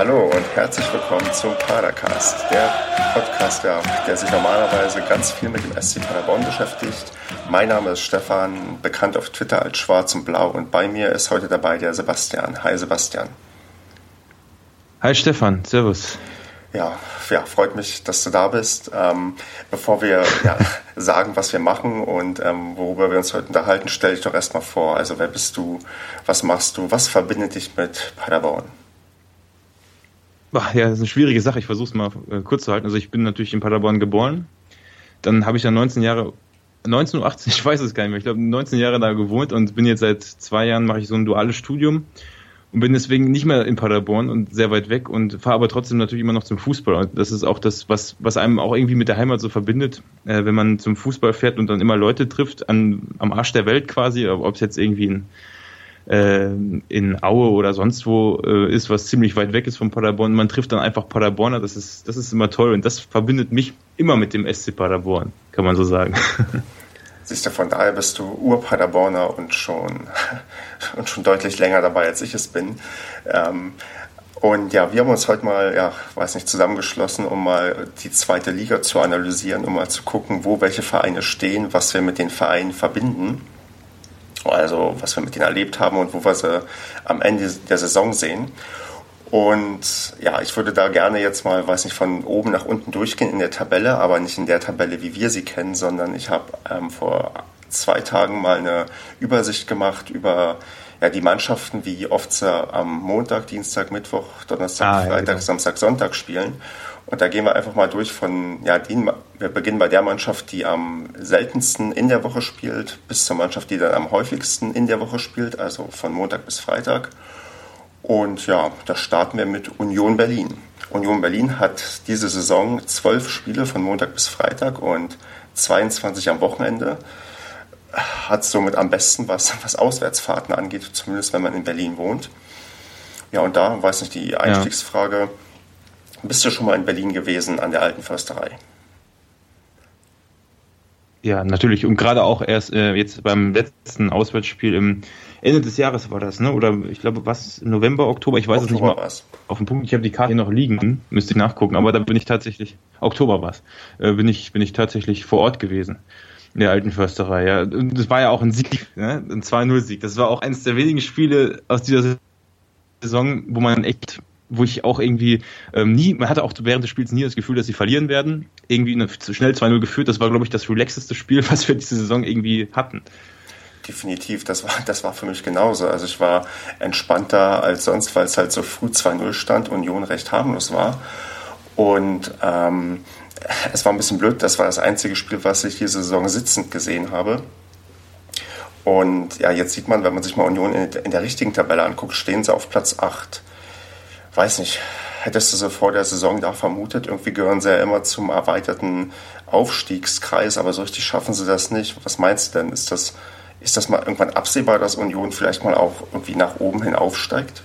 hallo und herzlich willkommen zum Padercast, der Podcast, der, der sich normalerweise ganz viel mit dem SC Paderborn beschäftigt. Mein Name ist Stefan, bekannt auf Twitter als Schwarz und Blau und bei mir ist heute dabei der Sebastian. Hi Sebastian. Hi Stefan, Servus. Ja, ja, freut mich, dass du da bist. Ähm, bevor wir ja, sagen, was wir machen und ähm, worüber wir uns heute unterhalten, stell dich doch erstmal vor. Also wer bist du, was machst du, was verbindet dich mit Paderborn? Ach, ja, das ist eine schwierige Sache. Ich versuche es mal äh, kurz zu halten. Also ich bin natürlich in Paderborn geboren. Dann habe ich ja 19 Jahre, 1918, ich weiß es gar nicht mehr, ich glaube 19 Jahre da gewohnt und bin jetzt seit zwei Jahren, mache ich so ein duales Studium und bin deswegen nicht mehr in Paderborn und sehr weit weg und fahre aber trotzdem natürlich immer noch zum Fußball. Und das ist auch das, was, was einem auch irgendwie mit der Heimat so verbindet, äh, wenn man zum Fußball fährt und dann immer Leute trifft an, am Arsch der Welt quasi, ob es jetzt irgendwie in, in Aue oder sonst wo äh, ist, was ziemlich weit weg ist von Paderborn. Man trifft dann einfach Paderborner, das ist, das ist immer toll und das verbindet mich immer mit dem SC Paderborn, kann man so sagen. Siehst du, von daher bist du Ur-Paderborner und schon, und schon deutlich länger dabei, als ich es bin. Ähm, und ja, wir haben uns heute mal, ja, weiß nicht, zusammengeschlossen, um mal die zweite Liga zu analysieren, um mal zu gucken, wo welche Vereine stehen, was wir mit den Vereinen verbinden. Also, was wir mit denen erlebt haben und wo wir sie am Ende der Saison sehen. Und ja, ich würde da gerne jetzt mal, weiß nicht, von oben nach unten durchgehen in der Tabelle, aber nicht in der Tabelle, wie wir sie kennen, sondern ich habe ähm, vor zwei Tagen mal eine Übersicht gemacht über ja, die Mannschaften, wie oft sie am Montag, Dienstag, Mittwoch, Donnerstag, ah, Freitag, ja, genau. Samstag, Sonntag spielen. Und da gehen wir einfach mal durch von, ja, den, wir beginnen bei der Mannschaft, die am seltensten in der Woche spielt, bis zur Mannschaft, die dann am häufigsten in der Woche spielt, also von Montag bis Freitag. Und ja, da starten wir mit Union Berlin. Union Berlin hat diese Saison zwölf Spiele von Montag bis Freitag und 22 am Wochenende. Hat somit am besten, was, was Auswärtsfahrten angeht, zumindest wenn man in Berlin wohnt. Ja, und da, weiß nicht, die Einstiegsfrage. Ja. Bist du schon mal in Berlin gewesen an der alten Försterei? Ja, natürlich. Und gerade auch erst äh, jetzt beim letzten Auswärtsspiel im Ende des Jahres war das, ne? Oder ich glaube, was, November, Oktober, ich weiß Oktober es nicht mehr. War's. Auf dem Punkt, ich habe die Karte hier noch liegen, müsste ich nachgucken, aber da bin ich tatsächlich, Oktober war es, äh, bin, ich, bin ich tatsächlich vor Ort gewesen. In der alten Försterei, ja. Und das war ja auch ein Sieg, ne? Ein 2-0-Sieg. Das war auch eines der wenigen Spiele aus dieser Saison, wo man echt wo ich auch irgendwie ähm, nie, man hatte auch während des Spiels nie das Gefühl, dass sie verlieren werden. Irgendwie eine, schnell 2-0 geführt. Das war, glaube ich, das relaxeste Spiel, was wir diese Saison irgendwie hatten definitiv. Das war, das war für mich genauso. Also ich war entspannter als sonst, weil es halt so früh 2-0 stand, Union recht harmlos war. Und ähm, es war ein bisschen blöd, das war das einzige Spiel, was ich diese Saison sitzend gesehen habe. Und ja, jetzt sieht man, wenn man sich mal Union in, der richtigen Tabelle anguckt, stehen sie auf Platz 8. Weiß nicht, hättest du sie vor der Saison da vermutet? Irgendwie gehören sie ja immer zum erweiterten Aufstiegskreis, aber so richtig schaffen sie das nicht. Was meinst du denn? Ist das ist das mal irgendwann absehbar, dass Union vielleicht mal auch irgendwie nach oben hin aufsteigt?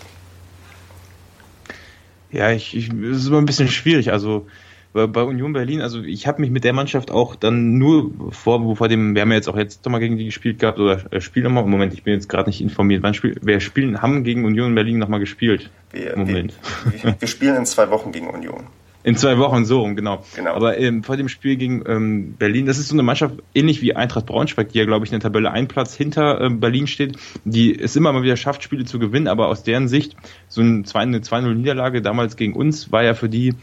Ja, ich, ich es ist immer ein bisschen schwierig. Also bei, Union Berlin, also ich habe mich mit der Mannschaft auch dann nur vor, vor dem, wir haben ja jetzt auch jetzt nochmal gegen die gespielt gehabt oder äh, spielen nochmal. Moment, ich bin jetzt gerade nicht informiert. Wann spiel, wer spielen, haben gegen Union Berlin nochmal gespielt? Wir, Moment. Wir, wir spielen in zwei Wochen gegen Union. In zwei Wochen so rum, genau. genau. Aber ähm, vor dem Spiel gegen ähm, Berlin, das ist so eine Mannschaft, ähnlich wie Eintracht Braunschweig, die ja, glaube ich, in der Tabelle ein Platz hinter ähm, Berlin steht, die es immer mal wieder schafft, Spiele zu gewinnen, aber aus deren Sicht, so eine 2-0-Niederlage damals gegen uns war ja für die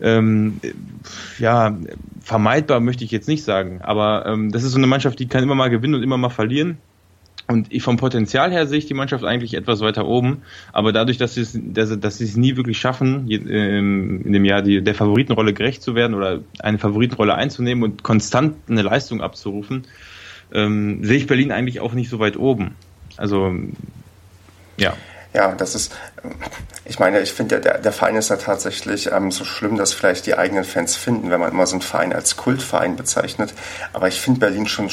ähm, ja, vermeidbar möchte ich jetzt nicht sagen, aber ähm, das ist so eine Mannschaft, die kann immer mal gewinnen und immer mal verlieren. Und vom Potenzial her sehe ich die Mannschaft eigentlich etwas weiter oben, aber dadurch, dass sie es, dass, dass sie es nie wirklich schaffen, ähm, in dem Jahr die, der Favoritenrolle gerecht zu werden oder eine Favoritenrolle einzunehmen und konstant eine Leistung abzurufen, ähm, sehe ich Berlin eigentlich auch nicht so weit oben. Also ja. Ja, das ist, ich meine, ich finde, der, der Verein ist ja tatsächlich ähm, so schlimm, dass vielleicht die eigenen Fans finden, wenn man immer so einen Verein als Kultverein bezeichnet. Aber ich finde Berlin schon,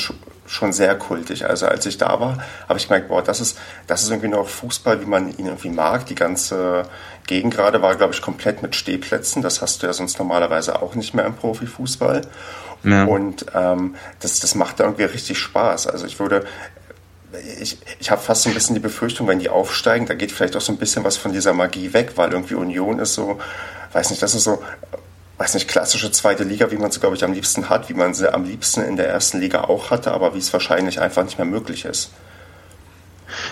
schon sehr kultig. Also als ich da war, habe ich gemerkt, boah, das ist, das ist irgendwie noch Fußball, wie man ihn irgendwie mag. Die ganze Gegend gerade war, glaube ich, komplett mit Stehplätzen. Das hast du ja sonst normalerweise auch nicht mehr im Profifußball. Ja. Und ähm, das, das macht irgendwie richtig Spaß. Also ich würde, ich, ich habe fast so ein bisschen die Befürchtung, wenn die aufsteigen, da geht vielleicht auch so ein bisschen was von dieser Magie weg, weil irgendwie Union ist so, weiß nicht, das ist so, weiß nicht, klassische zweite Liga, wie man sie, glaube ich, am liebsten hat, wie man sie am liebsten in der ersten Liga auch hatte, aber wie es wahrscheinlich einfach nicht mehr möglich ist.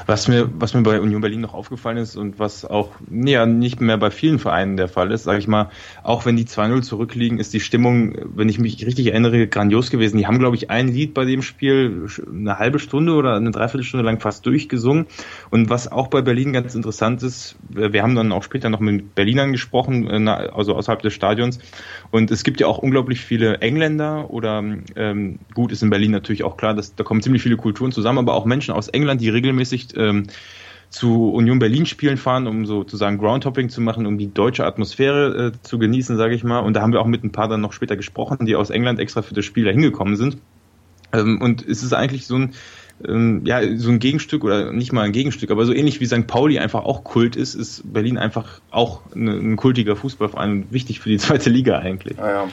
Was mir, was mir bei Union Berlin noch aufgefallen ist und was auch ja, nicht mehr bei vielen Vereinen der Fall ist, sage ich mal, auch wenn die 2-0 zurückliegen, ist die Stimmung, wenn ich mich richtig erinnere, grandios gewesen. Die haben, glaube ich, ein Lied bei dem Spiel eine halbe Stunde oder eine Dreiviertelstunde lang fast durchgesungen. Und was auch bei Berlin ganz interessant ist, wir haben dann auch später noch mit Berlinern gesprochen, äh, also außerhalb des Stadions. Und es gibt ja auch unglaublich viele Engländer oder ähm, gut ist in Berlin natürlich auch klar, dass da kommen ziemlich viele Kulturen zusammen, aber auch Menschen aus England, die regelmäßig Absicht ähm, zu Union Berlin Spielen fahren, um sozusagen Groundhopping zu machen, um die deutsche Atmosphäre äh, zu genießen, sage ich mal. Und da haben wir auch mit ein paar dann noch später gesprochen, die aus England extra für das Spiel da hingekommen sind. Ähm, und es ist eigentlich so ein ähm, ja, so ein Gegenstück oder nicht mal ein Gegenstück, aber so ähnlich wie St. Pauli einfach auch Kult ist, ist Berlin einfach auch eine, ein kultiger Fußballverein und wichtig für die zweite Liga eigentlich. Ja.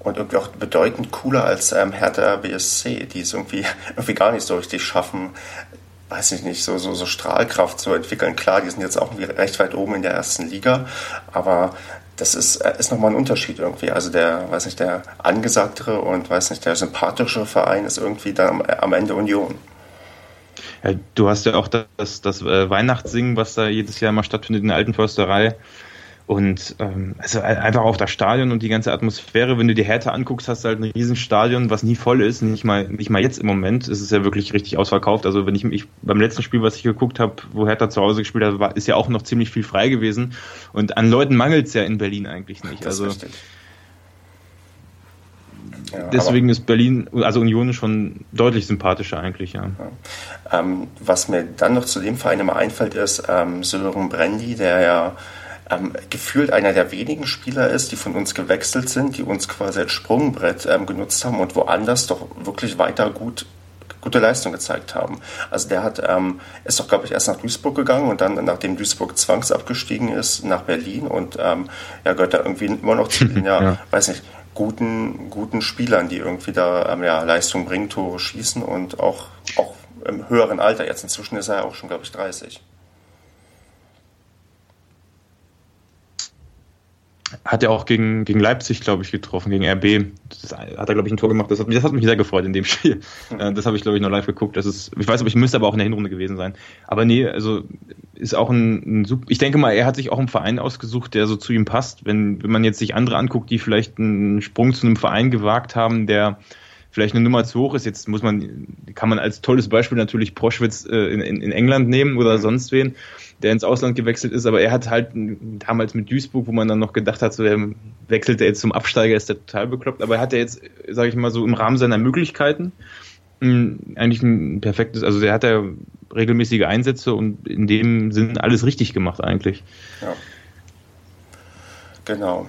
Und irgendwie auch bedeutend cooler als ähm, Hertha BSC, die es irgendwie, irgendwie gar nicht so richtig schaffen, weiß ich nicht, so, so, so Strahlkraft zu entwickeln. Klar, die sind jetzt auch recht weit oben in der ersten Liga, aber das ist, äh, ist nochmal ein Unterschied irgendwie. Also der, weiß nicht, der angesagtere und weiß nicht, der sympathische Verein ist irgendwie dann am, am Ende Union. Ja, du hast ja auch das, das äh, Weihnachtssingen, was da jedes Jahr mal stattfindet in der Alten Försterei. Und ähm, also einfach auf das Stadion und die ganze Atmosphäre, wenn du die Härte anguckst, hast du halt ein Riesenstadion, was nie voll ist. Nicht mal, nicht mal jetzt im Moment ist es ja wirklich richtig ausverkauft. Also wenn ich mich beim letzten Spiel, was ich geguckt habe, wo Hertha zu Hause gespielt hat, war, ist ja auch noch ziemlich viel frei gewesen. Und an Leuten mangelt es ja in Berlin eigentlich nicht. Das also ja, Deswegen ist Berlin, also Union schon deutlich sympathischer eigentlich, ja. ja. Ähm, was mir dann noch zu dem Verein immer einfällt, ist ähm, Sören Brandy, der ja ähm, gefühlt einer der wenigen Spieler ist, die von uns gewechselt sind, die uns quasi als Sprungbrett ähm, genutzt haben und woanders doch wirklich weiter gut gute Leistung gezeigt haben. Also der hat ähm, ist doch glaube ich erst nach Duisburg gegangen und dann nachdem Duisburg zwangsabgestiegen ist nach Berlin und ähm, ja gehört da irgendwie immer noch zu den ja, ja. weiß nicht guten guten Spielern, die irgendwie da ähm, ja Leistung bringen, Tore schießen und auch auch im höheren Alter jetzt inzwischen ist er ja auch schon glaube ich 30. hat er auch gegen, gegen Leipzig, glaube ich, getroffen, gegen RB. Das hat er, glaube ich, ein Tor gemacht. Das hat, mich, das hat mich sehr gefreut in dem Spiel. Mhm. Das habe ich, glaube ich, noch live geguckt. Das ist, ich weiß, aber ich müsste aber auch in der Hinrunde gewesen sein. Aber nee, also ist auch ein, ein super. Ich denke mal, er hat sich auch einen Verein ausgesucht, der so zu ihm passt. Wenn, wenn man jetzt sich andere anguckt, die vielleicht einen Sprung zu einem Verein gewagt haben, der vielleicht eine Nummer zu hoch ist. Jetzt muss man, kann man als tolles Beispiel natürlich Proschwitz äh, in, in, England nehmen oder mhm. sonst wen der ins Ausland gewechselt ist, aber er hat halt damals mit Duisburg, wo man dann noch gedacht hat, so er wechselt er jetzt zum Absteiger, ist der total bekloppt, aber er hat ja jetzt, sage ich mal so, im Rahmen seiner Möglichkeiten eigentlich ein perfektes, also der hat ja regelmäßige Einsätze und in dem Sinn alles richtig gemacht eigentlich. Ja. Genau.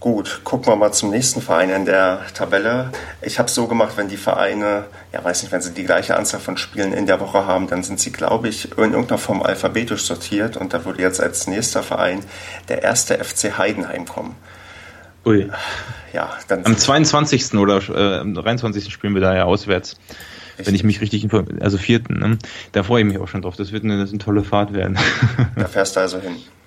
Gut, gucken wir mal zum nächsten Verein in der Tabelle. Ich habe es so gemacht, wenn die Vereine, ja weiß nicht, wenn sie die gleiche Anzahl von Spielen in der Woche haben, dann sind sie, glaube ich, in irgendeiner Form alphabetisch sortiert und da würde jetzt als nächster Verein der erste FC Heidenheim kommen. Ui. Ja, dann Am 22. oder äh, am 23. spielen wir da ja auswärts. Richtig. Wenn ich mich richtig informiere, also vierten, ne? da freue ich mich auch schon drauf. Das wird eine, das eine tolle Fahrt werden. Da fährst du also hin.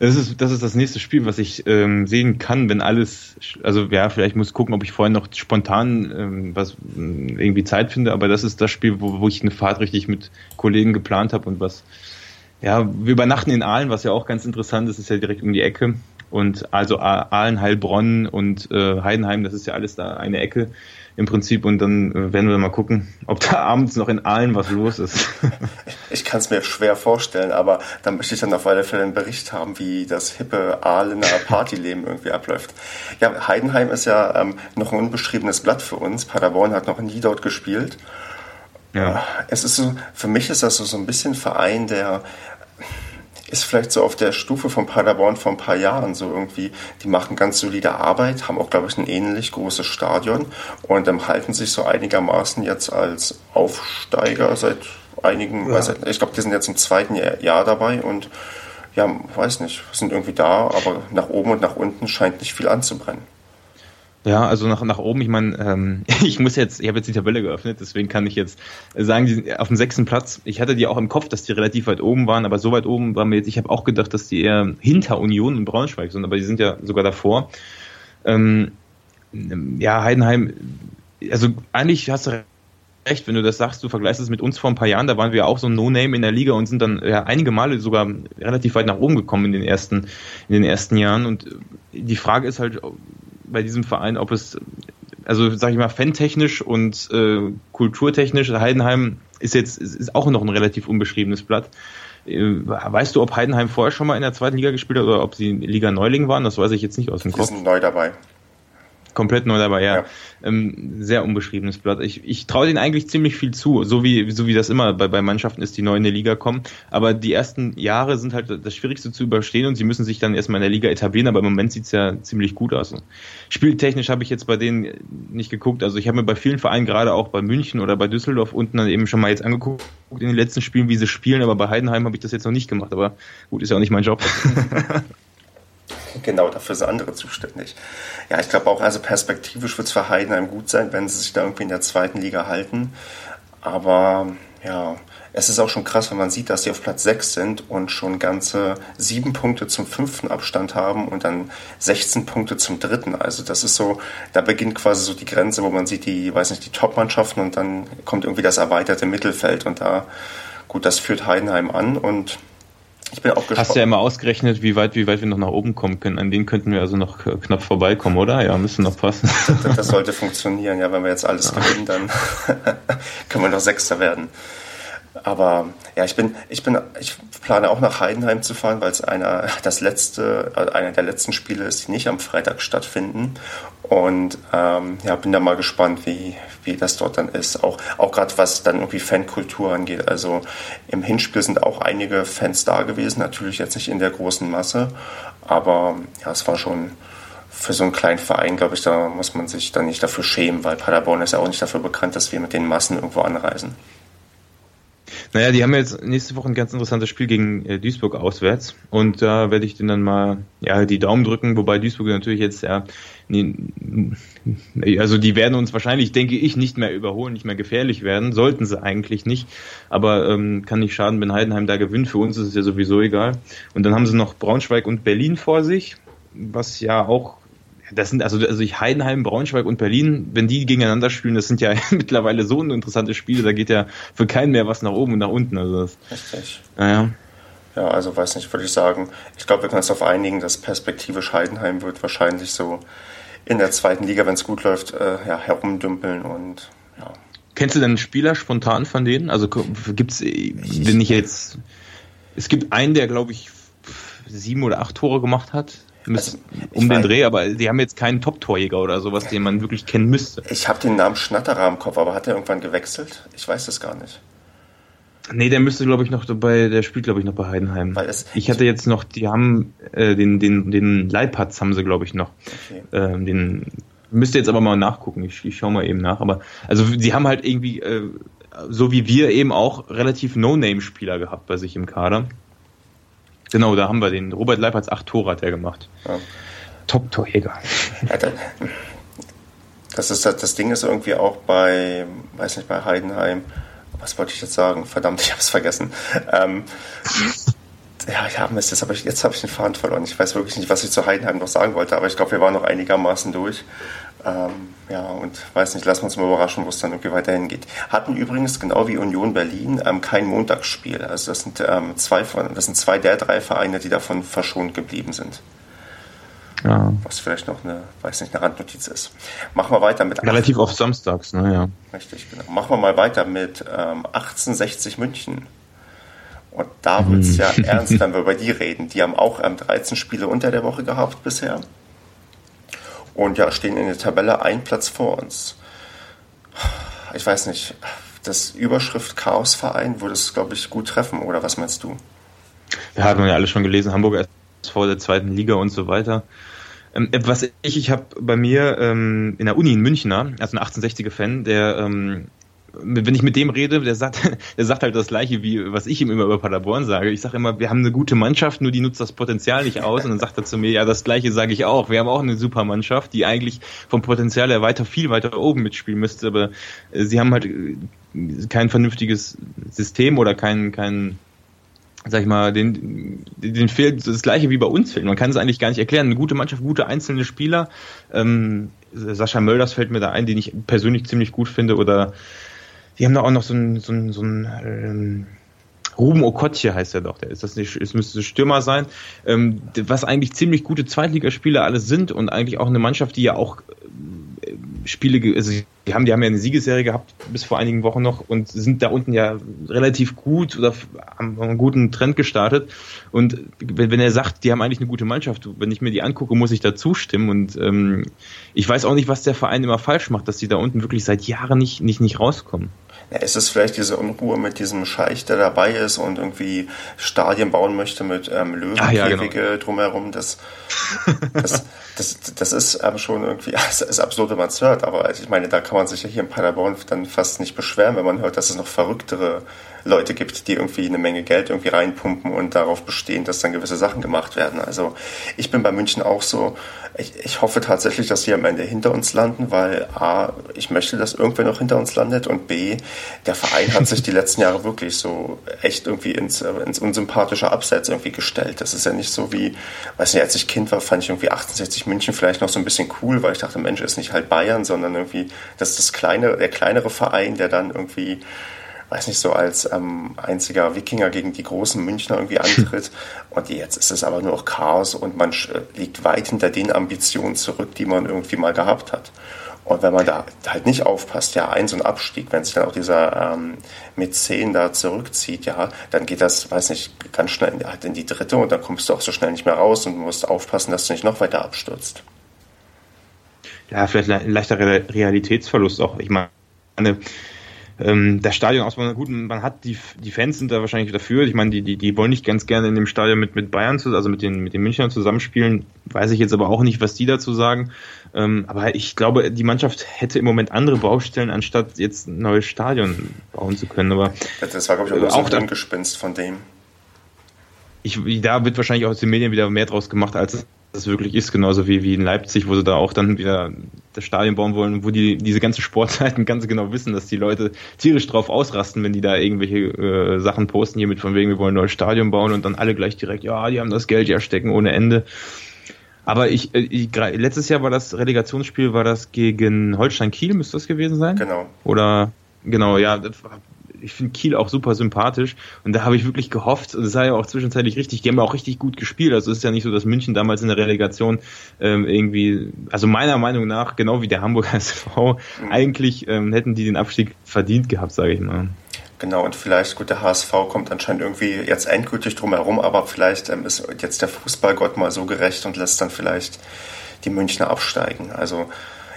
Das ist, das ist das nächste Spiel, was ich ähm, sehen kann, wenn alles, also ja, vielleicht muss ich gucken, ob ich vorher noch spontan ähm, was ähm, irgendwie Zeit finde, aber das ist das Spiel, wo, wo ich eine Fahrt richtig mit Kollegen geplant habe und was, ja, wir übernachten in Aalen, was ja auch ganz interessant ist, ist ja direkt um die Ecke. Und also Aalen, Heilbronn und äh, Heidenheim, das ist ja alles da eine Ecke im Prinzip und dann äh, werden wir mal gucken, ob da abends noch in Aalen was los ist. ich kann es mir schwer vorstellen, aber dann möchte ich dann auf alle Fälle einen Bericht haben, wie das hippe Aalener Partyleben irgendwie abläuft. Ja, Heidenheim ist ja ähm, noch ein unbeschriebenes Blatt für uns. Paderborn hat noch nie dort gespielt. Ja. Es ist so, für mich ist das so, so ein bisschen Verein, der ist vielleicht so auf der Stufe von Paderborn vor ein paar Jahren so irgendwie. Die machen ganz solide Arbeit, haben auch, glaube ich, ein ähnlich großes Stadion und ähm, halten sich so einigermaßen jetzt als Aufsteiger seit einigen, ja. seit, ich glaube, die sind jetzt im zweiten Jahr dabei und ja, weiß nicht, sind irgendwie da, aber nach oben und nach unten scheint nicht viel anzubrennen. Ja, also nach, nach oben, ich meine, ähm, ich muss jetzt, ich habe jetzt die Tabelle geöffnet, deswegen kann ich jetzt sagen, die sind auf dem sechsten Platz. Ich hatte die auch im Kopf, dass die relativ weit oben waren, aber so weit oben waren wir jetzt, ich habe auch gedacht, dass die eher hinter Union und Braunschweig sind, aber die sind ja sogar davor. Ähm, ja, Heidenheim, also eigentlich hast du recht, wenn du das sagst, du vergleichst es mit uns vor ein paar Jahren, da waren wir auch so ein No-Name in der Liga und sind dann ja, einige Male sogar relativ weit nach oben gekommen in den ersten, in den ersten Jahren. Und die Frage ist halt, bei diesem Verein, ob es, also sag ich mal, fantechnisch und äh, kulturtechnisch, Heidenheim ist jetzt ist auch noch ein relativ unbeschriebenes Blatt. Äh, weißt du, ob Heidenheim vorher schon mal in der zweiten Liga gespielt hat oder ob sie Liga Neuling waren? Das weiß ich jetzt nicht aus dem Kopf. Die sind neu dabei komplett neu dabei, ja. ja. Ähm, sehr unbeschriebenes Blatt. Ich, ich traue denen eigentlich ziemlich viel zu, so wie, so wie das immer bei, bei Mannschaften ist, die neu in die Liga kommen. Aber die ersten Jahre sind halt das Schwierigste zu überstehen und sie müssen sich dann erstmal in der Liga etablieren, aber im Moment sieht's ja ziemlich gut aus. Spieltechnisch habe ich jetzt bei denen nicht geguckt. Also ich habe mir bei vielen Vereinen, gerade auch bei München oder bei Düsseldorf unten dann eben schon mal jetzt angeguckt in den letzten Spielen, wie sie spielen, aber bei Heidenheim habe ich das jetzt noch nicht gemacht. Aber gut, ist ja auch nicht mein Job. Genau, dafür sind andere zuständig. Ja, ich glaube auch, also perspektivisch wird es für Heidenheim gut sein, wenn sie sich da irgendwie in der zweiten Liga halten. Aber ja, es ist auch schon krass, wenn man sieht, dass sie auf Platz 6 sind und schon ganze sieben Punkte zum fünften Abstand haben und dann 16 Punkte zum dritten. Also das ist so, da beginnt quasi so die Grenze, wo man sieht die, weiß nicht, die Top-Mannschaften und dann kommt irgendwie das erweiterte Mittelfeld und da, gut, das führt Heidenheim an und ich bin auch gespannt. Hast ja immer ausgerechnet, wie weit, wie weit wir noch nach oben kommen können. An denen könnten wir also noch knapp vorbeikommen, oder? Ja, müssen noch passen. Das, das sollte funktionieren, ja. Wenn wir jetzt alles gewinnen, dann können wir noch Sechster werden. Aber ja, ich bin, ich bin, ich plane auch nach Heidenheim zu fahren, weil es einer, das letzte, äh, einer der letzten Spiele ist, die nicht am Freitag stattfinden. Und ähm, ja, bin da mal gespannt, wie, wie das dort dann ist. Auch, auch gerade was dann irgendwie Fankultur angeht. Also im Hinspiel sind auch einige Fans da gewesen, natürlich jetzt nicht in der großen Masse, aber ja, es war schon für so einen kleinen Verein, glaube ich, da muss man sich dann nicht dafür schämen, weil Paderborn ist ja auch nicht dafür bekannt, dass wir mit den Massen irgendwo anreisen. Naja, die haben jetzt nächste Woche ein ganz interessantes Spiel gegen äh, Duisburg auswärts. Und da werde ich denen dann mal ja die Daumen drücken, wobei Duisburg natürlich jetzt ja also die werden uns wahrscheinlich, denke ich, nicht mehr überholen, nicht mehr gefährlich werden, sollten sie eigentlich nicht, aber ähm, kann nicht schaden, wenn Heidenheim da gewinnt, für uns ist es ja sowieso egal. Und dann haben sie noch Braunschweig und Berlin vor sich, was ja auch das sind also, also ich Heidenheim, Braunschweig und Berlin, wenn die gegeneinander spielen, das sind ja mittlerweile so interessante Spiele, da geht ja für keinen mehr was nach oben und nach unten. Also das, Richtig. Naja. Ja, also weiß nicht, würde ich sagen. Ich glaube, wir können uns auf einigen, dass perspektivisch Heidenheim wird wahrscheinlich so in der zweiten Liga, wenn es gut läuft, äh, ja, herumdümpeln und ja. Kennst du denn Spieler spontan von denen? Also gibt es, wenn ich jetzt, es gibt einen, der glaube ich sieben oder acht Tore gemacht hat also, um den Dreh, aber die haben jetzt keinen Top-Torjäger oder sowas, den man wirklich kennen müsste. Ich habe den Namen Schnatterer im Kopf, aber hat er irgendwann gewechselt? Ich weiß das gar nicht. Nee, der müsste, glaube ich, noch bei, der spielt, glaube ich, noch bei Heidenheim. Es, ich hatte jetzt noch, die haben äh, den, den, den Leipatz haben sie, glaube ich, noch. Okay. Ähm, den müsste jetzt aber mal nachgucken. Ich, ich schaue mal eben nach. Aber also sie haben halt irgendwie, äh, so wie wir eben auch, relativ No-Name-Spieler gehabt bei sich im Kader. Genau, da haben wir den. Robert Leipertz, acht Tore hat er gemacht. Ja. Top-Torjäger. das, ist, das Ding ist irgendwie auch bei, weiß nicht, bei Heidenheim. Was wollte ich jetzt sagen? Verdammt, ich habe es vergessen. Ähm, ja, ja, Mist, jetzt habe ich, hab ich den Faden verloren. Ich weiß wirklich nicht, was ich zu Heidenheim noch sagen wollte, aber ich glaube, wir waren noch einigermaßen durch. Ähm, ja, und weiß nicht, lassen wir uns mal überraschen, wo es dann irgendwie weiterhin geht. Hatten übrigens genau wie Union Berlin ähm, kein Montagsspiel. Also das sind ähm, zwei von, das sind zwei der drei Vereine, die davon verschont geblieben sind. Ja. Was vielleicht noch eine, weiß nicht, eine Randnotiz ist. Machen wir weiter mit. Relativ oft samstags, naja. Richtig, genau. Machen wir mal weiter mit ähm, 1860 München. Und da wird es hm. ja ernst, wenn wir über die reden. Die haben auch ähm, 13 Spiele unter der Woche gehabt bisher und ja, stehen in der Tabelle ein Platz vor uns. Ich weiß nicht, das Überschrift Chaosverein würde es, glaube ich, gut treffen, oder was meinst du? Ja, hat man ja alle schon gelesen, Hamburg ist vor der zweiten Liga und so weiter. Ähm, was ich, ich habe bei mir ähm, in der Uni in Münchner, also ein 1860er-Fan, der ähm, wenn ich mit dem rede, der sagt, der sagt halt das Gleiche, wie was ich ihm immer über Paderborn sage. Ich sage immer, wir haben eine gute Mannschaft, nur die nutzt das Potenzial nicht aus. Und dann sagt er zu mir, ja, das Gleiche sage ich auch. Wir haben auch eine super Mannschaft, die eigentlich vom Potenzial her weiter, viel weiter oben mitspielen müsste, aber äh, sie haben halt äh, kein vernünftiges System oder kein, kein, sag ich mal, den, den fehlt das gleiche wie bei uns fehlt. Man kann es eigentlich gar nicht erklären. Eine gute Mannschaft, gute einzelne Spieler. Ähm, Sascha Mölders fällt mir da ein, den ich persönlich ziemlich gut finde. Oder die haben da auch noch so ein, so ein, so ein ähm, Ruben Okotje heißt er doch, der ist das nicht, es müsste Stürmer sein, ähm, was eigentlich ziemlich gute Zweitligaspieler alles sind und eigentlich auch eine Mannschaft, die ja auch äh, Spiele, also die haben, die haben ja eine Siegesserie gehabt bis vor einigen Wochen noch und sind da unten ja relativ gut oder haben einen guten Trend gestartet. Und wenn, wenn er sagt, die haben eigentlich eine gute Mannschaft, wenn ich mir die angucke, muss ich da zustimmen. Und ähm, ich weiß auch nicht, was der Verein immer falsch macht, dass die da unten wirklich seit Jahren nicht, nicht, nicht rauskommen. Ja, ist es vielleicht diese Unruhe mit diesem Scheich, der dabei ist und irgendwie Stadien bauen möchte mit ähm, Löwenkäfige ja, genau. drumherum? Das, das, das, das ist ähm, schon irgendwie, es ist absurd, wenn man es hört, aber ich meine, da kann man sich ja hier in Paderborn dann fast nicht beschweren, wenn man hört, dass es noch verrücktere Leute gibt, die irgendwie eine Menge Geld irgendwie reinpumpen und darauf bestehen, dass dann gewisse Sachen gemacht werden. Also ich bin bei München auch so, ich, ich hoffe tatsächlich, dass sie am Ende hinter uns landen, weil A, ich möchte, dass irgendwer noch hinter uns landet und B, der Verein hat sich die letzten Jahre wirklich so echt irgendwie ins, ins unsympathische Abseits irgendwie gestellt. Das ist ja nicht so wie, weiß nicht, als ich Kind war, fand ich irgendwie 68 München vielleicht noch so ein bisschen cool, weil ich dachte, Mensch, ist nicht halt Bayern, sondern irgendwie, das ist das kleine, der kleinere Verein, der dann irgendwie weiß nicht, so als ähm, einziger Wikinger gegen die großen Münchner irgendwie antritt. Und jetzt ist es aber nur noch Chaos und man liegt weit hinter den Ambitionen zurück, die man irgendwie mal gehabt hat. Und wenn man da halt nicht aufpasst, ja, ein so ein Abstieg, wenn sich dann auch dieser ähm, Mäzen da zurückzieht, ja, dann geht das, weiß nicht, ganz schnell in, halt in die dritte und dann kommst du auch so schnell nicht mehr raus und musst aufpassen, dass du nicht noch weiter abstürzt. Ja, vielleicht ein leichter Realitätsverlust auch. Ich meine, ähm, der Stadionausbau, gut, man hat die, die Fans sind da wahrscheinlich dafür. Ich meine, die, die, die wollen nicht ganz gerne in dem Stadion mit, mit Bayern, zu, also mit den, mit den Münchnern zusammenspielen. Weiß ich jetzt aber auch nicht, was die dazu sagen. Ähm, aber ich glaube, die Mannschaft hätte im Moment andere Baustellen, anstatt jetzt ein neues Stadion bauen zu können. Aber das war, glaube ich, auch, so ein Gespinst von dem. Ich, da wird wahrscheinlich auch aus den Medien wieder mehr draus gemacht, als es das wirklich ist, genauso wie, wie in Leipzig, wo sie da auch dann wieder das Stadion bauen wollen, wo die diese ganzen Sportseiten ganz genau wissen, dass die Leute tierisch drauf ausrasten, wenn die da irgendwelche äh, Sachen posten, hier mit von wegen, wir wollen ein neues Stadion bauen und dann alle gleich direkt, ja, die haben das Geld ja stecken ohne Ende. Aber ich, äh, ich letztes Jahr war das Relegationsspiel, war das gegen Holstein Kiel, müsste das gewesen sein? Genau. Oder genau, ja, das war ich finde Kiel auch super sympathisch und da habe ich wirklich gehofft, und das sah ja auch zwischenzeitlich richtig, die haben auch richtig gut gespielt. Also es ist ja nicht so, dass München damals in der Relegation ähm, irgendwie, also meiner Meinung nach, genau wie der Hamburger SV, mhm. eigentlich ähm, hätten die den Abstieg verdient gehabt, sage ich mal. Genau, und vielleicht, gut, der HSV kommt anscheinend irgendwie jetzt endgültig drum herum, aber vielleicht ähm, ist jetzt der Fußballgott mal so gerecht und lässt dann vielleicht die Münchner absteigen. Also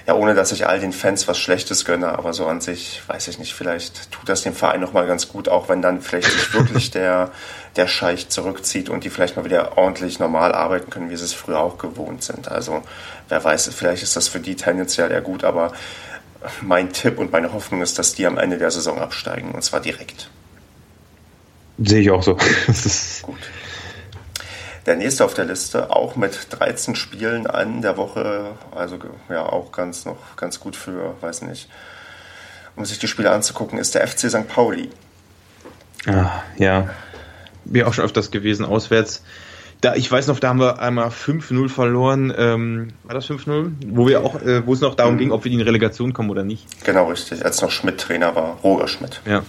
ja, ohne dass ich all den Fans was Schlechtes gönne, aber so an sich, weiß ich nicht, vielleicht tut das dem Verein nochmal ganz gut, auch wenn dann vielleicht sich wirklich der, der Scheich zurückzieht und die vielleicht mal wieder ordentlich normal arbeiten können, wie sie es früher auch gewohnt sind. Also, wer weiß, vielleicht ist das für die tendenziell eher gut, aber mein Tipp und meine Hoffnung ist, dass die am Ende der Saison absteigen und zwar direkt. Sehe ich auch so. Gut. Der nächste auf der Liste, auch mit 13 Spielen an der Woche, also ja auch ganz noch ganz gut für, weiß nicht, um sich die Spiele anzugucken, ist der FC St. Pauli. Ah, ja, wir auch schon öfters gewesen, auswärts. Da, ich weiß noch, da haben wir einmal 5-0 verloren. Ähm, war das 5-0? Wo wir auch, äh, wo es noch darum mhm. ging, ob wir in die Relegation kommen oder nicht. Genau, richtig. Als noch Schmidt Trainer war, Roger Schmidt. Ja.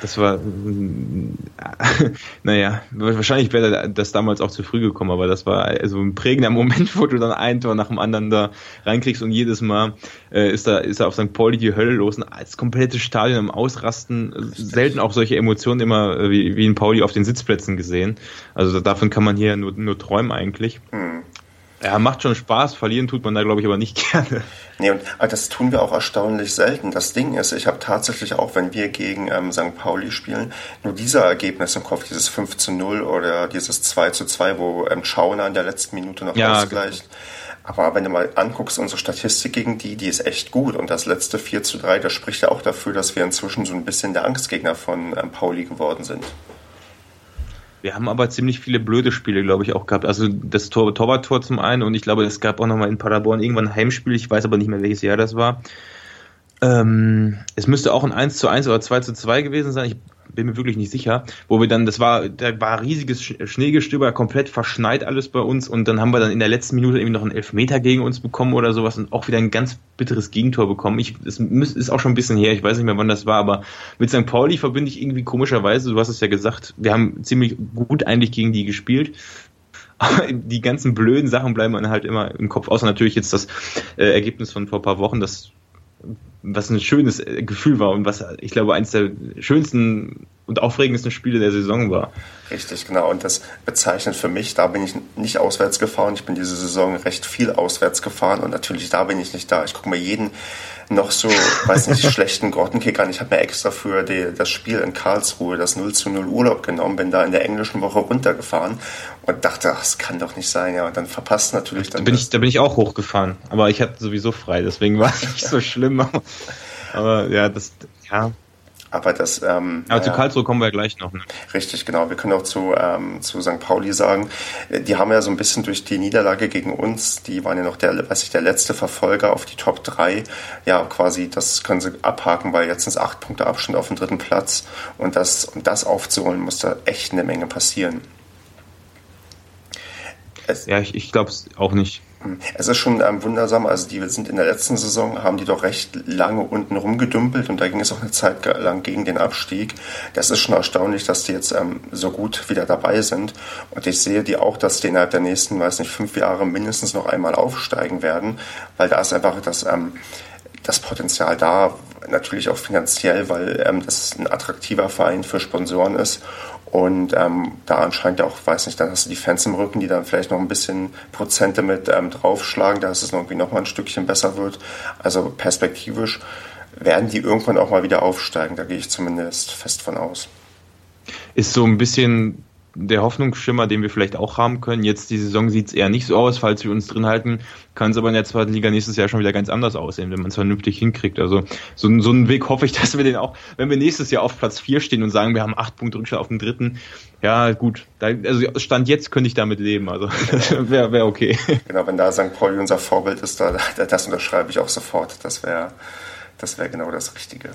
Das war, naja, wahrscheinlich wäre das damals auch zu früh gekommen, aber das war so ein prägender Moment, wo du dann ein Tor nach dem anderen da reinkriegst und jedes Mal äh, ist da ist da auf St. Pauli die Hölle los, als komplettes Stadion im Ausrasten, selten auch solche Emotionen immer äh, wie, wie in Pauli auf den Sitzplätzen gesehen. Also davon kann man hier nur, nur träumen eigentlich. Mhm. Ja, macht schon Spaß. Verlieren tut man da, glaube ich, aber nicht gerne. Nee, und das tun wir auch erstaunlich selten. Das Ding ist, ich habe tatsächlich auch, wenn wir gegen ähm, St. Pauli spielen, nur dieser Ergebnis im Kopf, dieses 5 zu 0 oder dieses 2 zu 2, wo ähm, Schauner in der letzten Minute noch ja, ausgleicht. Genau Aber wenn du mal anguckst, unsere Statistik gegen die, die ist echt gut. Und das letzte 4 zu 3, das spricht ja auch dafür, dass wir inzwischen so ein bisschen der Angstgegner von ähm, Pauli geworden sind. Wir haben aber ziemlich viele blöde Spiele, glaube ich, auch gehabt. Also das Tor Torwart-Tor zum einen und ich glaube, es gab auch nochmal in Paderborn irgendwann ein Heimspiel, ich weiß aber nicht mehr, welches Jahr das war. Ähm, es müsste auch ein 1 zu 1 oder 2 zu 2 gewesen sein. Ich bin mir wirklich nicht sicher, wo wir dann, das war, da war riesiges Schneegestöber, komplett verschneit alles bei uns und dann haben wir dann in der letzten Minute irgendwie noch einen Elfmeter gegen uns bekommen oder sowas und auch wieder ein ganz bitteres Gegentor bekommen. Ich, es ist auch schon ein bisschen her, ich weiß nicht mehr, wann das war, aber mit St. Pauli verbinde ich irgendwie komischerweise, du hast es ja gesagt, wir haben ziemlich gut eigentlich gegen die gespielt. Aber die ganzen blöden Sachen bleiben dann halt immer im Kopf, außer natürlich jetzt das äh, Ergebnis von vor paar Wochen, das was ein schönes Gefühl war und was ich glaube eines der schönsten und aufregendsten Spiele der Saison war. Richtig, genau. Und das bezeichnet für mich, da bin ich nicht auswärts gefahren. Ich bin diese Saison recht viel auswärts gefahren und natürlich da bin ich nicht da. Ich gucke mir jeden noch so, weiß nicht, schlechten Grottenkick an. Ich habe mir extra für die, das Spiel in Karlsruhe, das 0 zu 0 Urlaub genommen, bin da in der englischen Woche runtergefahren und dachte, ach, das kann doch nicht sein. Ja, und dann verpasst natürlich dann. Da bin, ich, da bin ich auch hochgefahren, aber ich hatte sowieso frei, deswegen war es nicht so schlimm. Aber ja, das, ja, aber das. Ähm, Aber zu Karlsruhe kommen wir gleich noch. Ne? Richtig, genau. Wir können auch zu, ähm, zu St. Pauli sagen, die haben ja so ein bisschen durch die Niederlage gegen uns, die waren ja noch der, weiß ich, der letzte Verfolger auf die Top 3. Ja, quasi, das können sie abhaken, weil jetzt sind es acht Punkte Abstand auf dem dritten Platz. Und das, um das aufzuholen, muss da echt eine Menge passieren. Es ja, ich, ich glaube es auch nicht. Es ist schon ähm, wundersam. Also die sind in der letzten Saison, haben die doch recht lange unten rumgedümpelt und da ging es auch eine Zeit lang gegen den Abstieg. Das ist schon erstaunlich, dass die jetzt ähm, so gut wieder dabei sind. Und ich sehe die auch, dass die innerhalb der nächsten, weiß nicht, fünf Jahre mindestens noch einmal aufsteigen werden, weil da ist einfach das, ähm, das Potenzial da, natürlich auch finanziell, weil ähm, das ein attraktiver Verein für Sponsoren ist und ähm, da anscheinend auch, weiß nicht, dann hast du die Fans im Rücken, die dann vielleicht noch ein bisschen Prozente mit ähm, draufschlagen, dass es irgendwie noch mal ein Stückchen besser wird. Also perspektivisch werden die irgendwann auch mal wieder aufsteigen. Da gehe ich zumindest fest von aus. Ist so ein bisschen der Hoffnungsschimmer, den wir vielleicht auch haben können. Jetzt die Saison sieht es eher nicht so aus, falls wir uns drin halten, kann es aber in der zweiten Liga nächstes Jahr schon wieder ganz anders aussehen, wenn man es vernünftig hinkriegt. Also so, so einen Weg hoffe ich, dass wir den auch, wenn wir nächstes Jahr auf Platz 4 stehen und sagen, wir haben acht Punkte Rückstand auf dem dritten, ja gut, da, also Stand jetzt könnte ich damit leben, also wäre wär okay. Genau, wenn da St. Pauli unser Vorbild ist, da, das unterschreibe ich auch sofort. Das wäre das wäre genau das Richtige.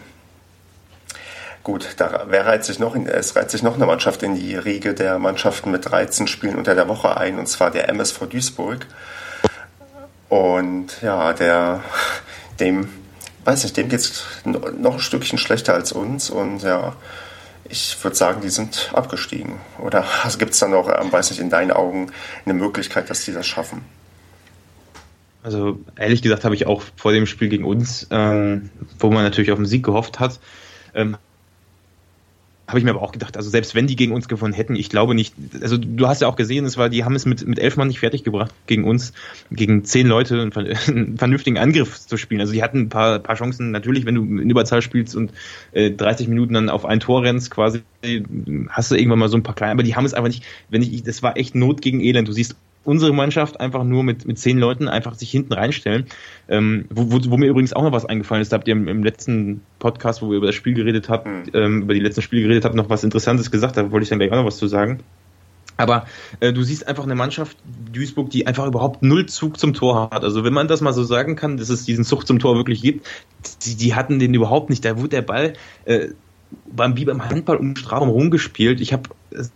Gut, da wer reiht sich noch in, es reiht sich noch eine Mannschaft in die Riege der Mannschaften mit 13 Spielen unter der Woche ein, und zwar der MSV Duisburg. Und ja, der, dem, weiß nicht, dem geht es noch ein Stückchen schlechter als uns und ja, ich würde sagen, die sind abgestiegen. Oder gibt es da noch, ähm, weiß nicht, in deinen Augen eine Möglichkeit, dass die das schaffen? Also ehrlich gesagt habe ich auch vor dem Spiel gegen uns, ähm, wo man natürlich auf den Sieg gehofft hat, ähm, habe ich mir aber auch gedacht, also selbst wenn die gegen uns gewonnen hätten, ich glaube nicht, also du hast ja auch gesehen, es war, die haben es mit, mit elf Mann nicht fertiggebracht, gegen uns, gegen zehn Leute einen, vernünftigen Angriff zu spielen. Also die hatten ein paar, paar Chancen, natürlich, wenn du in Überzahl spielst und äh, 30 Minuten dann auf ein Tor rennst, quasi, hast du irgendwann mal so ein paar kleine, aber die haben es einfach nicht, wenn ich, das war echt Not gegen Elend. Du siehst unsere Mannschaft einfach nur mit, mit zehn Leuten einfach sich hinten reinstellen. Ähm, wo, wo, wo mir übrigens auch noch was eingefallen ist, da habt ihr im, im letzten Podcast, wo wir über das Spiel geredet habt, mhm. ähm, über die letzten Spiele geredet habt, noch was Interessantes gesagt, da wollte ich dann gleich auch noch was zu sagen. Aber äh, du siehst einfach eine Mannschaft, Duisburg, die einfach überhaupt null Zug zum Tor hat. Also wenn man das mal so sagen kann, dass es diesen Zug zum Tor wirklich gibt, die, die hatten den überhaupt nicht. Da wurde der Ball äh, beim, wie beim Handball um Strafraum rumgespielt. Ich habe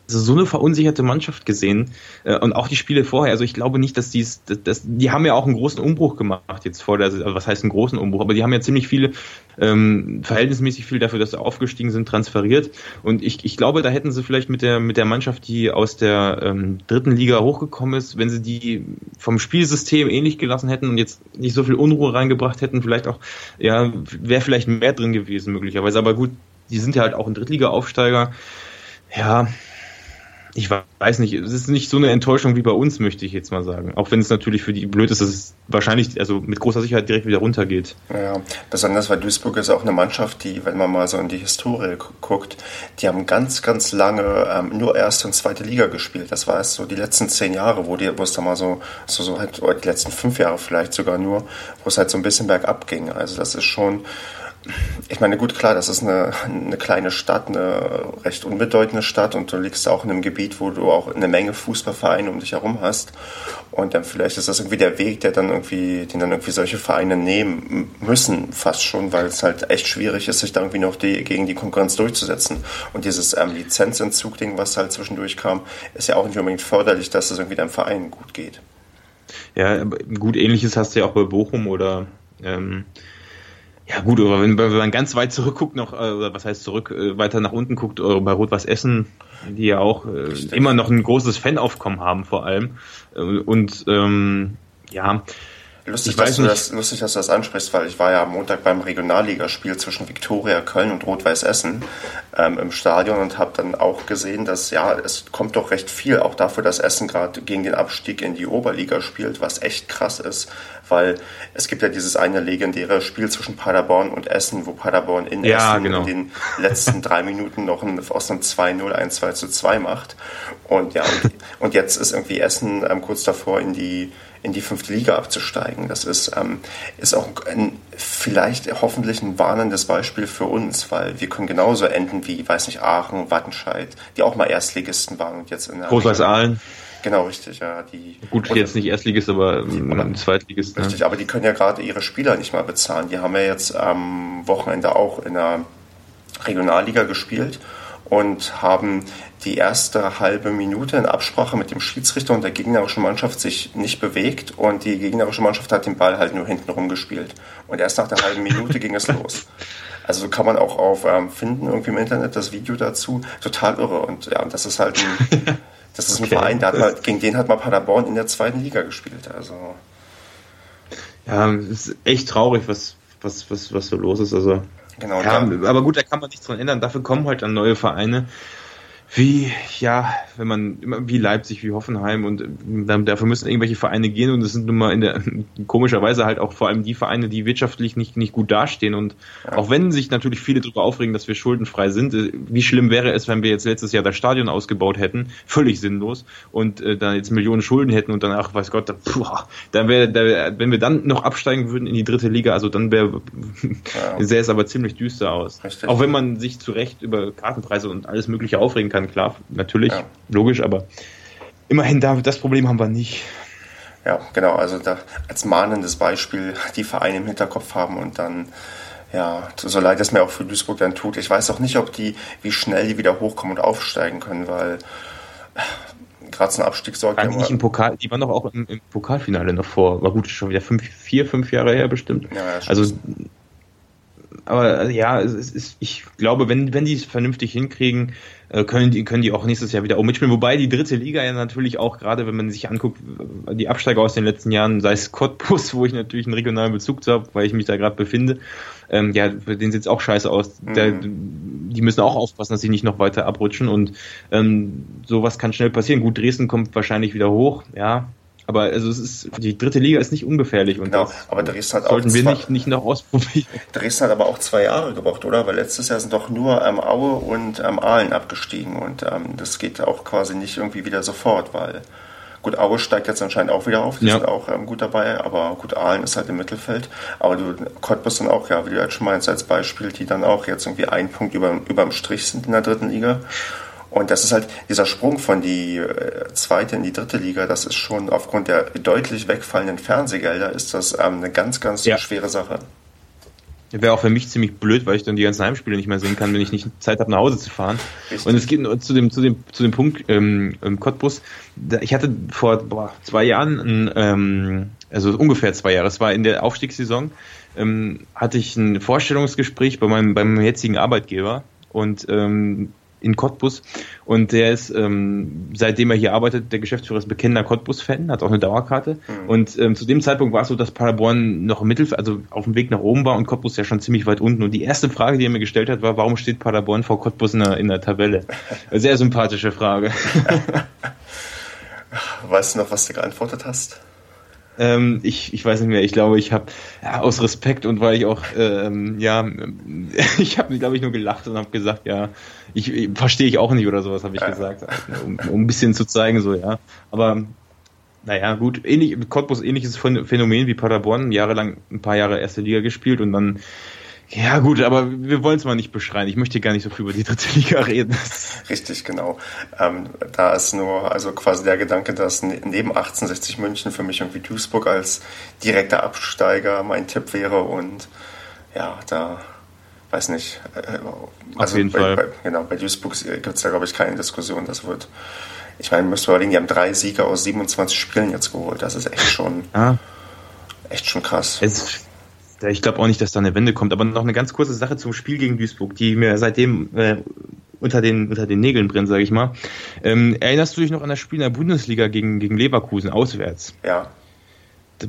so eine verunsicherte Mannschaft gesehen äh, und auch die Spiele vorher. Also ich glaube nicht, dass die das, die haben ja auch einen großen Umbruch gemacht jetzt vor der, also was heißt einen großen Umbruch, aber die haben ja ziemlich viele, ähm, verhältnismäßig viel dafür, dass sie aufgestiegen sind, transferiert. Und ich, ich glaube, da hätten sie vielleicht mit der mit der Mannschaft, die aus der ähm, dritten Liga hochgekommen ist, wenn sie die vom Spielsystem ähnlich gelassen hätten und jetzt nicht so viel Unruhe reingebracht hätten, vielleicht auch, ja, wäre vielleicht mehr drin gewesen möglicherweise. Aber gut, die sind ja halt auch ein Drittliga-Aufsteiger. Ja, ich weiß nicht, es ist nicht so eine Enttäuschung wie bei uns, möchte ich jetzt mal sagen. Auch wenn es natürlich für die blöd ist, dass es wahrscheinlich, also mit großer Sicherheit direkt wieder runtergeht. Ja, besonders weil Duisburg ist auch eine Mannschaft, die, wenn man mal so in die Historie guckt, die haben ganz, ganz lange ähm, nur erste und zweite Liga gespielt. Das war erst so die letzten zehn Jahre, wo, die, wo es da mal so, so, so halt, oder die letzten fünf Jahre vielleicht sogar nur, wo es halt so ein bisschen bergab ging. Also das ist schon, ich meine, gut, klar, das ist eine, eine kleine Stadt, eine recht unbedeutende Stadt und du liegst auch in einem Gebiet, wo du auch eine Menge Fußballvereine um dich herum hast. Und dann vielleicht ist das irgendwie der Weg, der dann irgendwie, den dann irgendwie solche Vereine nehmen müssen, fast schon, weil es halt echt schwierig ist, sich da irgendwie noch die, gegen die Konkurrenz durchzusetzen. Und dieses ähm, Lizenzentzug-Ding, was halt zwischendurch kam, ist ja auch nicht unbedingt förderlich, dass es irgendwie deinem Verein gut geht. Ja, gut, ähnliches hast du ja auch bei Bochum oder ähm, ja gut, aber wenn, wenn man ganz weit zurückguckt, noch, äh, oder was heißt zurück, äh, weiter nach unten guckt, äh, bei Rot-Was Essen, die ja auch äh, immer noch ein großes Fanaufkommen haben vor allem. Und ähm, ja, Lustig, dass du das, lustig, dass du das ansprichst, weil ich war ja am Montag beim Regionalligaspiel zwischen Viktoria Köln und Rot-Weiß Essen ähm, im Stadion und habe dann auch gesehen, dass ja, es kommt doch recht viel, auch dafür, dass Essen gerade gegen den Abstieg in die Oberliga spielt, was echt krass ist, weil es gibt ja dieses eine legendäre Spiel zwischen Paderborn und Essen, wo Paderborn in ja, Essen genau. in den letzten drei Minuten noch ein, aus einem 2-0 ein 2 2 macht. Und ja, und, und jetzt ist irgendwie Essen ähm, kurz davor in die in die fünfte Liga abzusteigen. Das ist, ähm, ist auch ein, vielleicht hoffentlich ein warnendes Beispiel für uns, weil wir können genauso enden wie, weiß nicht, Aachen, Wattenscheid, die auch mal Erstligisten waren und jetzt in der Großweiß Aalen. Genau, richtig, ja. Die, Gut, jetzt nicht Erstligist, aber die, Zweitligist. Richtig, ne? aber die können ja gerade ihre Spieler nicht mal bezahlen. Die haben ja jetzt am Wochenende auch in der Regionalliga gespielt und haben die erste halbe Minute in Absprache mit dem Schiedsrichter und der gegnerischen Mannschaft sich nicht bewegt und die gegnerische Mannschaft hat den Ball halt nur hinten rumgespielt. Und erst nach der halben Minute ging es los. Also so kann man auch auf ähm, finden irgendwie im Internet das Video dazu. Total irre. Und ja, und das ist halt ein, das ist ein okay. Verein, der hat mal, gegen den hat mal Paderborn in der zweiten Liga gespielt. Also ja, es ist echt traurig, was was was was so los ist. Also Genau. Ja, aber gut, da kann man nichts dran ändern. Dafür kommen halt dann neue Vereine wie, ja, wenn man, wie Leipzig, wie Hoffenheim und dann, dafür müssen irgendwelche Vereine gehen und das sind nun mal in der, komischerweise halt auch vor allem die Vereine, die wirtschaftlich nicht, nicht gut dastehen und ja. auch wenn sich natürlich viele darüber aufregen, dass wir schuldenfrei sind, äh, wie schlimm wäre es, wenn wir jetzt letztes Jahr das Stadion ausgebaut hätten, völlig sinnlos und äh, dann jetzt Millionen Schulden hätten und dann, ach, weiß Gott, puh, dann wäre, da, wenn wir dann noch absteigen würden in die dritte Liga, also dann wäre, ja. sähe es aber ziemlich düster aus. Richtig. Auch wenn man sich zu Recht über Kartenpreise und alles mögliche aufregen kann, kann, klar, natürlich, ja. logisch, aber immerhin da, das Problem haben wir nicht. Ja, genau, also da als mahnendes Beispiel die Vereine im Hinterkopf haben und dann, ja, so leid es mir auch für Duisburg dann tut. Ich weiß auch nicht, ob die, wie schnell die wieder hochkommen und aufsteigen können, weil gerade so ein Abstieg sorgt ja nicht im Pokal, die waren doch auch im, im, Pokalfinale noch vor, war gut, schon wieder fünf, vier, fünf Jahre her bestimmt. Ja, ja, also aber ja, es ist, ich glaube, wenn, wenn die es vernünftig hinkriegen, äh, können die, können die auch nächstes Jahr wieder auch mitspielen. Wobei die dritte Liga ja natürlich auch, gerade wenn man sich anguckt, die Absteiger aus den letzten Jahren, sei es Cottbus, wo ich natürlich einen regionalen Bezug zu habe, weil ich mich da gerade befinde, ähm, ja, für den sieht es auch scheiße aus. Mhm. Der, die müssen auch aufpassen, dass sie nicht noch weiter abrutschen und ähm, sowas kann schnell passieren. Gut, Dresden kommt wahrscheinlich wieder hoch, ja, aber also es ist, die dritte Liga ist nicht ungefährlich und genau, aber Dresden hat sollten auch wir zwei, nicht, nicht noch ausprobieren. Dresden hat aber auch zwei Jahre gebraucht, oder? Weil letztes Jahr sind doch nur ähm, Aue und ähm, Aalen abgestiegen und ähm, das geht auch quasi nicht irgendwie wieder sofort, weil gut, Aue steigt jetzt anscheinend auch wieder auf, die ja. sind auch ähm, gut dabei, aber gut, Aalen ist halt im Mittelfeld. Aber du, Cottbus dann auch, ja, wie du jetzt schon meinst, als Beispiel, die dann auch jetzt irgendwie einen Punkt über, über dem Strich sind in der dritten Liga. Und das ist halt dieser Sprung von die äh, zweite in die dritte Liga, das ist schon aufgrund der deutlich wegfallenden Fernsehgelder, ist das ähm, eine ganz, ganz ja. schwere Sache. Wäre auch für mich ziemlich blöd, weil ich dann die ganzen Heimspiele nicht mehr sehen kann, wenn ich nicht Zeit habe, nach Hause zu fahren. Richtig. Und es geht zu dem, zu dem, zu dem Punkt ähm, im Cottbus. Da, ich hatte vor boah, zwei Jahren, ähm, also ungefähr zwei Jahre, es war in der Aufstiegssaison, ähm, hatte ich ein Vorstellungsgespräch bei meinem, bei meinem jetzigen Arbeitgeber und ähm, in Cottbus und der ist, ähm, seitdem er hier arbeitet, der Geschäftsführer ist bekennender Cottbus-Fan, hat auch eine Dauerkarte mhm. und ähm, zu dem Zeitpunkt war es so, dass Paderborn noch im Mittel, also auf dem Weg nach oben war und Cottbus ja schon ziemlich weit unten und die erste Frage, die er mir gestellt hat, war, warum steht Paderborn vor Cottbus in der, in der Tabelle? Sehr sympathische Frage. weißt du noch, was du geantwortet hast? Ähm, ich, ich weiß nicht mehr. Ich glaube, ich habe ja, aus Respekt und weil ich auch, ähm, ja, ich habe, glaube ich, nur gelacht und habe gesagt, ja, ich, ich verstehe ich auch nicht oder sowas, habe ich ja. gesagt, um, um ein bisschen zu zeigen, so ja. Aber naja, gut, ähnlich, Cottbus ähnliches Phänomen wie Paderborn, jahrelang, ein paar Jahre erste Liga gespielt und dann ja, gut, aber wir wollen es mal nicht beschreien. Ich möchte gar nicht so viel über die dritte Liga reden. Richtig, genau. Ähm, da ist nur also quasi der Gedanke, dass neben 1860 München für mich irgendwie Duisburg als direkter Absteiger mein Tipp wäre und ja, da weiß nicht. Äh, also Auf jeden bei, Fall. Bei, genau, bei Duisburg gibt es da, glaube ich, keine Diskussion. Das wird. Ich meine, müsste überlegen, die haben drei Sieger aus 27 Spielen jetzt geholt. Das ist echt schon. Ah. Echt schon krass. Es ich glaube auch nicht, dass da eine Wende kommt. Aber noch eine ganz kurze Sache zum Spiel gegen Duisburg, die mir seitdem äh, unter den unter den Nägeln brennt, sage ich mal. Ähm, erinnerst du dich noch an das Spiel in der Bundesliga gegen gegen Leverkusen auswärts? Ja.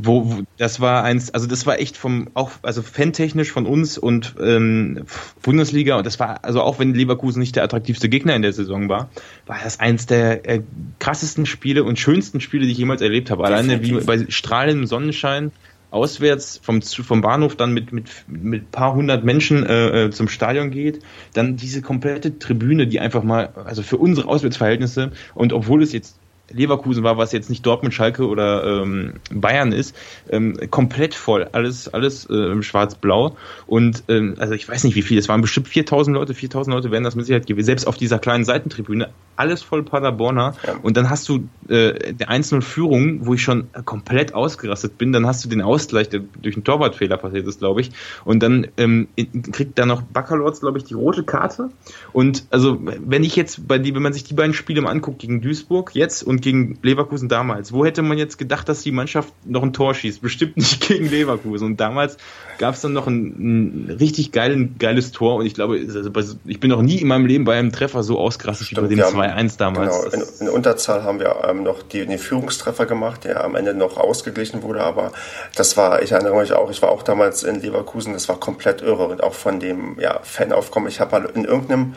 Wo, wo das war eins, also das war echt vom auch also fantechnisch von uns und ähm, Bundesliga und das war also auch wenn Leverkusen nicht der attraktivste Gegner in der Saison war, war das eins der äh, krassesten Spiele und schönsten Spiele, die ich jemals erlebt habe. Alleine wie bei strahlendem Sonnenschein auswärts vom, vom Bahnhof dann mit, mit, mit paar hundert Menschen äh, äh, zum Stadion geht, dann diese komplette Tribüne, die einfach mal, also für unsere Auswärtsverhältnisse und obwohl es jetzt Leverkusen war, was jetzt nicht Dortmund, Schalke oder ähm, Bayern ist, ähm, komplett voll, alles alles äh, schwarz-blau. Und ähm, also ich weiß nicht wie viel, es waren bestimmt 4000 Leute, 4000 Leute werden das mit Sicherheit gewesen, selbst auf dieser kleinen Seitentribüne, alles voll Paderborner. Ja. und dann hast du äh, der 1 Führung, wo ich schon komplett ausgerastet bin, dann hast du den Ausgleich, der durch einen Torwartfehler passiert ist, glaube ich. Und dann ähm, kriegt da noch Baccalords, glaube ich, die rote Karte. Und also wenn ich jetzt bei die, wenn man sich die beiden Spiele mal anguckt gegen Duisburg jetzt und und gegen Leverkusen damals. Wo hätte man jetzt gedacht, dass die Mannschaft noch ein Tor schießt? Bestimmt nicht gegen Leverkusen. Und damals gab es dann noch ein, ein richtig geilen, geiles Tor. Und ich glaube, also ich bin noch nie in meinem Leben bei einem Treffer so ausgerastet Stimmt, wie bei dem 2-1 damals. Genau, in, in, Unterzahl haben wir ähm, noch die, den Führungstreffer gemacht, der am Ende noch ausgeglichen wurde. Aber das war, ich erinnere mich auch, ich war auch damals in Leverkusen, das war komplett irre. Und auch von dem ja, Fanaufkommen. Ich habe mal in irgendeinem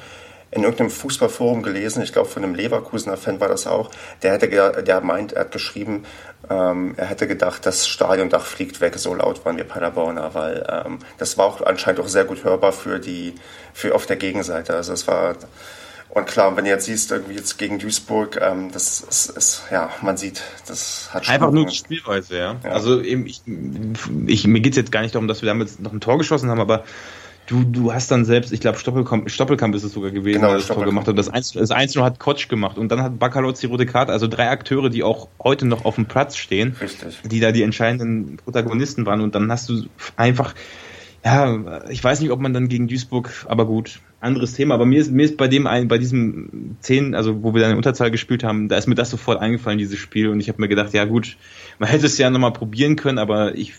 in irgendeinem Fußballforum gelesen, ich glaube von einem Leverkusener Fan war das auch, der hätte der meint, er hat geschrieben, ähm, er hätte gedacht, das Stadiondach fliegt weg, so laut waren wir Paderborner, weil ähm, das war auch anscheinend auch sehr gut hörbar für die, für auf der Gegenseite. Also es war und klar, wenn du jetzt siehst, irgendwie jetzt gegen Duisburg, ähm, das ist, ist, ja, man sieht, das hat schon. Einfach nur die Spielweise, ja. ja. Also eben, ich, ich, mir geht es jetzt gar nicht darum, dass wir damit noch ein Tor geschossen haben, aber Du, du hast dann selbst, ich glaube, Stoppelkamp, Stoppelkamp ist es sogar gewesen, genau, der das Tor gemacht hat. Das 1, das 1 hat Kotsch gemacht und dann hat Bakalotz die rote Karte. Also drei Akteure, die auch heute noch auf dem Platz stehen, Richtig. die da die entscheidenden Protagonisten waren. Und dann hast du einfach, ja, ich weiß nicht, ob man dann gegen Duisburg, aber gut, anderes Thema. Aber mir ist, mir ist bei dem ein, bei diesem 10, also wo wir dann in Unterzahl gespielt haben, da ist mir das sofort eingefallen, dieses Spiel. Und ich habe mir gedacht, ja gut, man hätte es ja nochmal probieren können, aber ich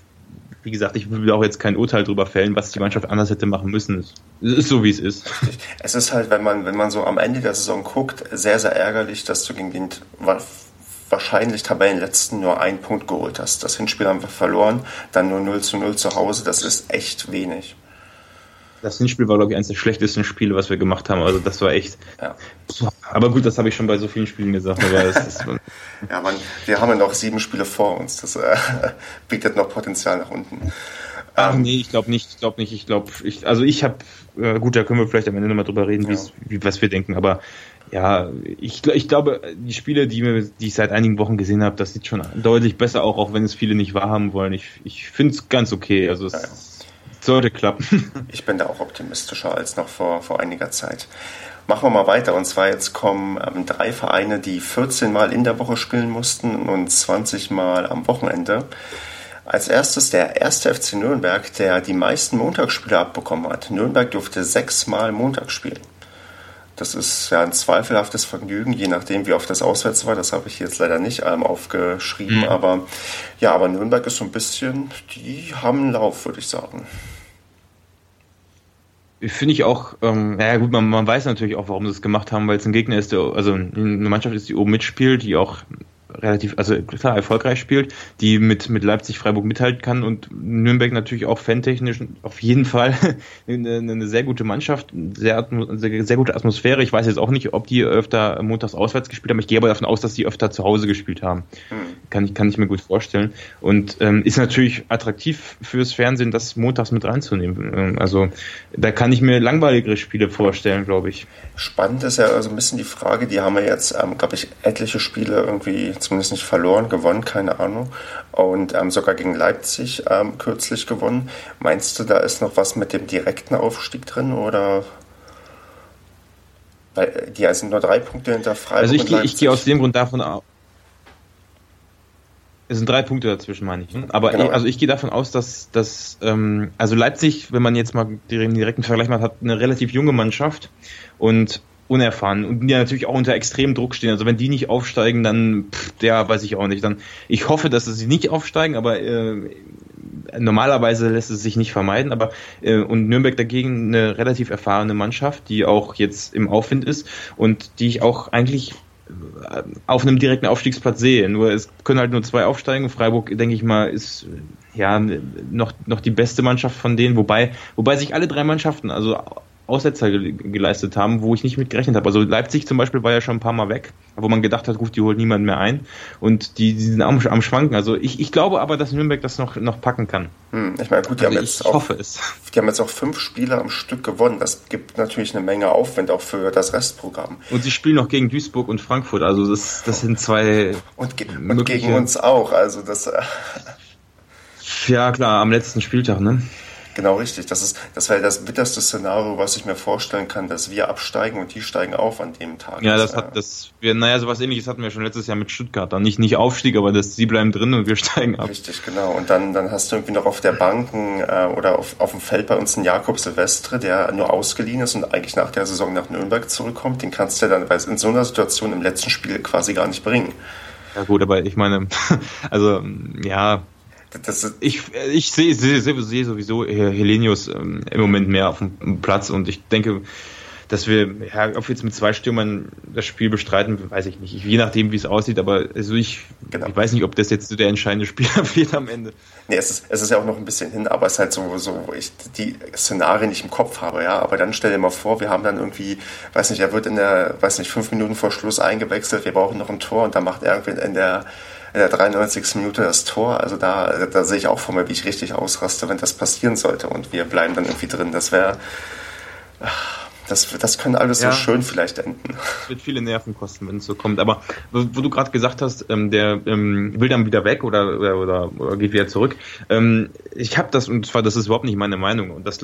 wie gesagt, ich will auch jetzt kein Urteil darüber fällen, was die Mannschaft anders hätte machen müssen. Es ist so, wie es ist. Es ist halt, wenn man, wenn man so am Ende der Saison guckt, sehr, sehr ärgerlich, dass du gegen den wahrscheinlich Tabellenletzten nur einen Punkt geholt hast. Das Hinspiel haben wir verloren, dann nur 0 zu 0 zu Hause. Das ist echt wenig. Das Hinspiel war, glaube ich, eines der schlechtesten Spiele, was wir gemacht haben. Also das war echt. Ja. Aber gut, das habe ich schon bei so vielen Spielen gesagt. Ja, man, wir haben ja noch sieben Spiele vor uns. Das äh, bietet noch Potenzial nach unten. Ach ähm, nee, ich glaube nicht. Ich glaube nicht. Ich glaube, ich, also ich habe, äh, gut, da können wir vielleicht am Ende nochmal drüber reden, ja. wie, was wir denken. Aber ja, ich, ich glaube, die Spiele, die, wir, die ich seit einigen Wochen gesehen habe, das sieht schon deutlich besser auch, auch wenn es viele nicht wahrhaben wollen. Ich, ich finde es ganz okay. Also es, ja, ja sollte klappen. Ich bin da auch optimistischer als noch vor, vor einiger Zeit. Machen wir mal weiter. Und zwar jetzt kommen ähm, drei Vereine, die 14 Mal in der Woche spielen mussten und 20 Mal am Wochenende. Als erstes der erste FC Nürnberg, der die meisten Montagsspiele abbekommen hat. Nürnberg durfte sechsmal Montag spielen. Das ist ja ein zweifelhaftes Vergnügen, je nachdem, wie oft das auswärts war. Das habe ich jetzt leider nicht ähm, aufgeschrieben. Mhm. Aber ja, aber Nürnberg ist so ein bisschen, die haben einen Lauf, würde ich sagen. Finde ich auch, ähm, naja gut, man, man weiß natürlich auch, warum sie es gemacht haben, weil es ein Gegner ist, der, also eine Mannschaft ist, die oben mitspielt, die auch relativ, also klar, erfolgreich spielt, die mit, mit Leipzig, Freiburg mithalten kann und Nürnberg natürlich auch fantechnisch auf jeden Fall eine, eine sehr gute Mannschaft, sehr, sehr, sehr gute Atmosphäre. Ich weiß jetzt auch nicht, ob die öfter montags auswärts gespielt haben. Ich gehe aber davon aus, dass die öfter zu Hause gespielt haben. Mhm. Kann ich, kann ich mir gut vorstellen. Und ähm, ist natürlich attraktiv fürs Fernsehen, das montags mit reinzunehmen. Ähm, also da kann ich mir langweiligere Spiele vorstellen, glaube ich. Spannend ist ja also ein bisschen die Frage, die haben wir jetzt, ähm, glaube ich, etliche Spiele irgendwie zumindest nicht verloren, gewonnen, keine Ahnung. Und ähm, sogar gegen Leipzig ähm, kürzlich gewonnen. Meinst du, da ist noch was mit dem direkten Aufstieg drin oder? Weil äh, die sind nur drei Punkte hinter Freiburg. Also ich, gehe, ich gehe aus dem Grund davon aus. Es sind drei Punkte dazwischen, meine ich. Ne? Aber genau. ich, also ich gehe davon aus, dass, dass ähm, also Leipzig, wenn man jetzt mal den direkten Vergleich macht, hat eine relativ junge Mannschaft und unerfahren und die natürlich auch unter extremem Druck stehen. Also wenn die nicht aufsteigen, dann, pff, ja, weiß ich auch nicht. Dann, ich hoffe, dass sie nicht aufsteigen, aber äh, normalerweise lässt es sich nicht vermeiden. Aber äh, und Nürnberg dagegen eine relativ erfahrene Mannschaft, die auch jetzt im Aufwind ist und die ich auch eigentlich äh, auf einem direkten Aufstiegsplatz sehe. Nur es können halt nur zwei aufsteigen. Freiburg, denke ich mal, ist ja noch, noch die beste Mannschaft von denen, wobei, wobei sich alle drei Mannschaften, also Aussetzer geleistet haben, wo ich nicht mit gerechnet habe. Also Leipzig zum Beispiel war ja schon ein paar Mal weg, wo man gedacht hat, gut, die holt niemand mehr ein und die, die sind am, am, Schwanken. Also ich, ich glaube aber, dass Nürnberg das noch, noch packen kann. Hm, ich meine, gut, die, also haben jetzt auch, die haben jetzt auch fünf Spiele am Stück gewonnen. Das gibt natürlich eine Menge Aufwand auch für das Restprogramm. Und sie spielen noch gegen Duisburg und Frankfurt. Also das, das sind zwei. Und, ge und gegen uns auch. Also das. Äh, ja, klar, am letzten Spieltag, ne? Genau richtig. Das ist, das wäre das bitterste Szenario, was ich mir vorstellen kann, dass wir absteigen und die steigen auf an dem Tag. Ja, das hat, das, wir, naja, sowas ähnliches hatten wir schon letztes Jahr mit Stuttgart. Dann nicht, nicht Aufstieg, aber das, sie bleiben drin und wir steigen ab. Richtig, genau. Und dann, dann hast du irgendwie noch auf der Bank äh, oder auf, auf dem Feld bei uns einen Jakob Silvestre, der nur ausgeliehen ist und eigentlich nach der Saison nach Nürnberg zurückkommt. Den kannst du dann in so einer Situation im letzten Spiel quasi gar nicht bringen. Ja gut, aber ich meine, also ja, ich ich sehe seh, seh, sowieso Helenius ähm, im Moment mehr auf dem Platz und ich denke, dass wir, ja, ob wir jetzt mit zwei Stürmern das Spiel bestreiten, weiß ich nicht. Ich, je nachdem, wie es aussieht, aber also ich, genau. ich weiß nicht, ob das jetzt so der entscheidende Spieler wird am Ende. Nee, es ist, es ist ja auch noch ein bisschen hin, aber es ist halt so, so wo ich die Szenarien nicht im Kopf habe, ja. Aber dann stell dir mal vor, wir haben dann irgendwie, weiß nicht, er wird in der, weiß nicht, fünf Minuten vor Schluss eingewechselt, wir brauchen noch ein Tor und dann macht er irgendwie in der in der 93. Minute das Tor. Also da, da sehe ich auch vor mir, wie ich richtig ausraste, wenn das passieren sollte und wir bleiben dann irgendwie drin. Das wäre, das, das können alles ja, so schön vielleicht enden. Es wird viele Nerven kosten, wenn es so kommt. Aber wo, wo du gerade gesagt hast, ähm, der ähm, will dann wieder weg oder, oder, oder, oder geht wieder zurück. Ähm, ich habe das, und zwar, das ist überhaupt nicht meine Meinung. Und das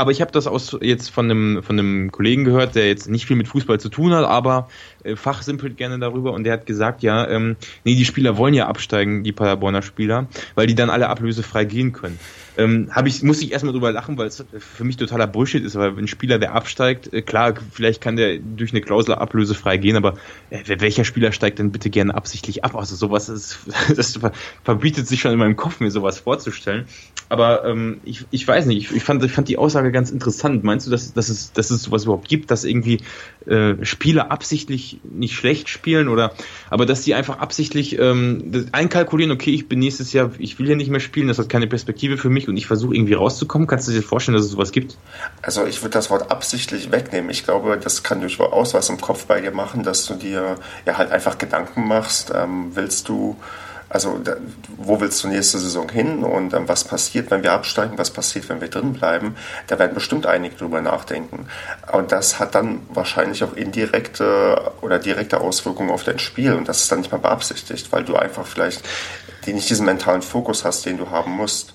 aber ich habe das aus jetzt von einem von einem Kollegen gehört, der jetzt nicht viel mit Fußball zu tun hat, aber äh, fachsimpelt gerne darüber und der hat gesagt, ja, ähm, nee, die Spieler wollen ja absteigen, die Paderborner Spieler, weil die dann alle ablösefrei gehen können. Ähm, hab ich, muss ich erstmal drüber lachen, weil es für mich totaler Bullshit ist, weil ein Spieler, der absteigt, äh, klar, vielleicht kann der durch eine Klausel ablösefrei gehen, aber äh, welcher Spieler steigt denn bitte gerne absichtlich ab? Also sowas, ist, das verbietet sich schon in meinem Kopf, mir sowas vorzustellen. Aber ähm, ich, ich weiß nicht, ich, ich, fand, ich fand die Aussage ganz interessant. Meinst du, dass, dass, es, dass es sowas überhaupt gibt, dass irgendwie äh, Spieler absichtlich nicht schlecht spielen oder aber dass die einfach absichtlich ähm, einkalkulieren, okay, ich bin nächstes Jahr, ich will hier nicht mehr spielen, das hat keine Perspektive für mich und ich versuche irgendwie rauszukommen. Kannst du dir vorstellen, dass es sowas gibt? Also ich würde das Wort absichtlich wegnehmen. Ich glaube, das kann durchaus was im Kopf bei dir machen, dass du dir ja halt einfach Gedanken machst, ähm, willst du also da, wo willst du nächste Saison hin und ähm, was passiert, wenn wir absteigen, was passiert, wenn wir drin bleiben? Da werden bestimmt einige drüber nachdenken. Und das hat dann wahrscheinlich auch indirekte oder direkte Auswirkungen auf dein Spiel und das ist dann nicht mal beabsichtigt, weil du einfach vielleicht nicht diesen mentalen Fokus hast, den du haben musst.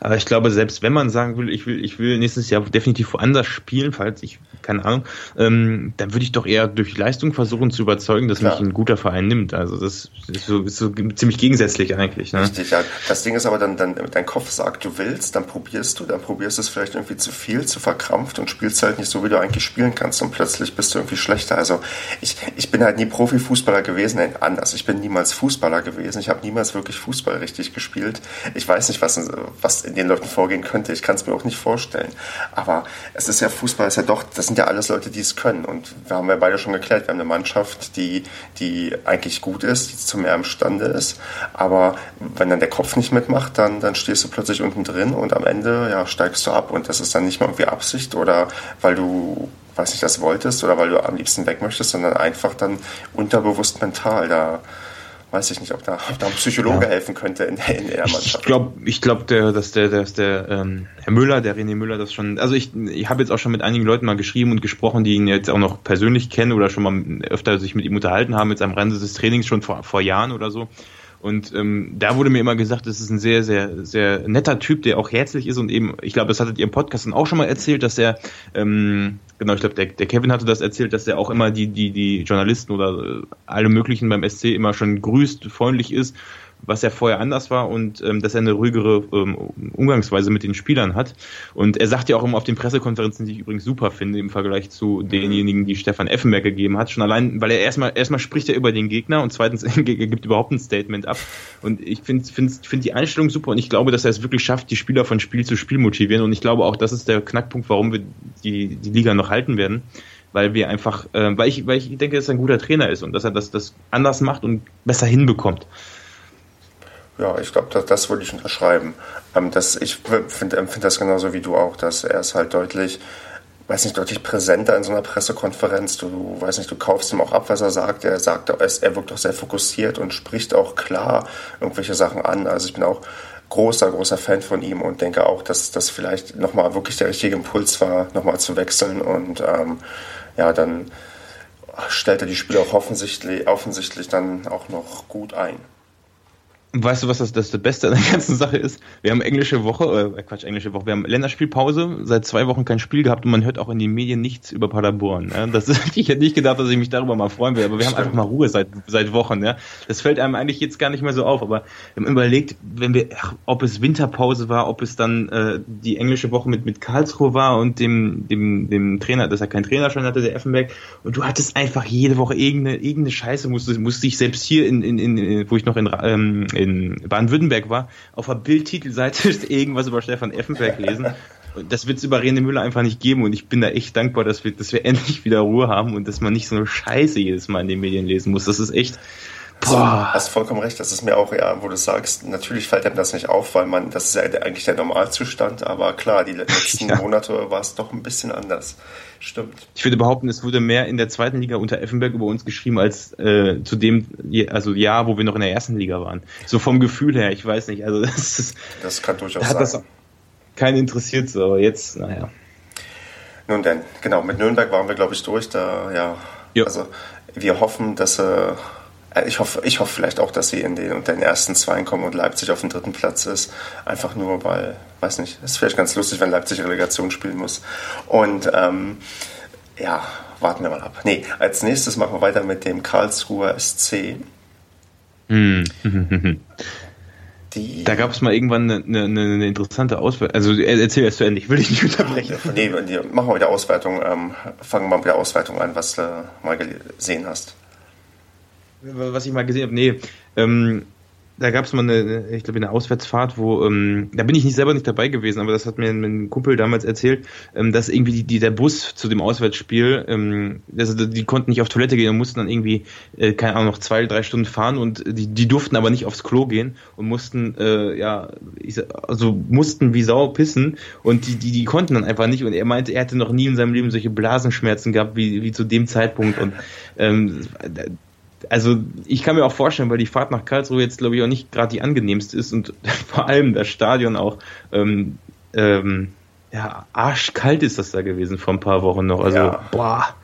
Aber ich glaube, selbst wenn man sagen will, ich will, ich will nächstes Jahr definitiv woanders spielen, falls ich, keine Ahnung, ähm, dann würde ich doch eher durch Leistung versuchen zu überzeugen, dass Klar. mich ein guter Verein nimmt. Also das ist so, ist so ziemlich gegensätzlich eigentlich. Ne? Richtig, ja. Das Ding ist aber dann, dann, dein Kopf sagt, du willst, dann probierst du, dann probierst du es vielleicht irgendwie zu viel, zu verkrampft und spielst halt nicht so, wie du eigentlich spielen kannst und plötzlich bist du irgendwie schlechter. Also ich, ich bin halt nie Profifußballer gewesen, nein, anders. Ich bin niemals Fußballer gewesen. Ich habe niemals wirklich Fußball richtig gespielt. Ich weiß nicht, was, was in den Leuten vorgehen könnte. Ich kann es mir auch nicht vorstellen. Aber es ist ja Fußball, ist ja doch, das sind ja alles Leute, die es können. Und wir haben ja beide schon geklärt, wir haben eine Mannschaft, die, die eigentlich gut ist, die zu mehr imstande ist. Aber wenn dann der Kopf nicht mitmacht, dann, dann stehst du plötzlich unten drin und am Ende ja, steigst du ab. Und das ist dann nicht mal irgendwie Absicht oder weil du weiß nicht, das wolltest oder weil du am liebsten weg möchtest, sondern einfach dann unterbewusst mental. Da weiß ich nicht, ob da, ob da ein Psychologe ja. helfen könnte in, in der Mannschaft. Ich glaube, ich glaub, der, dass der, dass der ähm, Herr Müller, der René Müller, das schon. Also ich, ich habe jetzt auch schon mit einigen Leuten mal geschrieben und gesprochen, die ihn jetzt auch noch persönlich kennen oder schon mal öfter sich mit ihm unterhalten haben, mit seinem Rande des Trainings schon vor, vor Jahren oder so. Und ähm, da wurde mir immer gesagt, das ist ein sehr, sehr, sehr netter Typ, der auch herzlich ist und eben, ich glaube, das hattet ihr im Podcast dann auch schon mal erzählt, dass er, ähm, genau, ich glaube, der, der Kevin hatte das erzählt, dass er auch immer die, die, die Journalisten oder äh, alle möglichen beim SC immer schon grüßt, freundlich ist was ja vorher anders war und ähm, dass er eine ruhigere ähm, Umgangsweise mit den Spielern hat. Und er sagt ja auch immer auf den Pressekonferenzen, die ich übrigens super finde im Vergleich zu denjenigen, die Stefan Effenberg gegeben hat. Schon allein, weil er erstmal erstmal spricht er über den Gegner und zweitens er gibt überhaupt ein Statement ab. Und ich finde find, find die Einstellung super und ich glaube, dass er es wirklich schafft, die Spieler von Spiel zu Spiel motivieren. Und ich glaube auch, das ist der Knackpunkt, warum wir die, die Liga noch halten werden weil wir einfach, äh, weil ich, weil ich denke, dass er ein guter Trainer ist und dass er das, das anders macht und besser hinbekommt. Ja, ich glaube, das, das würde ich unterschreiben. Ähm, das, ich finde empfind das genauso wie du auch, dass er ist halt deutlich, weiß nicht, deutlich präsenter in so einer Pressekonferenz. Du, weiß nicht, du kaufst ihm auch ab, was er sagt. Er sagt, er wirkt auch sehr fokussiert und spricht auch klar irgendwelche Sachen an. Also ich bin auch großer, großer Fan von ihm und denke auch, dass das vielleicht nochmal wirklich der richtige Impuls war, nochmal zu wechseln und ähm, ja, dann stellt er die Spieler auch offensichtlich, offensichtlich dann auch noch gut ein. Weißt du, was das, das, das Beste an der ganzen Sache ist? Wir haben englische Woche, äh, Quatsch, englische Woche, wir haben Länderspielpause, seit zwei Wochen kein Spiel gehabt und man hört auch in den Medien nichts über Paderborn. Ja? Das, ich hätte nicht gedacht, dass ich mich darüber mal freuen will, aber wir haben einfach mal Ruhe seit, seit Wochen. Ja? Das fällt einem eigentlich jetzt gar nicht mehr so auf, aber wir haben überlegt, wenn wir, ach, ob es Winterpause war, ob es dann äh, die englische Woche mit, mit Karlsruhe war und dem, dem, dem Trainer, dass er keinen Trainerschein hatte, der Effenberg, und du hattest einfach jede Woche irgendeine, irgendeine Scheiße, musste, musste ich selbst hier in, in, in, wo ich noch in, ähm, in Baden-Württemberg war, auf der Bildtitelseite irgendwas über Stefan Effenberg lesen. Und das wird es über Rene Müller einfach nicht geben und ich bin da echt dankbar, dass wir, dass wir endlich wieder Ruhe haben und dass man nicht so eine Scheiße jedes Mal in den Medien lesen muss. Das ist echt, Boah. Du hast vollkommen recht, das ist mir auch, ja, wo du sagst, natürlich fällt einem das nicht auf, weil man, das ist ja eigentlich der Normalzustand, aber klar, die letzten ja. Monate war es doch ein bisschen anders. Stimmt. Ich würde behaupten, es wurde mehr in der zweiten Liga unter Effenberg über uns geschrieben als äh, zu dem, also ja, wo wir noch in der ersten Liga waren. So vom Gefühl her, ich weiß nicht. Also das ist, Das kann durchaus da hat sein. Das keinen interessiert so, aber jetzt, naja. Nun denn, genau, mit Nürnberg waren wir, glaube ich, durch. Da, ja, jo. also wir hoffen, dass äh, ich hoffe, ich hoffe vielleicht auch, dass sie in den, unter den ersten zwei kommen und Leipzig auf dem dritten Platz ist. Einfach nur, weil, weiß nicht, es ist vielleicht ganz lustig, wenn Leipzig Relegation spielen muss. Und ähm, ja, warten wir mal ab. Nee, als nächstes machen wir weiter mit dem Karlsruher SC. Hm. Die, da gab es mal irgendwann eine, eine, eine interessante Auswertung. Also erzähl erst zu Ende, ich will dich nicht unterbrechen. Nee, machen wir wieder Auswertung. Ähm, fangen wir mal mit der Auswertung an, was du mal gesehen hast was ich mal gesehen habe, nee, ähm, da gab es mal eine, ich glaube, eine Auswärtsfahrt, wo, ähm, da bin ich nicht selber nicht dabei gewesen, aber das hat mir ein Kumpel damals erzählt, ähm, dass irgendwie die, die, der Bus zu dem Auswärtsspiel, ähm, also die konnten nicht auf Toilette gehen und mussten dann irgendwie, äh, keine Ahnung, noch zwei, drei Stunden fahren und die, die durften aber nicht aufs Klo gehen und mussten, äh, ja, ich, also mussten wie Sau pissen und die, die, die konnten dann einfach nicht und er meinte, er hatte noch nie in seinem Leben solche Blasenschmerzen gehabt wie, wie zu dem Zeitpunkt und ähm, also ich kann mir auch vorstellen, weil die Fahrt nach Karlsruhe jetzt, glaube ich, auch nicht gerade die angenehmste ist und vor allem das Stadion auch ähm, ähm, ja, arschkalt ist das da gewesen vor ein paar Wochen noch. Also, ja. boah,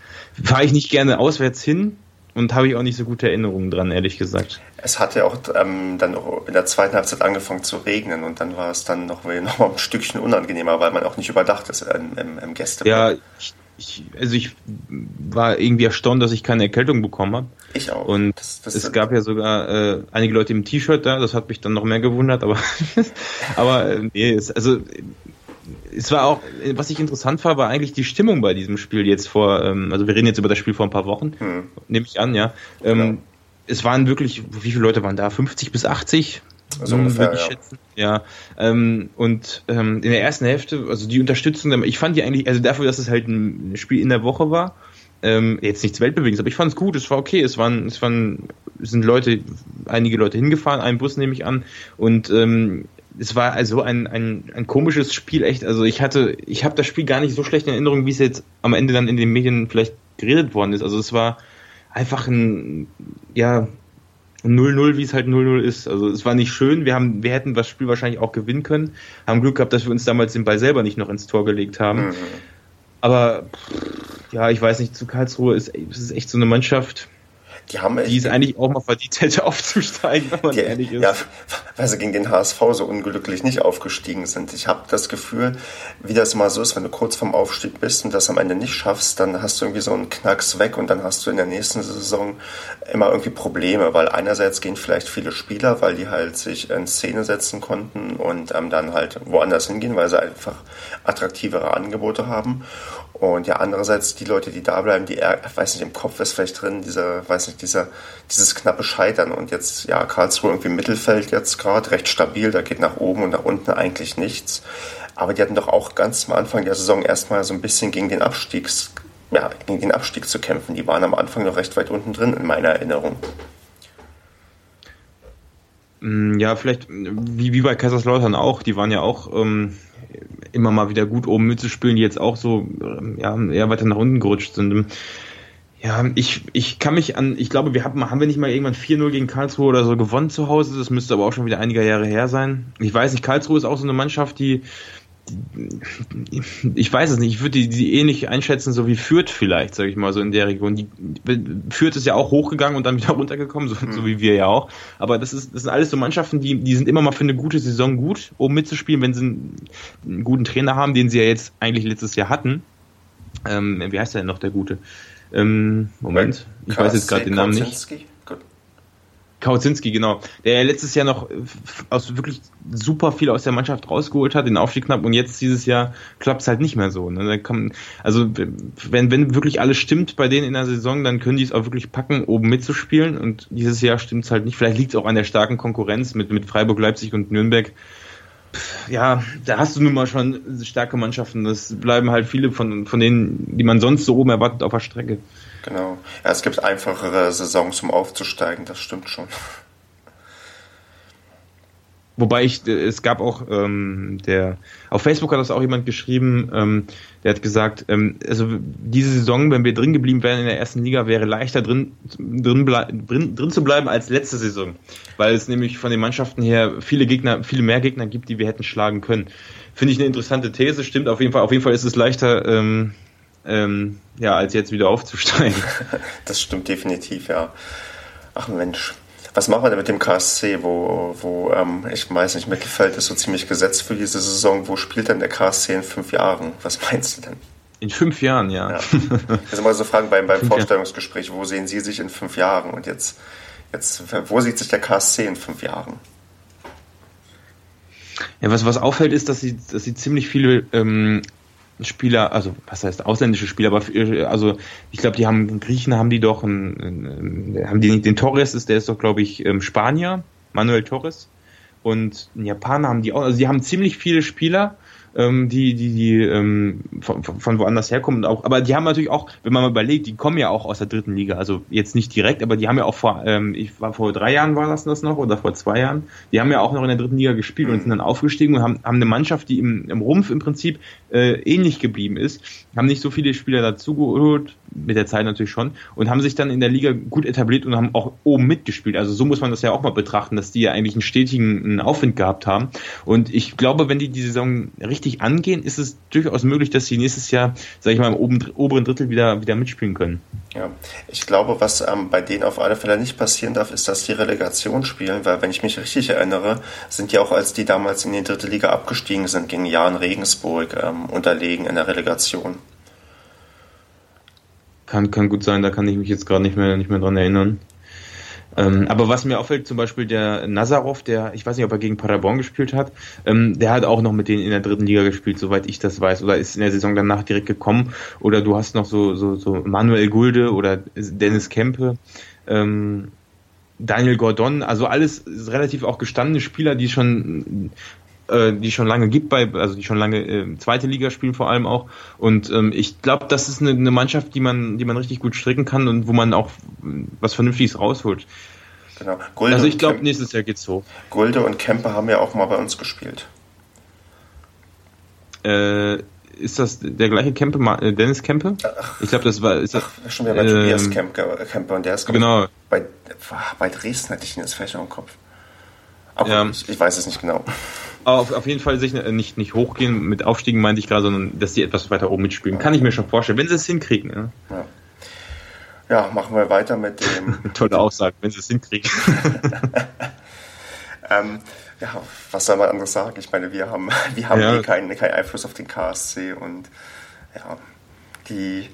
fahre ich nicht gerne auswärts hin und habe ich auch nicht so gute Erinnerungen dran, ehrlich gesagt. Es hat ja auch ähm, dann in der zweiten Halbzeit angefangen zu regnen und dann war es dann noch, noch mal ein Stückchen unangenehmer, weil man auch nicht überdacht ist im, im, im Gäste. Ja, ich ich, also ich war irgendwie erstaunt, dass ich keine Erkältung bekommen habe. Ich auch. Und das, das es gab ja sogar äh, einige Leute im T-Shirt da, das hat mich dann noch mehr gewundert, aber aber äh, nee, es, also es war auch, was ich interessant war, war eigentlich die Stimmung bei diesem Spiel jetzt vor, ähm, also wir reden jetzt über das Spiel vor ein paar Wochen, hm. nehme ich an, ja. Ähm, genau. Es waren wirklich, wie viele Leute waren da? 50 bis 80? So hm, ungefähr, ja. Schätzen. Ja, ähm, und ähm, in der ersten Hälfte, also die Unterstützung, ich fand die eigentlich, also dafür, dass es halt ein Spiel in der Woche war, ähm, jetzt nichts Weltbewegendes, aber ich fand es gut, es war okay, es waren, es waren, es sind Leute, einige Leute hingefahren, einen Bus nehme ich an, und ähm, es war also ein, ein, ein komisches Spiel, echt. Also ich hatte, ich habe das Spiel gar nicht so schlecht in Erinnerung, wie es jetzt am Ende dann in den Medien vielleicht geredet worden ist. Also es war einfach ein, ja, 0-0, wie es halt 0-0 ist. Also es war nicht schön. Wir haben, wir hätten das Spiel wahrscheinlich auch gewinnen können. Haben Glück gehabt, dass wir uns damals den Ball selber nicht noch ins Tor gelegt haben. Mhm. Aber ja, ich weiß nicht, zu Karlsruhe ist, ist echt so eine Mannschaft die haben die es eigentlich auch mal verdient hätte aufzusteigen, wenn man die, ehrlich ist. Ja, weil sie gegen den HSV so unglücklich nicht aufgestiegen sind. Ich habe das Gefühl, wie das mal so ist, wenn du kurz vorm Aufstieg bist und das am Ende nicht schaffst, dann hast du irgendwie so einen Knacks weg und dann hast du in der nächsten Saison immer irgendwie Probleme, weil einerseits gehen vielleicht viele Spieler, weil die halt sich in Szene setzen konnten und ähm, dann halt woanders hingehen, weil sie einfach attraktivere Angebote haben. Und ja, andererseits die Leute, die da bleiben, die, ich weiß nicht, im Kopf ist vielleicht drin, dieser, weiß nicht, dieser, dieses knappe Scheitern. Und jetzt, ja, Karlsruhe irgendwie im Mittelfeld jetzt gerade, recht stabil, da geht nach oben und nach unten eigentlich nichts. Aber die hatten doch auch ganz am Anfang der Saison erstmal so ein bisschen gegen den Abstiegs, ja, gegen den Abstieg zu kämpfen. Die waren am Anfang noch recht weit unten drin, in meiner Erinnerung. Mm, ja, vielleicht wie, wie bei Kaiserslautern auch, die waren ja auch ähm, immer mal wieder gut oben mitzuspielen, die jetzt auch so ähm, ja, eher weiter nach unten gerutscht sind. Ja, ich, ich kann mich an, ich glaube, wir haben, haben wir nicht mal irgendwann 4-0 gegen Karlsruhe oder so gewonnen zu Hause, das müsste aber auch schon wieder einige Jahre her sein. Ich weiß nicht, Karlsruhe ist auch so eine Mannschaft, die, ich weiß es nicht, ich würde die, die ähnlich einschätzen, so wie Fürth vielleicht, sage ich mal, so in der Region. Die, Fürth ist ja auch hochgegangen und dann wieder runtergekommen, so, mhm. so wie wir ja auch. Aber das, ist, das sind alles so Mannschaften, die, die sind immer mal für eine gute Saison gut, um mitzuspielen, wenn sie einen, einen guten Trainer haben, den sie ja jetzt eigentlich letztes Jahr hatten. Ähm, wie heißt der denn noch, der Gute? Ähm, Moment, ich weiß jetzt gerade den Namen nicht. Kautzinski, genau. Der letztes Jahr noch aus wirklich super viel aus der Mannschaft rausgeholt hat, den Aufstieg knapp und jetzt dieses Jahr klappt es halt nicht mehr so. Ne? Kann, also wenn, wenn wirklich alles stimmt bei denen in der Saison, dann können die es auch wirklich packen, oben mitzuspielen und dieses Jahr stimmt es halt nicht. Vielleicht liegt es auch an der starken Konkurrenz mit, mit Freiburg, Leipzig und Nürnberg. Ja, da hast du nun mal schon starke Mannschaften. Das bleiben halt viele von, von denen, die man sonst so oben erwartet, auf der Strecke. Genau. Ja, es gibt einfachere Saisons, um aufzusteigen, das stimmt schon. Wobei ich, äh, es gab auch, ähm, der, auf Facebook hat das auch jemand geschrieben, ähm, der hat gesagt, ähm, also diese Saison, wenn wir drin geblieben wären in der ersten Liga, wäre leichter drin, drin, drin, drin zu bleiben als letzte Saison. Weil es nämlich von den Mannschaften her viele Gegner, viele mehr Gegner gibt, die wir hätten schlagen können. Finde ich eine interessante These, stimmt auf jeden Fall. Auf jeden Fall ist es leichter, ähm, ähm, ja, als jetzt wieder aufzusteigen. Das stimmt definitiv, ja. Ach Mensch. Was machen wir denn mit dem KSC, wo, wo ähm, ich weiß nicht, Mittelfeld ist so ziemlich gesetzt für diese Saison. Wo spielt denn der KSC in fünf Jahren? Was meinst du denn? In fünf Jahren, ja. ja. Also mal so fragen beim, beim Vorstellungsgespräch, wo sehen Sie sich in fünf Jahren? Und jetzt, jetzt, wo sieht sich der KSC in fünf Jahren? Ja, was, was auffällt, ist, dass sie, dass sie ziemlich viele ähm, Spieler, also was heißt ausländische Spieler, aber also ich glaube, die haben Griechen haben die doch, einen, einen, haben die nicht den Torres der ist doch glaube ich ähm, Spanier, Manuel Torres. Und ein Japaner haben die auch, also die haben ziemlich viele Spieler ähm, die, die, die ähm, von, von woanders herkommen. Auch, aber die haben natürlich auch, wenn man mal überlegt, die kommen ja auch aus der dritten Liga. Also jetzt nicht direkt, aber die haben ja auch vor, ähm, ich war vor drei Jahren war das das noch oder vor zwei Jahren, die haben ja auch noch in der dritten Liga gespielt und sind dann aufgestiegen und haben, haben eine Mannschaft, die im, im Rumpf im Prinzip äh, ähnlich geblieben ist, haben nicht so viele Spieler dazugeholt, mit der Zeit natürlich schon, und haben sich dann in der Liga gut etabliert und haben auch oben mitgespielt. Also so muss man das ja auch mal betrachten, dass die ja eigentlich einen stetigen Aufwind gehabt haben. Und ich glaube, wenn die die Saison richtig richtig angehen, ist es durchaus möglich, dass sie nächstes Jahr, sage ich mal, im oberen Drittel wieder, wieder mitspielen können. Ja, ich glaube, was ähm, bei denen auf alle Fälle nicht passieren darf, ist, dass die Relegation spielen, weil wenn ich mich richtig erinnere, sind die auch, als die damals in die dritte Liga abgestiegen sind, gegen Jan Regensburg ähm, unterlegen in der Relegation. Kann, kann gut sein, da kann ich mich jetzt gerade nicht mehr, nicht mehr dran erinnern. Ähm, aber was mir auffällt, zum Beispiel der Nazarov, der, ich weiß nicht, ob er gegen Paderborn gespielt hat, ähm, der hat auch noch mit denen in der dritten Liga gespielt, soweit ich das weiß, oder ist in der Saison danach direkt gekommen. Oder du hast noch so, so, so Manuel Gulde oder Dennis Kempe. Ähm, Daniel Gordon, also alles relativ auch gestandene Spieler, die schon äh, die schon lange gibt bei, also die schon lange äh, zweite Liga spielen vor allem auch. Und ähm, ich glaube, das ist eine, eine Mannschaft, die man, die man richtig gut stricken kann und wo man auch was Vernünftiges rausholt. Genau. Gulde also ich glaube, nächstes Jahr geht's so. Gulde und Kempe haben ja auch mal bei uns gespielt. Äh, ist das der gleiche Kempe, äh, Dennis Kempe? ich glaube, das war. Ist das, Ach, schon wieder bei ähm, Tobias Kempe, Kempe und der ist genau. bei, bei Dresden hatte ich ihn jetzt vielleicht noch im Kopf. Aber ja. ich, ich, weiß es nicht genau. Auf, auf jeden Fall sich nicht, nicht hochgehen mit Aufstiegen, meinte ich gerade, sondern dass sie etwas weiter oben mitspielen. Kann ich mir schon vorstellen, wenn sie es hinkriegen. Ja. ja. ja machen wir weiter mit dem. Tolle Aussage, wenn sie es hinkriegen. ähm, ja, was soll man anderes sagen? Ich meine, wir haben, wir haben ja. eh keinen, keinen Einfluss auf den KSC und ja, die,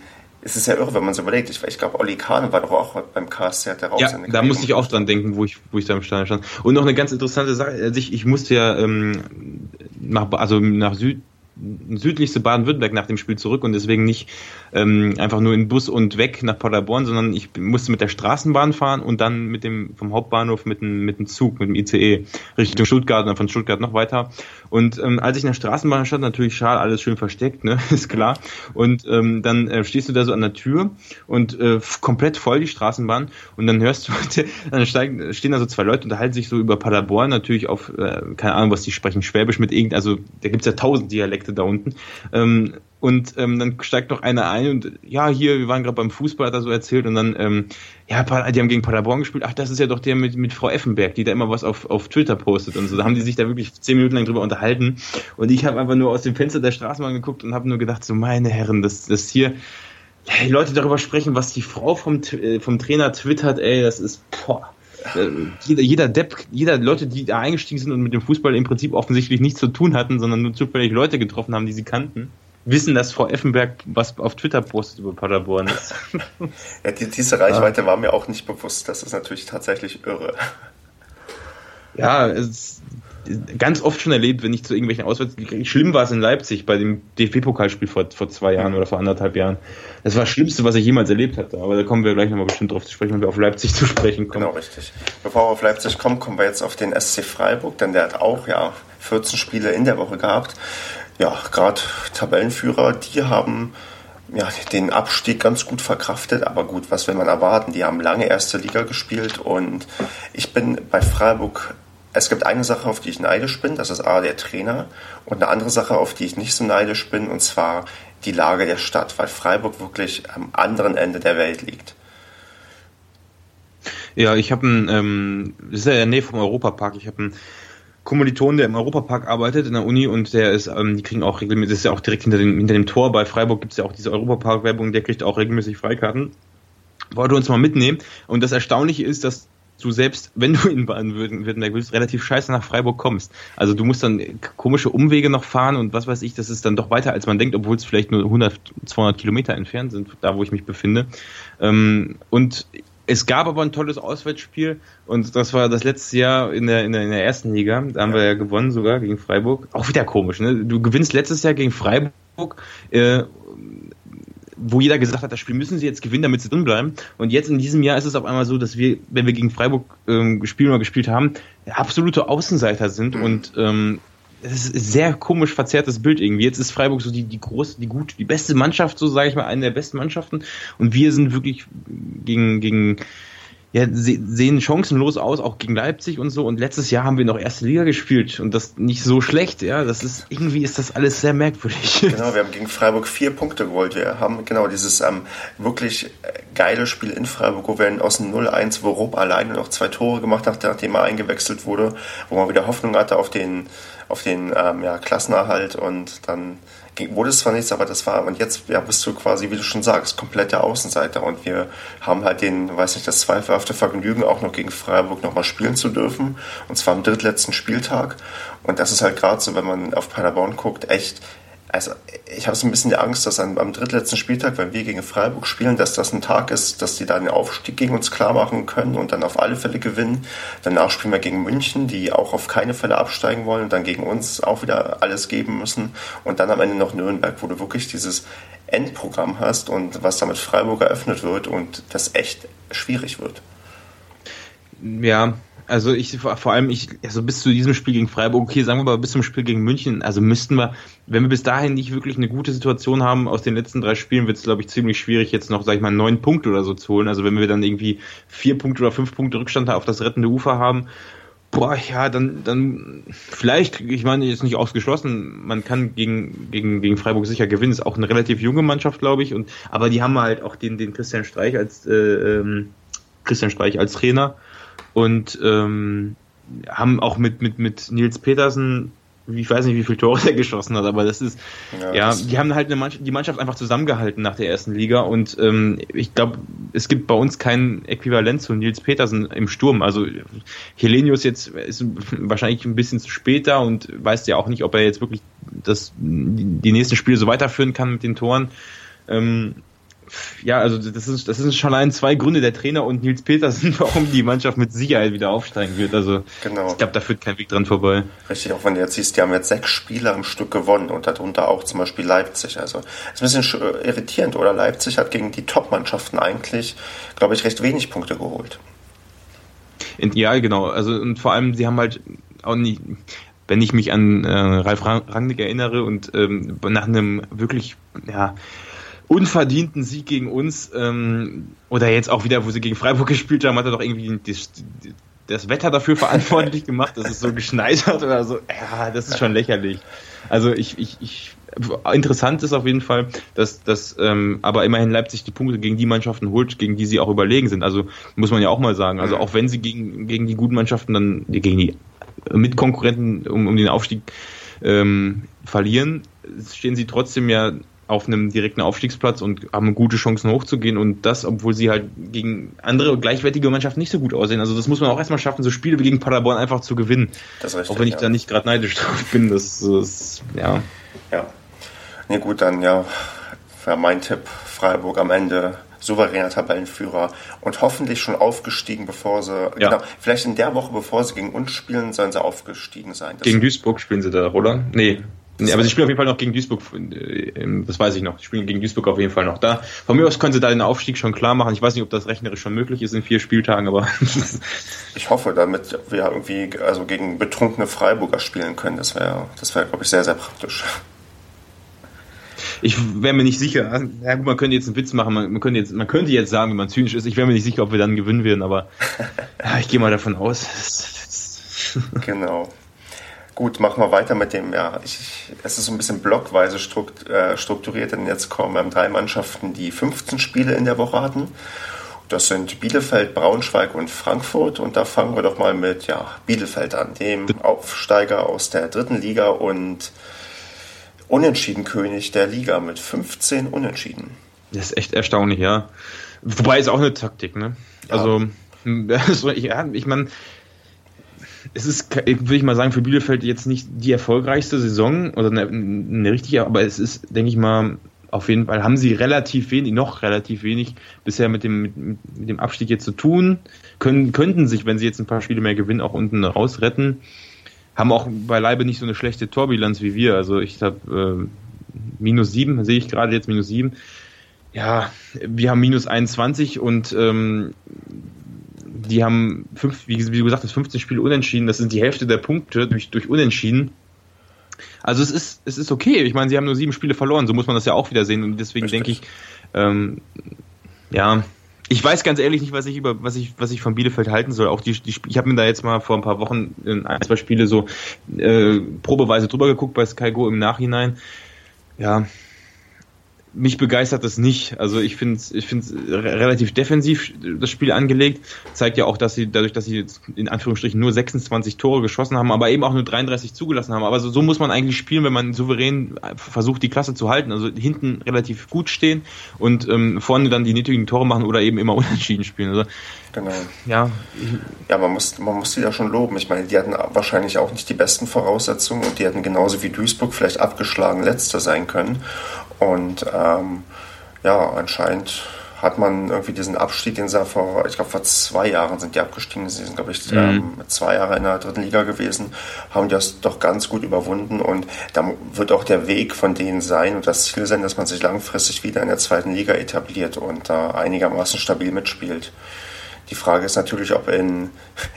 es ist ja irre, wenn man so überlegt. Ich, ich glaube, Olli Kahn war doch auch beim KSC, hat der. Ja, da musste ich auch dran denken, wo ich, wo ich da im Stadion stand. Und noch eine ganz interessante Sache, also ich, ich musste ja ähm, nach, also nach Süd, südlichste Baden-Württemberg nach dem Spiel zurück und deswegen nicht ähm, einfach nur in Bus und weg nach Paderborn, sondern ich musste mit der Straßenbahn fahren und dann mit dem vom Hauptbahnhof mit dem, mit dem Zug, mit dem ICE Richtung Stuttgart und dann von Stuttgart noch weiter. Und ähm, als ich in der Straßenbahn stand, natürlich schal, alles schön versteckt, ne, ist klar. Und ähm, dann äh, stehst du da so an der Tür und äh, komplett voll die Straßenbahn und dann hörst du, dann steigen, stehen da so zwei Leute, unterhalten sich so über Paderborn, natürlich auf, äh, keine Ahnung, was die sprechen, Schwäbisch mit irgend, also da gibt's ja tausend Dialekte da unten. Ähm, und ähm, dann steigt noch einer ein und ja, hier, wir waren gerade beim Fußball, hat er so erzählt und dann, ähm, ja, die haben gegen Paderborn gespielt, ach, das ist ja doch der mit, mit Frau Effenberg, die da immer was auf, auf Twitter postet und so. Da haben die sich da wirklich zehn Minuten lang drüber unterhalten und ich habe einfach nur aus dem Fenster der Straßenbahn geguckt und habe nur gedacht, so meine Herren, das, das hier, die Leute darüber sprechen, was die Frau vom, äh, vom Trainer twittert, ey, das ist, boah. Äh, jeder, jeder Depp, jeder Leute, die da eingestiegen sind und mit dem Fußball im Prinzip offensichtlich nichts zu tun hatten, sondern nur zufällig Leute getroffen haben, die sie kannten wissen, dass Frau Effenberg was auf Twitter postet über Paderborn ja, die, diese Reichweite ja. war mir auch nicht bewusst. Das ist natürlich tatsächlich irre. Ja, es ganz oft schon erlebt, wenn ich zu irgendwelchen Auswärts schlimm war es in Leipzig bei dem DFB-Pokalspiel vor, vor zwei Jahren oder vor anderthalb Jahren. Das war das Schlimmste, was ich jemals erlebt hatte. Aber da kommen wir gleich nochmal bestimmt drauf zu sprechen, wenn wir auf Leipzig zu sprechen kommen. Genau, richtig. Bevor wir auf Leipzig kommen, kommen wir jetzt auf den SC Freiburg, denn der hat auch ja 14 Spiele in der Woche gehabt ja, gerade Tabellenführer, die haben ja, den Abstieg ganz gut verkraftet, aber gut, was will man erwarten? Die haben lange erste Liga gespielt und ich bin bei Freiburg, es gibt eine Sache, auf die ich neidisch bin, das ist A, der Trainer und eine andere Sache, auf die ich nicht so neidisch bin, und zwar die Lage der Stadt, weil Freiburg wirklich am anderen Ende der Welt liegt. Ja, ich habe ein, ähm, das ist ja in der Nähe vom Europapark, ich habe ein Kommiliton, der im Europapark arbeitet in der Uni und der ist, ähm, die kriegen auch regelmäßig, das ist ja auch direkt hinter dem, hinter dem Tor bei Freiburg gibt es ja auch diese Europapark-Werbung, der kriegt auch regelmäßig Freikarten. Wollte uns mal mitnehmen. Und das Erstaunliche ist, dass du selbst, wenn du in Baden-Württemberg willst, relativ scheiße nach Freiburg kommst. Also du musst dann komische Umwege noch fahren und was weiß ich, das ist dann doch weiter, als man denkt, obwohl es vielleicht nur 100, 200 Kilometer entfernt sind, da wo ich mich befinde. Ähm, und es gab aber ein tolles Auswärtsspiel und das war das letzte Jahr in der, in der, in der ersten Liga. Da haben wir ja gewonnen sogar gegen Freiburg. Auch wieder komisch, ne? Du gewinnst letztes Jahr gegen Freiburg, äh, wo jeder gesagt hat, das Spiel müssen sie jetzt gewinnen, damit sie drin bleiben. Und jetzt in diesem Jahr ist es auf einmal so, dass wir, wenn wir gegen Freiburg ähm, gespielt oder gespielt haben, absolute Außenseiter sind mhm. und ähm, das ist ein sehr komisch verzerrtes Bild irgendwie. Jetzt ist Freiburg so die, die große, die gute, die beste Mannschaft, so sage ich mal, eine der besten Mannschaften. Und wir sind wirklich gegen, gegen, ja, sehen chancenlos aus, auch gegen Leipzig und so. Und letztes Jahr haben wir noch erste Liga gespielt und das nicht so schlecht, ja. Das ist, irgendwie ist das alles sehr merkwürdig. Genau, wir haben gegen Freiburg vier Punkte geholt. Wir haben genau dieses ähm, wirklich geile Spiel in Freiburg, wo wir aus dem 0-1, wo Rupp alleine noch zwei Tore gemacht hat, nachdem er eingewechselt wurde, wo man wieder Hoffnung hatte auf den, auf den ähm, ja, Klassenerhalt und dann wurde es zwar nichts, aber das war, und jetzt ja, bist du quasi, wie du schon sagst, komplette Außenseiter. Und wir haben halt den, weiß nicht, das zweifelhafte Vergnügen, auch noch gegen Freiburg nochmal spielen zu dürfen. Und zwar am drittletzten Spieltag. Und das ist halt gerade so, wenn man auf Paderborn guckt, echt also ich habe so ein bisschen die Angst, dass am, am drittletzten Spieltag, wenn wir gegen Freiburg spielen, dass das ein Tag ist, dass die da den Aufstieg gegen uns klar machen können und dann auf alle Fälle gewinnen. Danach spielen wir gegen München, die auch auf keine Fälle absteigen wollen und dann gegen uns auch wieder alles geben müssen. Und dann am Ende noch Nürnberg, wo du wirklich dieses Endprogramm hast und was damit Freiburg eröffnet wird und das echt schwierig wird. Ja, also ich vor allem ich also bis zu diesem Spiel gegen Freiburg, okay, sagen wir mal bis zum Spiel gegen München, also müssten wir, wenn wir bis dahin nicht wirklich eine gute Situation haben aus den letzten drei Spielen, wird es glaube ich ziemlich schwierig jetzt noch, sag ich mal, neun Punkte oder so zu holen. Also wenn wir dann irgendwie vier Punkte oder fünf Punkte Rückstand auf das rettende Ufer haben, boah, ja, dann dann vielleicht, ich meine jetzt nicht ausgeschlossen, man kann gegen gegen gegen Freiburg sicher gewinnen, ist auch eine relativ junge Mannschaft, glaube ich, und aber die haben halt auch den den Christian Streich als äh, ähm, Christian Streich als Trainer und ähm, haben auch mit, mit, mit Nils Petersen ich weiß nicht, wie viele Tore er geschossen hat, aber das ist, ja, ja die haben halt eine Mannschaft, die Mannschaft einfach zusammengehalten nach der ersten Liga und ähm, ich glaube, es gibt bei uns kein Äquivalent zu Nils Petersen im Sturm. Also Helenius jetzt ist wahrscheinlich ein bisschen zu spät da und weiß ja auch nicht, ob er jetzt wirklich das, die nächsten Spiele so weiterführen kann mit den Toren. Ähm, ja, also das ist, das sind schon allein zwei Gründe, der Trainer und Nils Petersen, warum die Mannschaft mit Sicherheit wieder aufsteigen wird. Also genau. ich glaube, da führt kein Weg dran vorbei. Richtig, auch wenn du jetzt siehst, die haben jetzt sechs Spiele am Stück gewonnen und darunter auch zum Beispiel Leipzig. Also ist ein bisschen irritierend, oder? Leipzig hat gegen die Top-Mannschaften eigentlich, glaube ich, recht wenig Punkte geholt. Ja, genau. Also und vor allem, sie haben halt auch nicht, wenn ich mich an äh, Ralf Rangnick erinnere und ähm, nach einem wirklich, ja, unverdienten Sieg gegen uns ähm, oder jetzt auch wieder, wo sie gegen Freiburg gespielt haben, hat er doch irgendwie das, das Wetter dafür verantwortlich gemacht, dass es so geschneit hat oder so. Ja, das ist schon lächerlich. Also ich, ich, ich interessant ist auf jeden Fall, dass, dass ähm, aber immerhin Leipzig die Punkte gegen die Mannschaften holt, gegen die sie auch überlegen sind. Also muss man ja auch mal sagen. Also auch wenn sie gegen, gegen die guten Mannschaften dann, gegen die Mitkonkurrenten um, um den Aufstieg ähm, verlieren, stehen sie trotzdem ja auf einem direkten Aufstiegsplatz und haben gute Chancen hochzugehen und das, obwohl sie halt gegen andere gleichwertige Mannschaften nicht so gut aussehen. Also das muss man auch erstmal schaffen, so Spiele wie gegen Paderborn einfach zu gewinnen. Richtig, auch wenn ich ja. da nicht gerade neidisch drauf bin. Das ist, ja. Ja. Nee, gut, dann ja, wäre mein Tipp, Freiburg am Ende souveräner Tabellenführer und hoffentlich schon aufgestiegen, bevor sie, ja. genau, vielleicht in der Woche, bevor sie gegen uns spielen, sollen sie aufgestiegen sein. Das gegen Duisburg spielen sie da, oder? Nee, Nee, aber sie spielen auf jeden Fall noch gegen Duisburg, äh, das weiß ich noch. Sie spielen gegen Duisburg auf jeden Fall noch da. Von mir aus können sie da den Aufstieg schon klar machen. Ich weiß nicht, ob das rechnerisch schon möglich ist in vier Spieltagen, aber. ich hoffe, damit wir irgendwie also gegen betrunkene Freiburger spielen können. Das wäre, das wäre, glaube ich, sehr, sehr praktisch. Ich wäre mir nicht sicher. Ja, gut, man könnte jetzt einen Witz machen, man, man, könnte jetzt, man könnte jetzt sagen, wenn man zynisch ist, ich wäre mir nicht sicher, ob wir dann gewinnen werden, aber ja, ich gehe mal davon aus. genau. Gut, machen wir weiter mit dem, ja, ich, es ist so ein bisschen blockweise äh, strukturiert, denn jetzt kommen drei Mannschaften, die 15 Spiele in der Woche hatten. Das sind Bielefeld, Braunschweig und Frankfurt. Und da fangen wir doch mal mit ja, Bielefeld an, dem Aufsteiger aus der dritten Liga und Unentschieden-König der Liga mit 15 Unentschieden. Das ist echt erstaunlich, ja. Wobei ist auch eine Taktik, ne? Ja. Also, also ja, ich meine, es ist, würde ich mal sagen, für Bielefeld jetzt nicht die erfolgreichste Saison oder eine, eine richtige, aber es ist, denke ich mal, auf jeden Fall haben sie relativ wenig, noch relativ wenig bisher mit dem, mit, mit dem Abstieg jetzt zu tun. Können, könnten sich, wenn sie jetzt ein paar Spiele mehr gewinnen, auch unten rausretten. Haben auch beileibe nicht so eine schlechte Torbilanz wie wir. Also ich habe äh, minus sieben, sehe ich gerade jetzt minus sieben. Ja, wir haben minus 21 und ähm, die haben fünf, wie, wie du gesagt hast, 15 Spiele unentschieden. Das sind die Hälfte der Punkte durch, durch Unentschieden. Also es ist, es ist okay. Ich meine, sie haben nur sieben Spiele verloren, so muss man das ja auch wieder sehen. Und deswegen denke ich, ähm, ja, ich weiß ganz ehrlich nicht, was ich über, was ich, was ich von Bielefeld halten soll. Auch die, die ich habe mir da jetzt mal vor ein paar Wochen in ein, zwei Spiele so äh, probeweise drüber geguckt bei Sky Go im Nachhinein. Ja, mich begeistert das nicht. Also ich finde es ich find's relativ defensiv das Spiel angelegt. Zeigt ja auch, dass sie dadurch, dass sie in Anführungsstrichen nur 26 Tore geschossen haben, aber eben auch nur 33 zugelassen haben. Aber so, so muss man eigentlich spielen, wenn man souverän versucht, die Klasse zu halten. Also hinten relativ gut stehen und ähm, vorne dann die nötigen Tore machen oder eben immer unentschieden spielen. Also, genau. Ja, ja man, muss, man muss sie ja schon loben. Ich meine, die hatten wahrscheinlich auch nicht die besten Voraussetzungen und die hätten genauso wie Duisburg vielleicht abgeschlagen Letzter sein können. Und ähm, ja, anscheinend hat man irgendwie diesen Abstieg, den sie vor, ich glaube vor zwei Jahren sind die abgestiegen, sie sind glaube ich mhm. ähm, zwei Jahre in der dritten Liga gewesen, haben das doch ganz gut überwunden und da wird auch der Weg von denen sein und das Ziel sein, dass man sich langfristig wieder in der zweiten Liga etabliert und da einigermaßen stabil mitspielt. Die Frage ist natürlich, ob in,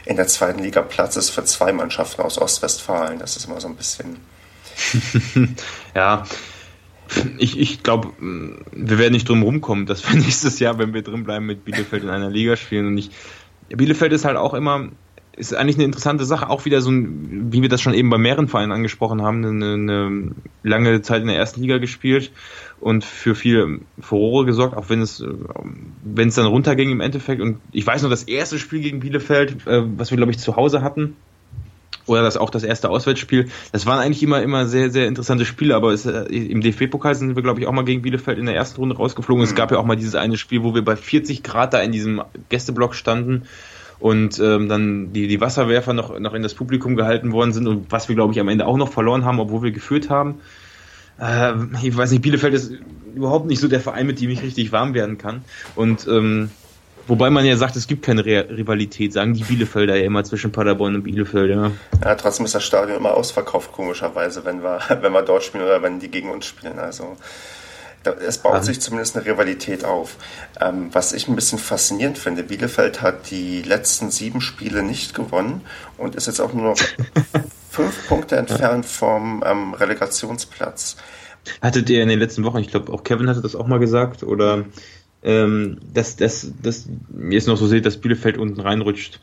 in der zweiten Liga Platz ist für zwei Mannschaften aus Ostwestfalen. Das ist immer so ein bisschen. ja, ich, ich glaube, wir werden nicht drum rumkommen, dass wir nächstes Jahr, wenn wir drin bleiben, mit Bielefeld in einer Liga spielen. Und ich, Bielefeld ist halt auch immer, ist eigentlich eine interessante Sache, auch wieder so ein, wie wir das schon eben bei mehreren Vereinen angesprochen haben, eine, eine lange Zeit in der ersten Liga gespielt und für viel Furore gesorgt, auch wenn es, wenn es dann runterging im Endeffekt. Und ich weiß noch, das erste Spiel gegen Bielefeld, äh, was wir glaube ich zu Hause hatten, oder das auch das erste Auswärtsspiel. Das waren eigentlich immer immer sehr sehr interessante Spiele, aber es, äh, im DFB-Pokal sind wir glaube ich auch mal gegen Bielefeld in der ersten Runde rausgeflogen. Mhm. Es gab ja auch mal dieses eine Spiel, wo wir bei 40 Grad da in diesem Gästeblock standen und ähm, dann die die Wasserwerfer noch noch in das Publikum gehalten worden sind und was wir glaube ich am Ende auch noch verloren haben, obwohl wir geführt haben. Äh, ich weiß nicht, Bielefeld ist überhaupt nicht so der Verein, mit dem ich richtig warm werden kann und ähm, Wobei man ja sagt, es gibt keine Re Rivalität, sagen die Bielefelder ja immer zwischen Paderborn und Bielefeld, ja. Ja, trotzdem ist das Stadion immer ausverkauft, komischerweise, wenn wir, wenn wir dort spielen oder wenn die gegen uns spielen. Also es baut ja. sich zumindest eine Rivalität auf. Ähm, was ich ein bisschen faszinierend finde, Bielefeld hat die letzten sieben Spiele nicht gewonnen und ist jetzt auch nur noch fünf Punkte entfernt vom ähm, Relegationsplatz. Hattet ihr in den letzten Wochen, ich glaube auch Kevin hatte das auch mal gesagt, oder ähm, dass, dass, dass ihr es noch so seht, dass Bielefeld unten reinrutscht.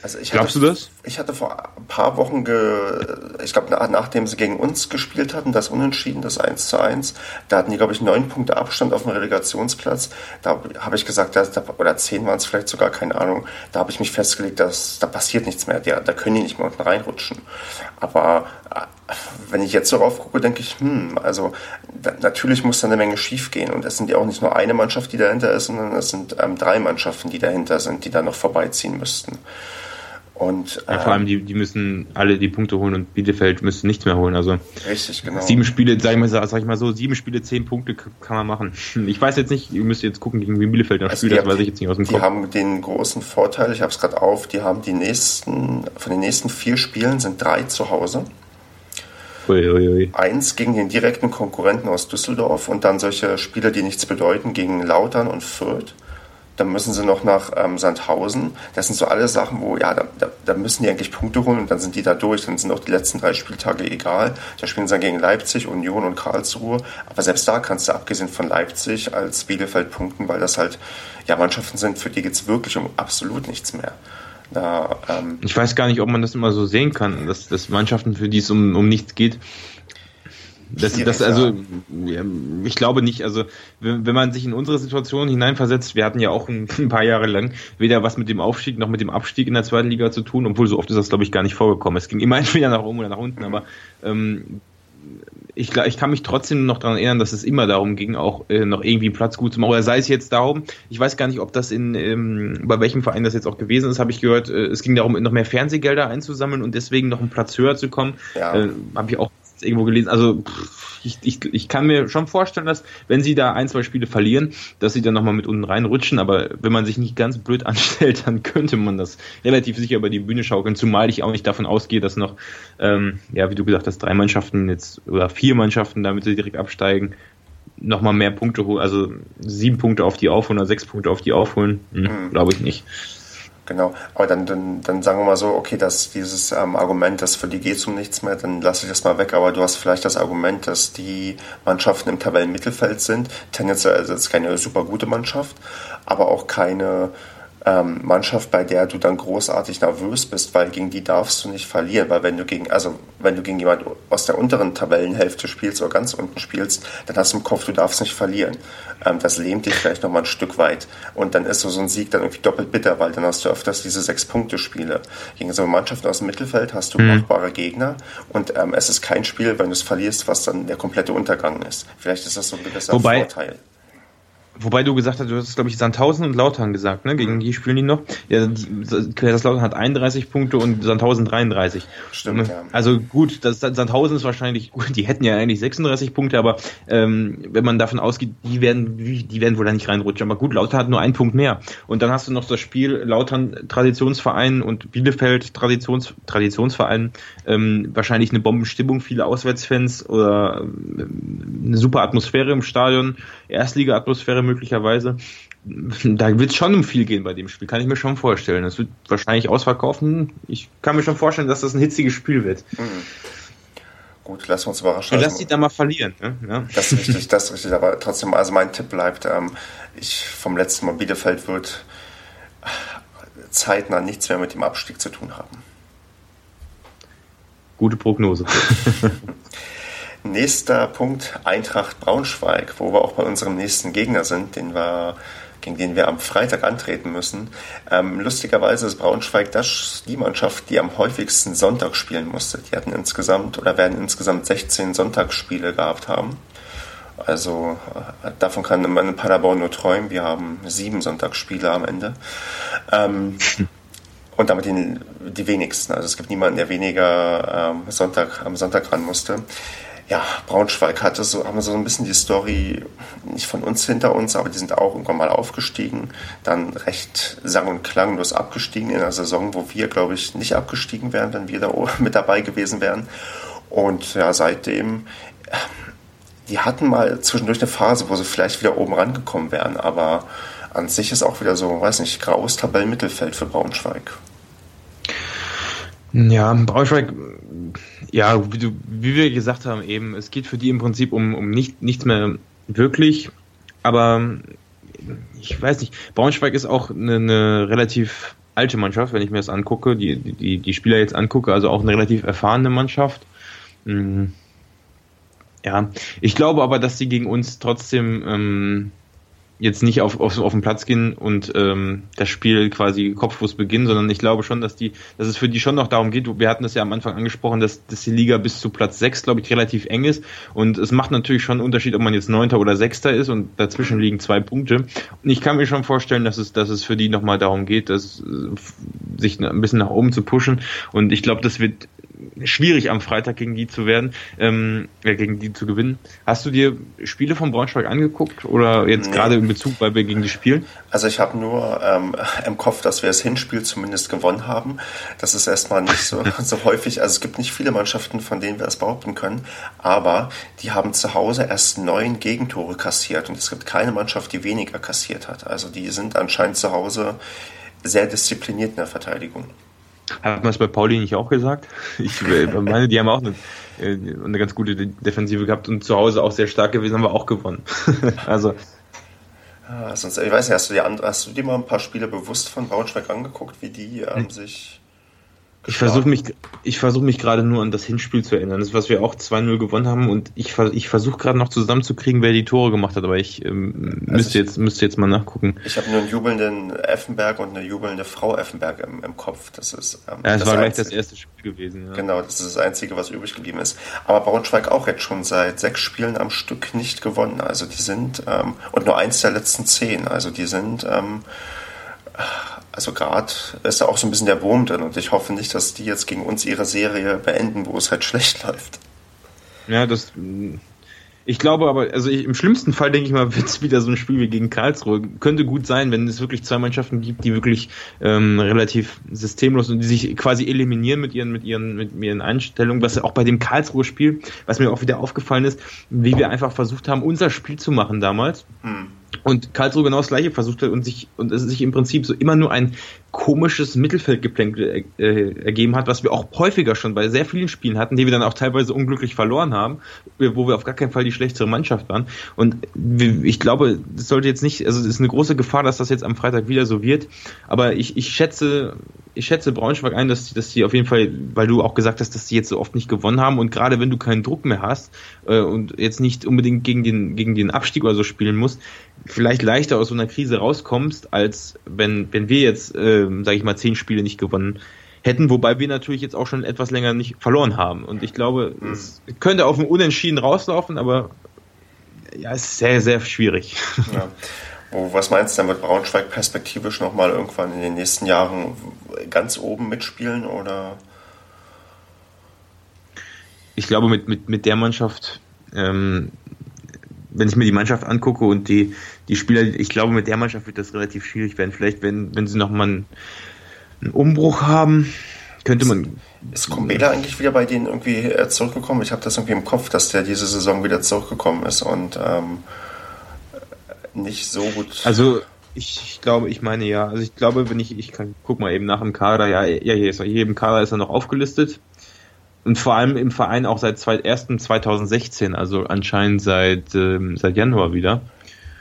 Also Glaubst hatte, du das? Ich hatte vor ein paar Wochen, ich glaube, nach, nachdem sie gegen uns gespielt hatten, das Unentschieden, das 1 zu 1, da hatten die, glaube ich, neun Punkte Abstand auf dem Relegationsplatz. Da habe ich gesagt, dass, oder zehn waren es vielleicht sogar, keine Ahnung. Da habe ich mich festgelegt, dass da passiert nichts mehr. Da, da können die nicht mehr unten reinrutschen. Aber wenn ich jetzt darauf gucke, denke ich, hm, also da, natürlich muss da eine Menge schief gehen. Und es sind ja auch nicht nur eine Mannschaft, die dahinter ist, sondern es sind ähm, drei Mannschaften, die dahinter sind, die da noch vorbeiziehen müssten. Und, ja, vor allem, die, die müssen alle die Punkte holen und Bielefeld müsste nichts mehr holen. Also richtig, genau. Sieben Spiele, sag ich, mal, sag ich mal so, sieben Spiele, zehn Punkte kann man machen. Ich weiß jetzt nicht, ihr müsst jetzt gucken, gegen wie Bielefeld das also spielt, das weiß ich jetzt nicht aus dem Kopf. Die haben den großen Vorteil, ich habe es gerade auf, die haben die nächsten, von den nächsten vier Spielen sind drei zu Hause. Uiuiui. Eins gegen den direkten Konkurrenten aus Düsseldorf und dann solche Spiele, die nichts bedeuten, gegen Lautern und Fürth. Dann müssen sie noch nach ähm, Sandhausen. Das sind so alle Sachen, wo, ja, da, da, da, müssen die eigentlich Punkte holen und dann sind die da durch. Dann sind auch die letzten drei Spieltage egal. Da spielen sie dann gegen Leipzig, Union und Karlsruhe. Aber selbst da kannst du, abgesehen von Leipzig, als Bielefeld punkten, weil das halt, ja, Mannschaften sind, für die geht es wirklich um absolut nichts mehr. Da, ähm ich weiß gar nicht, ob man das immer so sehen kann, dass, dass Mannschaften, für die es um, um nichts geht, das, das also, ich glaube nicht. Also, wenn, man sich in unsere Situation hineinversetzt, wir hatten ja auch ein, ein, paar Jahre lang weder was mit dem Aufstieg noch mit dem Abstieg in der zweiten Liga zu tun, obwohl so oft ist das, glaube ich, gar nicht vorgekommen. Es ging immer entweder nach oben oder nach unten, aber ähm, ich, ich kann mich trotzdem noch daran erinnern, dass es immer darum ging, auch äh, noch irgendwie einen Platz gut zu machen. Oder sei es jetzt darum, ich weiß gar nicht, ob das in, ähm, bei welchem Verein das jetzt auch gewesen ist, habe ich gehört, äh, es ging darum, noch mehr Fernsehgelder einzusammeln und deswegen noch einen Platz höher zu kommen. Ja. Äh, habe ich auch irgendwo gelesen. Also pff, ich, ich, ich kann mir schon vorstellen, dass wenn sie da ein, zwei Spiele verlieren, dass sie dann nochmal mit unten reinrutschen. Aber wenn man sich nicht ganz blöd anstellt, dann könnte man das relativ sicher über die Bühne schaukeln. Zumal ich auch nicht davon ausgehe, dass noch, ähm, ja, wie du gesagt hast, drei Mannschaften jetzt oder vier Mannschaften, damit sie direkt absteigen, nochmal mehr Punkte holen. Also sieben Punkte auf die aufholen oder sechs Punkte auf die aufholen, hm, mhm. glaube ich nicht. Genau, aber dann, dann, dann sagen wir mal so, okay, dass dieses ähm, Argument, dass für die geht es um nichts mehr, dann lasse ich das mal weg, aber du hast vielleicht das Argument, dass die Mannschaften im Tabellenmittelfeld sind, tendenziell ist keine super gute Mannschaft, aber auch keine ähm, Mannschaft, bei der du dann großartig nervös bist, weil gegen die darfst du nicht verlieren, weil wenn du gegen, also wenn du gegen jemand aus der unteren Tabellenhälfte spielst oder ganz unten spielst, dann hast du im Kopf, du darfst nicht verlieren. Ähm, das lähmt dich vielleicht nochmal ein Stück weit und dann ist so, so ein Sieg dann irgendwie doppelt bitter, weil dann hast du öfters diese Sechs-Punkte-Spiele. Gegen so eine Mannschaft aus dem Mittelfeld hast du mhm. machbare Gegner und ähm, es ist kein Spiel, wenn du es verlierst, was dann der komplette Untergang ist. Vielleicht ist das so ein gewisser Wobei, Vorteil. Wobei du gesagt hast, du hast, glaube ich, Sandhausen und Lautern gesagt, ne? Gegen die spielen die noch. Ja, die, Lautern hat 31 Punkte und Sandhausen 33. Stimmt, ja. Also gut, das, Sandhausen ist wahrscheinlich gut, die hätten ja eigentlich 36 Punkte, aber ähm, wenn man davon ausgeht, die werden, die werden wohl da nicht reinrutschen. Aber gut, Lautern hat nur einen Punkt mehr. Und dann hast du noch das Spiel Lautern Traditionsverein und Bielefeld Traditions, Traditionsverein, ähm, wahrscheinlich eine Bombenstimmung, viele Auswärtsfans oder ähm, eine super Atmosphäre im Stadion, Erstliga-Atmosphäre möglicherweise. Da wird es schon um viel gehen bei dem Spiel, kann ich mir schon vorstellen. Es wird wahrscheinlich ausverkaufen. Ich kann mir schon vorstellen, dass das ein hitziges Spiel wird. Mhm. Gut, lass uns überraschen. Und lass die da mal verlieren. Ne? Ja. Das ist richtig, das ist richtig. Aber trotzdem, also mein Tipp bleibt, ähm, ich vom letzten Mal Bielefeld wird zeitnah nichts mehr mit dem Abstieg zu tun haben. Gute Prognose. Nächster Punkt, Eintracht Braunschweig, wo wir auch bei unserem nächsten Gegner sind, den wir, gegen den wir am Freitag antreten müssen. Ähm, lustigerweise ist Braunschweig das, die Mannschaft, die am häufigsten Sonntag spielen musste. Die hatten insgesamt oder werden insgesamt 16 Sonntagsspiele gehabt haben. Also äh, davon kann man in Paderborn nur träumen. Wir haben sieben Sonntagsspiele am Ende. Ähm, und damit die, die wenigsten. Also es gibt niemanden, der weniger ähm, Sonntag, am Sonntag ran musste. Ja, Braunschweig hatte so, haben so ein bisschen die Story nicht von uns hinter uns, aber die sind auch irgendwann mal aufgestiegen, dann recht sang- und klanglos abgestiegen in einer Saison, wo wir, glaube ich, nicht abgestiegen wären, wenn wir da mit dabei gewesen wären. Und ja, seitdem, die hatten mal zwischendurch eine Phase, wo sie vielleicht wieder oben rangekommen wären, aber an sich ist auch wieder so, weiß nicht, graues Tabellenmittelfeld für Braunschweig. Ja, Braunschweig, ja, wie, du, wie, wir gesagt haben, eben, es geht für die im Prinzip um, um nicht, nichts mehr wirklich, aber ich weiß nicht, Braunschweig ist auch eine, eine relativ alte Mannschaft, wenn ich mir das angucke, die, die, die Spieler jetzt angucke, also auch eine relativ erfahrene Mannschaft. Mhm. Ja, ich glaube aber, dass sie gegen uns trotzdem ähm, jetzt nicht auf, auf, auf den Platz gehen und ähm, das Spiel quasi kopflos beginnen, sondern ich glaube schon, dass die, dass es für die schon noch darum geht. Wir hatten das ja am Anfang angesprochen, dass, dass die Liga bis zu Platz 6, glaube ich, relativ eng ist. Und es macht natürlich schon einen Unterschied, ob man jetzt Neunter oder Sechster ist und dazwischen liegen zwei Punkte. Und ich kann mir schon vorstellen, dass es, dass es für die nochmal darum geht, dass, äh, sich ein bisschen nach oben zu pushen. Und ich glaube, das wird schwierig am Freitag gegen die zu werden, ähm, äh, gegen die zu gewinnen. Hast du dir Spiele von Braunschweig angeguckt oder jetzt nee. gerade in Bezug, weil wir gegen die spielen? Also ich habe nur ähm, im Kopf, dass wir das Hinspiel zumindest gewonnen haben. Das ist erstmal nicht so, so häufig. Also es gibt nicht viele Mannschaften, von denen wir das behaupten können, aber die haben zu Hause erst neun Gegentore kassiert und es gibt keine Mannschaft, die weniger kassiert hat. Also die sind anscheinend zu Hause sehr diszipliniert in der Verteidigung. Hat man es bei Pauli nicht auch gesagt? Ich meine, die haben auch eine, äh, eine ganz gute Defensive gehabt und zu Hause auch sehr stark gewesen, haben wir auch gewonnen. also. Ja, sonst, ich weiß nicht, hast du, dir, hast du dir mal ein paar Spiele bewusst von Braunschweig angeguckt, wie die ähm, sich ich versuche mich, ich versuche mich gerade nur an das Hinspiel zu erinnern. Das, was wir auch 2-0 gewonnen haben und ich, ich versuche gerade noch zusammenzukriegen, wer die Tore gemacht hat, aber ich ähm, also müsste, ich, jetzt, müsste jetzt mal nachgucken. Ich habe nur einen jubelnden Effenberg und eine jubelnde Frau Effenberg im, im Kopf. Das ist, ähm, ja, das, das war gleich das erste Spiel gewesen. Ja. Genau, das ist das Einzige, was übrig geblieben ist. Aber Braunschweig auch jetzt schon seit sechs Spielen am Stück nicht gewonnen. Also die sind, ähm, und nur eins der letzten zehn. Also die sind, ähm, also gerade ist da auch so ein bisschen der Wurm drin und ich hoffe nicht, dass die jetzt gegen uns ihre Serie beenden, wo es halt schlecht läuft. Ja, das ich glaube aber, also ich, im schlimmsten Fall denke ich mal, wird es wieder so ein Spiel wie gegen Karlsruhe. Könnte gut sein, wenn es wirklich zwei Mannschaften gibt, die wirklich ähm, relativ systemlos und die sich quasi eliminieren mit ihren, mit ihren, mit ihren Einstellungen, was auch bei dem Karlsruhe-Spiel, was mir auch wieder aufgefallen ist, wie wir einfach versucht haben, unser Spiel zu machen damals. Hm. Und Karlsruhe genau das gleiche versucht hat und sich, und es sich im Prinzip so immer nur ein komisches Mittelfeldgeplänkel äh, ergeben hat, was wir auch häufiger schon bei sehr vielen Spielen hatten, die wir dann auch teilweise unglücklich verloren haben, wo wir auf gar keinen Fall die schlechtere Mannschaft waren. Und ich glaube, das sollte jetzt nicht, also es ist eine große Gefahr, dass das jetzt am Freitag wieder so wird. Aber ich, ich schätze, ich schätze Braunschweig ein, dass, dass die auf jeden Fall, weil du auch gesagt hast, dass die jetzt so oft nicht gewonnen haben und gerade wenn du keinen Druck mehr hast äh, und jetzt nicht unbedingt gegen den, gegen den Abstieg oder so spielen musst, vielleicht leichter aus so einer Krise rauskommst, als wenn, wenn wir jetzt, äh, sage ich mal, zehn Spiele nicht gewonnen hätten, wobei wir natürlich jetzt auch schon etwas länger nicht verloren haben. Und ich glaube, mhm. es könnte auf ein Unentschieden rauslaufen, aber ja, es ist sehr, sehr schwierig. Ja. Wo, was meinst du, dann wird Braunschweig perspektivisch nochmal irgendwann in den nächsten Jahren ganz oben mitspielen oder? Ich glaube, mit, mit, mit der Mannschaft ähm, wenn ich mir die Mannschaft angucke und die, die Spieler, ich glaube, mit der Mannschaft wird das relativ schwierig werden. Vielleicht, wenn, wenn sie nochmal einen, einen Umbruch haben, könnte man. Ist Kombela eigentlich wieder bei denen irgendwie äh, zurückgekommen? Ich habe das irgendwie im Kopf, dass der diese Saison wieder zurückgekommen ist und ähm, nicht so gut. Also ich, ich, glaube, ich meine ja. Also ich glaube, wenn ich, ich kann, guck mal eben nach im Kader, ja, ja, hier ist er, hier im Kader ist er noch aufgelistet. Und vor allem im Verein auch seit 1.2016, also anscheinend seit, ähm, seit Januar wieder.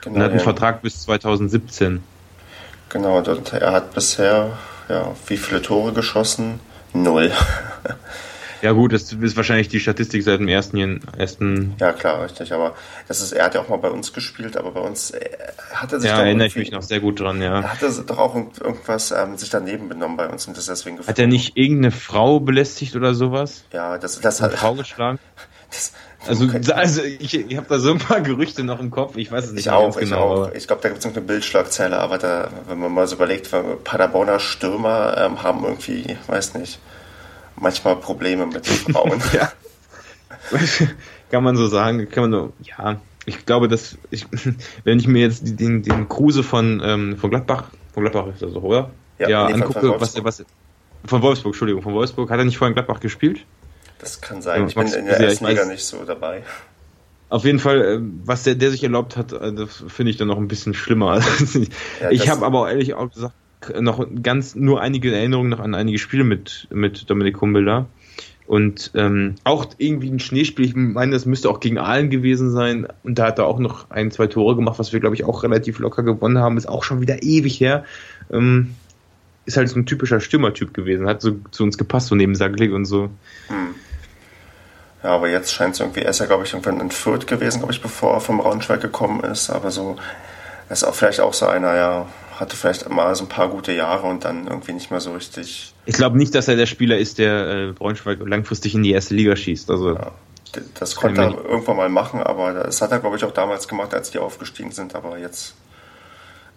Genau, und hat einen ja. Vertrag bis 2017. Genau, und er hat bisher, ja, wie viele Tore geschossen? Null. Ja gut, das ist wahrscheinlich die Statistik seit dem ersten, ersten Ja klar, richtig, aber das ist, er hat ja auch mal bei uns gespielt, aber bei uns äh, hat er sich Ja, erinnere ich mich noch sehr gut dran, ja. Er hatte doch auch irgendwas ähm, sich daneben benommen bei uns und das deswegen gefunden. Hat er nicht irgendeine Frau belästigt oder sowas? Ja, das, das hat... Eine Frau geschlagen? Das, also, also ich, ich habe da so ein paar Gerüchte noch im Kopf, ich weiß es nicht ich auch, ich genau. Auch. Ich glaube, da gibt es eine Bildschlagzeile, aber da, wenn man mal so überlegt, Paderborner Stürmer ähm, haben irgendwie, weiß nicht, manchmal Probleme mit Frauen. ja. kann man so sagen, kann man so, ja, ich glaube, dass ich, wenn ich mir jetzt den, den Kruse von, ähm, von Gladbach, von Gladbach ist das so, oder? Ja, ja nee, angucke, was, was, von Wolfsburg, Entschuldigung, von Wolfsburg, hat er nicht vorhin Gladbach gespielt? Das kann sein, ich bin in der ersten Liga nicht so dabei. Auf jeden Fall, äh, was der, der sich erlaubt hat, äh, das finde ich dann noch ein bisschen schlimmer. ja, ich habe aber auch ehrlich auch gesagt, noch ganz nur einige Erinnerungen noch an einige Spiele mit, mit Dominik Humbelda. Und ähm, auch irgendwie ein Schneespiel, ich meine, das müsste auch gegen Aalen gewesen sein. Und da hat er auch noch ein, zwei Tore gemacht, was wir, glaube ich, auch relativ locker gewonnen haben. Ist auch schon wieder ewig her. Ähm, ist halt so ein typischer Stürmertyp gewesen. Hat so zu uns gepasst, so neben Saglik und so. Hm. Ja, aber jetzt scheint es irgendwie, er ist ja, glaube ich, irgendwann in Fürth gewesen, glaube ich, bevor er vom Braunschweig gekommen ist. Aber so, er ist auch vielleicht auch so einer, ja, hatte vielleicht mal so ein paar gute Jahre und dann irgendwie nicht mehr so richtig. Ich glaube nicht, dass er der Spieler ist, der äh, Braunschweig langfristig in die erste Liga schießt. Also ja, das konnte er irgendwann mal machen, aber das hat er, glaube ich, auch damals gemacht, als die aufgestiegen sind. Aber jetzt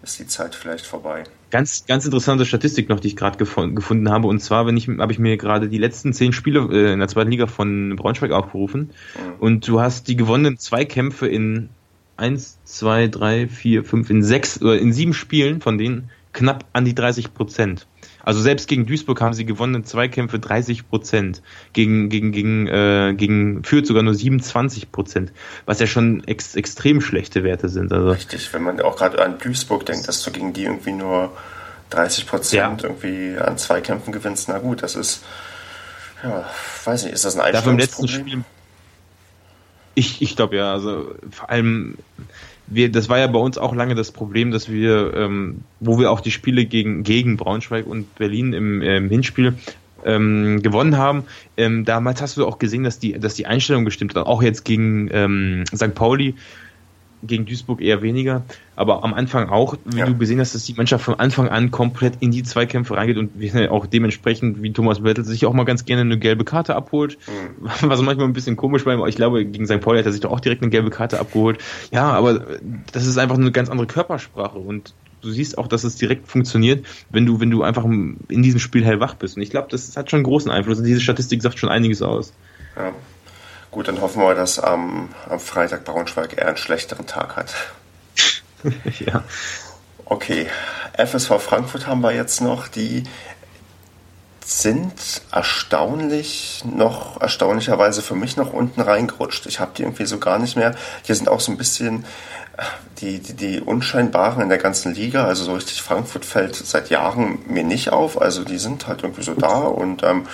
ist die Zeit vielleicht vorbei. Ganz, ganz interessante Statistik noch, die ich gerade gefund, gefunden habe. Und zwar, wenn ich, habe ich mir gerade die letzten zehn Spiele äh, in der zweiten Liga von Braunschweig aufgerufen. Mhm. Und du hast die gewonnenen Zweikämpfe in eins, zwei, drei, vier, fünf, in sechs oder in sieben Spielen von denen knapp an die 30 Prozent. Also selbst gegen Duisburg haben sie gewonnen Zweikämpfe 30 Prozent. Gegen, gegen, gegen, äh, gegen Fürth sogar nur 27 Prozent. Was ja schon ex extrem schlechte Werte sind. Also. Richtig, wenn man auch gerade an Duisburg denkt, dass du gegen die irgendwie nur 30 Prozent ja. irgendwie an Zweikämpfen gewinnst. Na gut, das ist, ja, weiß nicht, ist das ein Einstellungsproblem? Dafür im letzten Spiel ich, ich glaube ja, also vor allem, wir, das war ja bei uns auch lange das Problem, dass wir, ähm, wo wir auch die Spiele gegen, gegen Braunschweig und Berlin im, im Hinspiel ähm, gewonnen haben. Ähm, damals hast du auch gesehen, dass die, dass die Einstellung gestimmt hat. Auch jetzt gegen ähm, St. Pauli gegen Duisburg eher weniger, aber am Anfang auch, wie ja. du gesehen hast, dass die Mannschaft von Anfang an komplett in die Zweikämpfe reingeht und auch dementsprechend, wie Thomas Bettel sich auch mal ganz gerne eine gelbe Karte abholt, mhm. was manchmal ein bisschen komisch war, ich glaube, gegen St. Pauli hat er sich doch auch direkt eine gelbe Karte abgeholt. Ja, aber das ist einfach eine ganz andere Körpersprache und du siehst auch, dass es direkt funktioniert, wenn du, wenn du einfach in diesem Spiel hellwach bist. Und ich glaube, das hat schon einen großen Einfluss und diese Statistik sagt schon einiges aus. Ja. Gut, dann hoffen wir, dass am, am Freitag Braunschweig eher einen schlechteren Tag hat. ja. Okay, FSV Frankfurt haben wir jetzt noch. Die sind erstaunlich noch, erstaunlicherweise für mich noch unten reingerutscht. Ich habe die irgendwie so gar nicht mehr. Die sind auch so ein bisschen die, die, die Unscheinbaren in der ganzen Liga. Also so richtig Frankfurt fällt seit Jahren mir nicht auf. Also die sind halt irgendwie so da und ähm,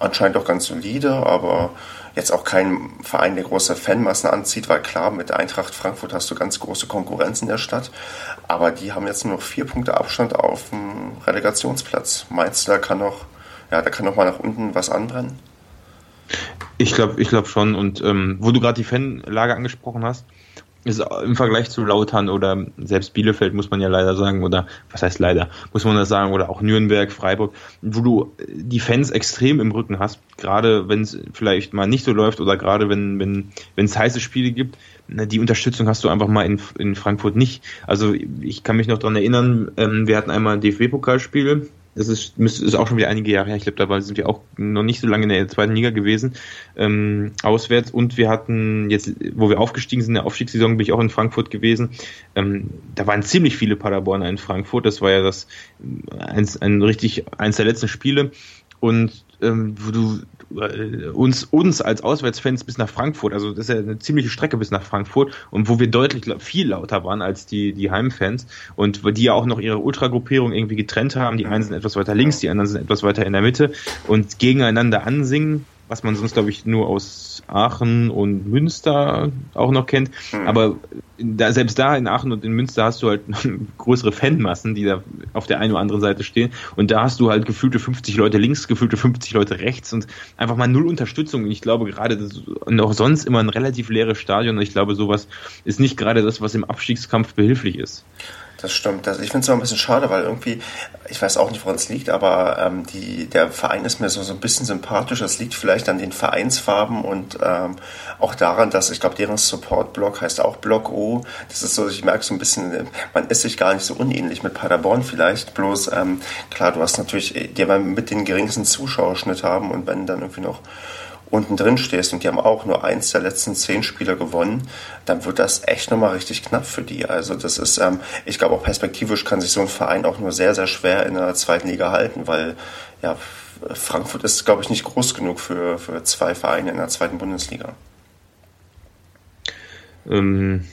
anscheinend auch ganz solide, aber jetzt auch kein Verein, der große Fanmassen anzieht, weil klar, mit Eintracht Frankfurt hast du ganz große Konkurrenz in der Stadt. Aber die haben jetzt nur noch vier Punkte Abstand auf dem Relegationsplatz. Meinst du, da kann noch, ja, da kann noch mal nach unten was anbrennen? Ich glaube, ich glaube schon. Und ähm, wo du gerade die Fanlage angesprochen hast, ist im Vergleich zu Lautern oder selbst Bielefeld muss man ja leider sagen oder was heißt leider muss man das sagen oder auch Nürnberg, Freiburg, wo du die Fans extrem im Rücken hast, gerade wenn es vielleicht mal nicht so läuft oder gerade wenn wenn wenn es heiße Spiele gibt, die Unterstützung hast du einfach mal in, in Frankfurt nicht. Also ich kann mich noch dran erinnern, ähm, wir hatten einmal ein DFB-Pokalspiel das ist, ist auch schon wieder einige Jahre her. Ich glaube, da sind wir auch noch nicht so lange in der zweiten Liga gewesen, ähm, auswärts. Und wir hatten jetzt, wo wir aufgestiegen sind in der Aufstiegssaison, bin ich auch in Frankfurt gewesen. Ähm, da waren ziemlich viele Paderborner in Frankfurt. Das war ja das ein, ein richtig eins der letzten Spiele. Und ähm, wo du äh, uns, uns als Auswärtsfans bis nach Frankfurt, also das ist ja eine ziemliche Strecke bis nach Frankfurt und wo wir deutlich viel lauter waren als die, die Heimfans und die ja auch noch ihre Ultragruppierung irgendwie getrennt haben. Die einen sind etwas weiter links, die anderen sind etwas weiter in der Mitte und gegeneinander ansingen was man sonst, glaube ich, nur aus Aachen und Münster auch noch kennt. Mhm. Aber da, selbst da in Aachen und in Münster hast du halt größere Fanmassen, die da auf der einen oder anderen Seite stehen. Und da hast du halt gefühlte 50 Leute links, gefühlte 50 Leute rechts und einfach mal null Unterstützung. Und ich glaube gerade, auch sonst immer ein relativ leeres Stadion. Und ich glaube, sowas ist nicht gerade das, was im Abstiegskampf behilflich ist. Das stimmt. Das, ich finde es immer ein bisschen schade, weil irgendwie, ich weiß auch nicht, woran es liegt, aber ähm, die, der Verein ist mir so, so ein bisschen sympathisch. Das liegt vielleicht an den Vereinsfarben und ähm, auch daran, dass ich glaube, deren Support-Block heißt auch Block O. Das ist so, ich merke so ein bisschen, man ist sich gar nicht so unähnlich mit Paderborn vielleicht. Bloß, ähm, klar, du hast natürlich, die werden mit den geringsten Zuschauerschnitt haben und wenn dann irgendwie noch unten drin stehst und die haben auch nur eins der letzten zehn Spiele gewonnen, dann wird das echt nochmal richtig knapp für die. Also das ist, ähm, ich glaube auch perspektivisch kann sich so ein Verein auch nur sehr, sehr schwer in der zweiten Liga halten, weil ja, Frankfurt ist, glaube ich, nicht groß genug für, für zwei Vereine in der zweiten Bundesliga. Ähm,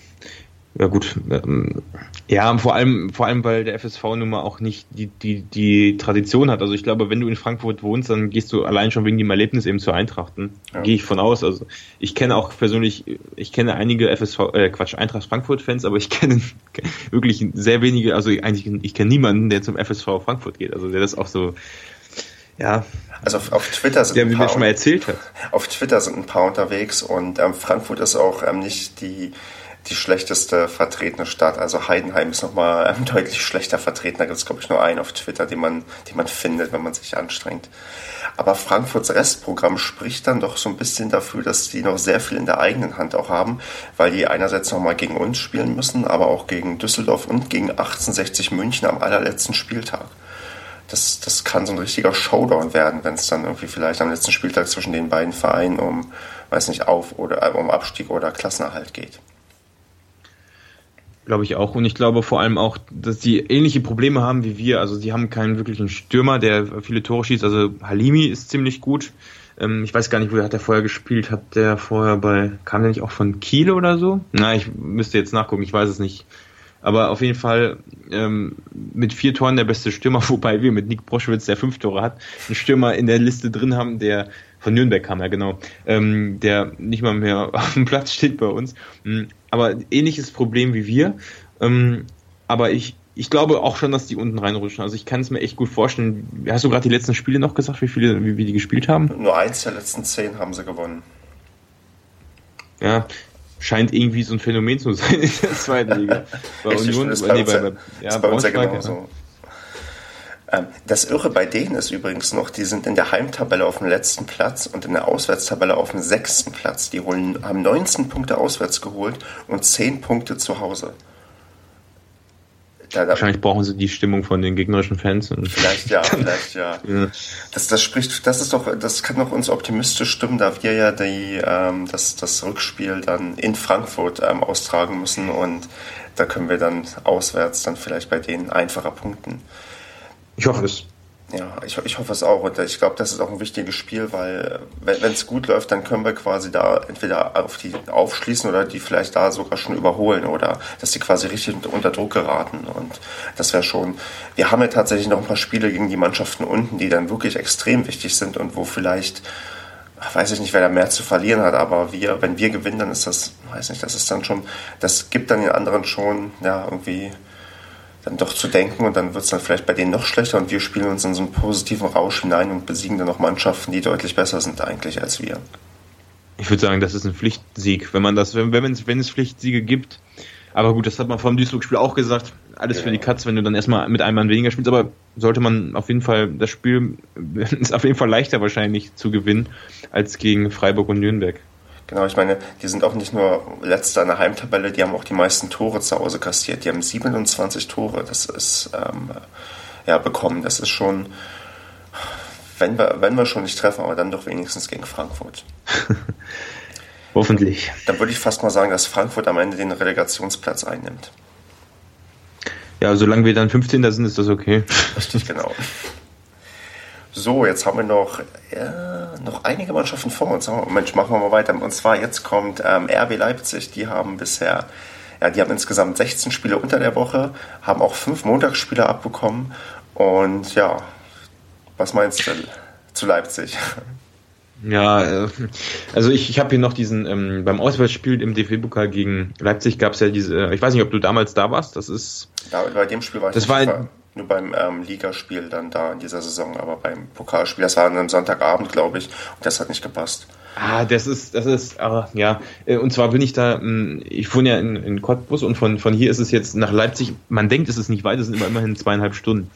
ja gut, ähm, ja, vor allem, vor allem, weil der FSV nun mal auch nicht die, die, die Tradition hat. Also ich glaube, wenn du in Frankfurt wohnst, dann gehst du allein schon wegen dem Erlebnis eben zu Eintrachten. Ja. Gehe ich von aus. Also ich kenne auch persönlich, ich kenne einige FSV, äh, Quatsch, Eintracht Frankfurt-Fans, aber ich kenne wirklich sehr wenige, also eigentlich, ich kenne niemanden, der zum FSV Frankfurt geht. Also der das auch so, ja. Also auf, auf Twitter sind der ein paar, mir schon mal erzählt hat. Auf Twitter sind ein paar unterwegs und ähm, Frankfurt ist auch ähm, nicht die die schlechteste vertretene Stadt. Also Heidenheim ist nochmal deutlich schlechter vertreten. Da gibt es, glaube ich, nur einen auf Twitter, den man, den man findet, wenn man sich anstrengt. Aber Frankfurts Restprogramm spricht dann doch so ein bisschen dafür, dass die noch sehr viel in der eigenen Hand auch haben, weil die einerseits nochmal gegen uns spielen müssen, aber auch gegen Düsseldorf und gegen 1860 München am allerletzten Spieltag. Das, das kann so ein richtiger Showdown werden, wenn es dann irgendwie vielleicht am letzten Spieltag zwischen den beiden Vereinen um, weiß nicht, auf oder äh, um Abstieg oder Klassenerhalt geht. Glaube ich auch. Und ich glaube vor allem auch, dass die ähnliche Probleme haben wie wir. Also sie haben keinen wirklichen Stürmer, der viele Tore schießt. Also Halimi ist ziemlich gut. Ähm, ich weiß gar nicht, wo hat er vorher gespielt. Hat der vorher bei, kam der nicht auch von Kiel oder so? Na, ich müsste jetzt nachgucken, ich weiß es nicht. Aber auf jeden Fall ähm, mit vier Toren der beste Stürmer, wobei wir mit Nick Broschwitz, der fünf Tore hat, einen Stürmer in der Liste drin haben, der von Nürnberg kam, ja genau, ähm, der nicht mal mehr auf dem Platz steht bei uns. Aber ähnliches Problem wie wir. Ähm, aber ich, ich glaube auch schon, dass die unten reinrutschen. Also ich kann es mir echt gut vorstellen. Hast du gerade die letzten Spiele noch gesagt, wie viele, wie, wie die gespielt haben? Nur eins der letzten zehn haben sie gewonnen. Ja, scheint irgendwie so ein Phänomen zu sein in der zweiten Liga. Bei Union, bei, nee, bei, bei, ja, bei uns ja genauso. Ja. Ähm, das Irre bei denen ist übrigens noch, die sind in der Heimtabelle auf dem letzten Platz und in der Auswärtstabelle auf dem sechsten Platz. Die holen, haben 19 Punkte auswärts geholt und 10 Punkte zu Hause. Da, da, Wahrscheinlich brauchen sie die Stimmung von den gegnerischen Fans. Vielleicht ja, vielleicht ja. ja. Das, das spricht, das ist doch, das kann doch uns optimistisch stimmen, da wir ja die, ähm, das, das Rückspiel dann in Frankfurt ähm, austragen müssen und da können wir dann auswärts dann vielleicht bei denen einfacher punkten. Ich hoffe es. Ja, ich, ich hoffe es auch. Und ich glaube, das ist auch ein wichtiges Spiel, weil wenn es gut läuft, dann können wir quasi da entweder auf die aufschließen oder die vielleicht da sogar schon überholen oder dass die quasi richtig unter Druck geraten. Und das wäre schon. Wir haben ja tatsächlich noch ein paar Spiele gegen die Mannschaften unten, die dann wirklich extrem wichtig sind und wo vielleicht, weiß ich nicht, wer da mehr zu verlieren hat, aber wir, wenn wir gewinnen, dann ist das, weiß nicht, das ist dann schon, das gibt dann den anderen schon, ja, irgendwie dann doch zu denken und dann wird es dann vielleicht bei denen noch schlechter und wir spielen uns in so einen positiven Rausch hinein und besiegen dann noch Mannschaften, die deutlich besser sind eigentlich als wir. Ich würde sagen, das ist ein Pflichtsieg, wenn man das, wenn, wenn, es, wenn es Pflichtsiege gibt. Aber gut, das hat man vor dem Duisburg-Spiel auch gesagt. Alles ja. für die Katz, wenn du dann erstmal mit einem Mann weniger spielst. Aber sollte man auf jeden Fall, das Spiel ist auf jeden Fall leichter wahrscheinlich zu gewinnen als gegen Freiburg und Nürnberg. Genau, ich meine, die sind auch nicht nur letzter in der Heimtabelle, die haben auch die meisten Tore zu Hause kassiert. Die haben 27 Tore, das ist ähm, ja bekommen. Das ist schon, wenn wir, wenn wir schon nicht treffen, aber dann doch wenigstens gegen Frankfurt. Hoffentlich. Dann würde ich fast mal sagen, dass Frankfurt am Ende den Relegationsplatz einnimmt. Ja, solange wir dann 15. sind, ist das okay. Richtig, genau. So, jetzt haben wir noch, ja, noch einige Mannschaften vor uns. Oh, Mensch, machen wir mal weiter. Und zwar jetzt kommt ähm, RB Leipzig. Die haben bisher, ja, die haben insgesamt 16 Spiele unter der Woche, haben auch fünf Montagsspiele abbekommen. Und ja, was meinst du zu Leipzig? Ja, äh, also ich, ich habe hier noch diesen, ähm, beim Auswärtsspiel im DFB-Pokal gegen Leipzig gab es ja diese, äh, ich weiß nicht, ob du damals da warst, das ist... Da, bei dem Spiel war ich das war nur beim ähm, Ligaspiel dann da in dieser Saison, aber beim Pokalspiel, das war an einem Sonntagabend, glaube ich, und das hat nicht gepasst. Ah, das ist, das ist, aber ja, äh, und zwar bin ich da, hm, ich wohne ja in, in Cottbus und von, von hier ist es jetzt nach Leipzig, man denkt, es ist nicht weit, es sind immer immerhin zweieinhalb Stunden.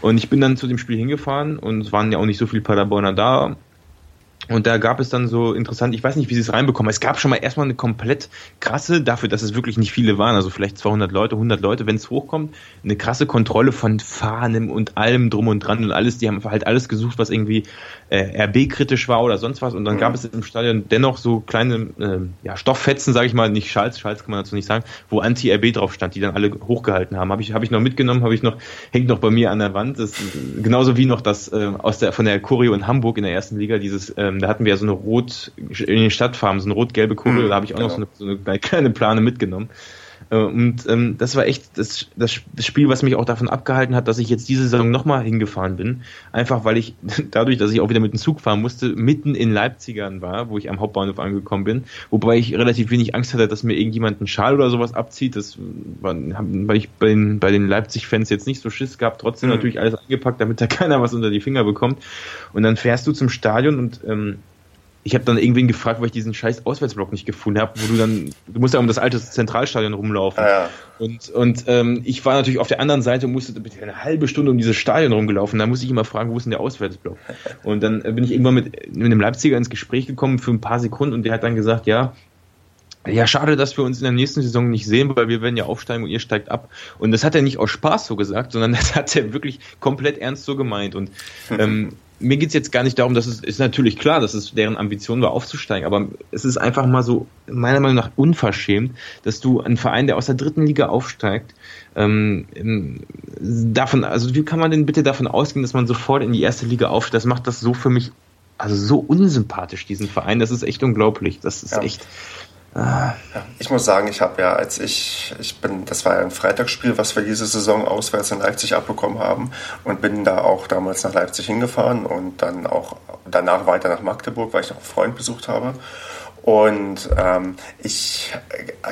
Und ich bin dann zu dem Spiel hingefahren und es waren ja auch nicht so viele Paderborner da und da gab es dann so interessant, ich weiß nicht, wie sie es reinbekommen. Es gab schon mal erstmal eine komplett krasse, dafür, dass es wirklich nicht viele waren, also vielleicht 200 Leute, 100 Leute, wenn es hochkommt, eine krasse Kontrolle von Fahnen und allem drum und dran und alles. Die haben halt alles gesucht, was irgendwie äh, RB-kritisch war oder sonst was. Und dann mhm. gab es im Stadion dennoch so kleine äh, ja, Stofffetzen, sage ich mal, nicht Schals, Schals kann man dazu nicht sagen, wo Anti-RB drauf stand, die dann alle hochgehalten haben. Habe ich, hab ich noch mitgenommen, habe ich noch, hängt noch bei mir an der Wand. Das, genauso wie noch das äh, aus der von der Choreo in Hamburg in der ersten Liga, dieses ähm, da hatten wir ja so eine rot, in den Stadtfarben, so eine rot-gelbe Kugel, mhm, da habe ich auch genau. noch so eine, so eine, kleine Plane mitgenommen. Äh, und ähm, das war echt das, das, das Spiel, was mich auch davon abgehalten hat, dass ich jetzt diese Saison nochmal hingefahren bin. Einfach weil ich dadurch, dass ich auch wieder mit dem Zug fahren musste, mitten in Leipzigern war, wo ich am Hauptbahnhof angekommen bin. Wobei ich relativ wenig Angst hatte, dass mir irgendjemand einen Schal oder sowas abzieht. Das war, weil ich bei den, bei den Leipzig-Fans jetzt nicht so Schiss gab. Trotzdem mhm. natürlich alles angepackt, damit da keiner was unter die Finger bekommt. Und dann fährst du zum Stadion und ähm, ich habe dann irgendwen gefragt, weil ich diesen scheiß Auswärtsblock nicht gefunden habe, wo du dann, du musst ja um das alte Zentralstadion rumlaufen. Ja, ja. Und, und ähm, ich war natürlich auf der anderen Seite und musste eine halbe Stunde um dieses Stadion rumgelaufen. Da musste ich immer fragen, wo ist denn der Auswärtsblock? Und dann bin ich irgendwann mit, mit einem Leipziger ins Gespräch gekommen für ein paar Sekunden und der hat dann gesagt, ja, ja, schade, dass wir uns in der nächsten Saison nicht sehen, weil wir werden ja aufsteigen und ihr steigt ab. Und das hat er nicht aus Spaß so gesagt, sondern das hat er wirklich komplett ernst so gemeint. Und ähm, mir geht's jetzt gar nicht darum, dass es ist natürlich klar, dass es deren Ambition war, aufzusteigen, aber es ist einfach mal so, meiner Meinung nach, unverschämt, dass du einen Verein, der aus der dritten Liga aufsteigt, ähm, davon, also wie kann man denn bitte davon ausgehen, dass man sofort in die erste Liga aufsteigt? Das macht das so für mich, also so unsympathisch, diesen Verein, das ist echt unglaublich. Das ist ja. echt. Ich muss sagen, ich habe ja, als ich, ich bin, das war ja ein Freitagsspiel, was wir diese Saison auswärts in Leipzig abbekommen haben und bin da auch damals nach Leipzig hingefahren und dann auch danach weiter nach Magdeburg, weil ich noch einen Freund besucht habe. Und ähm, ich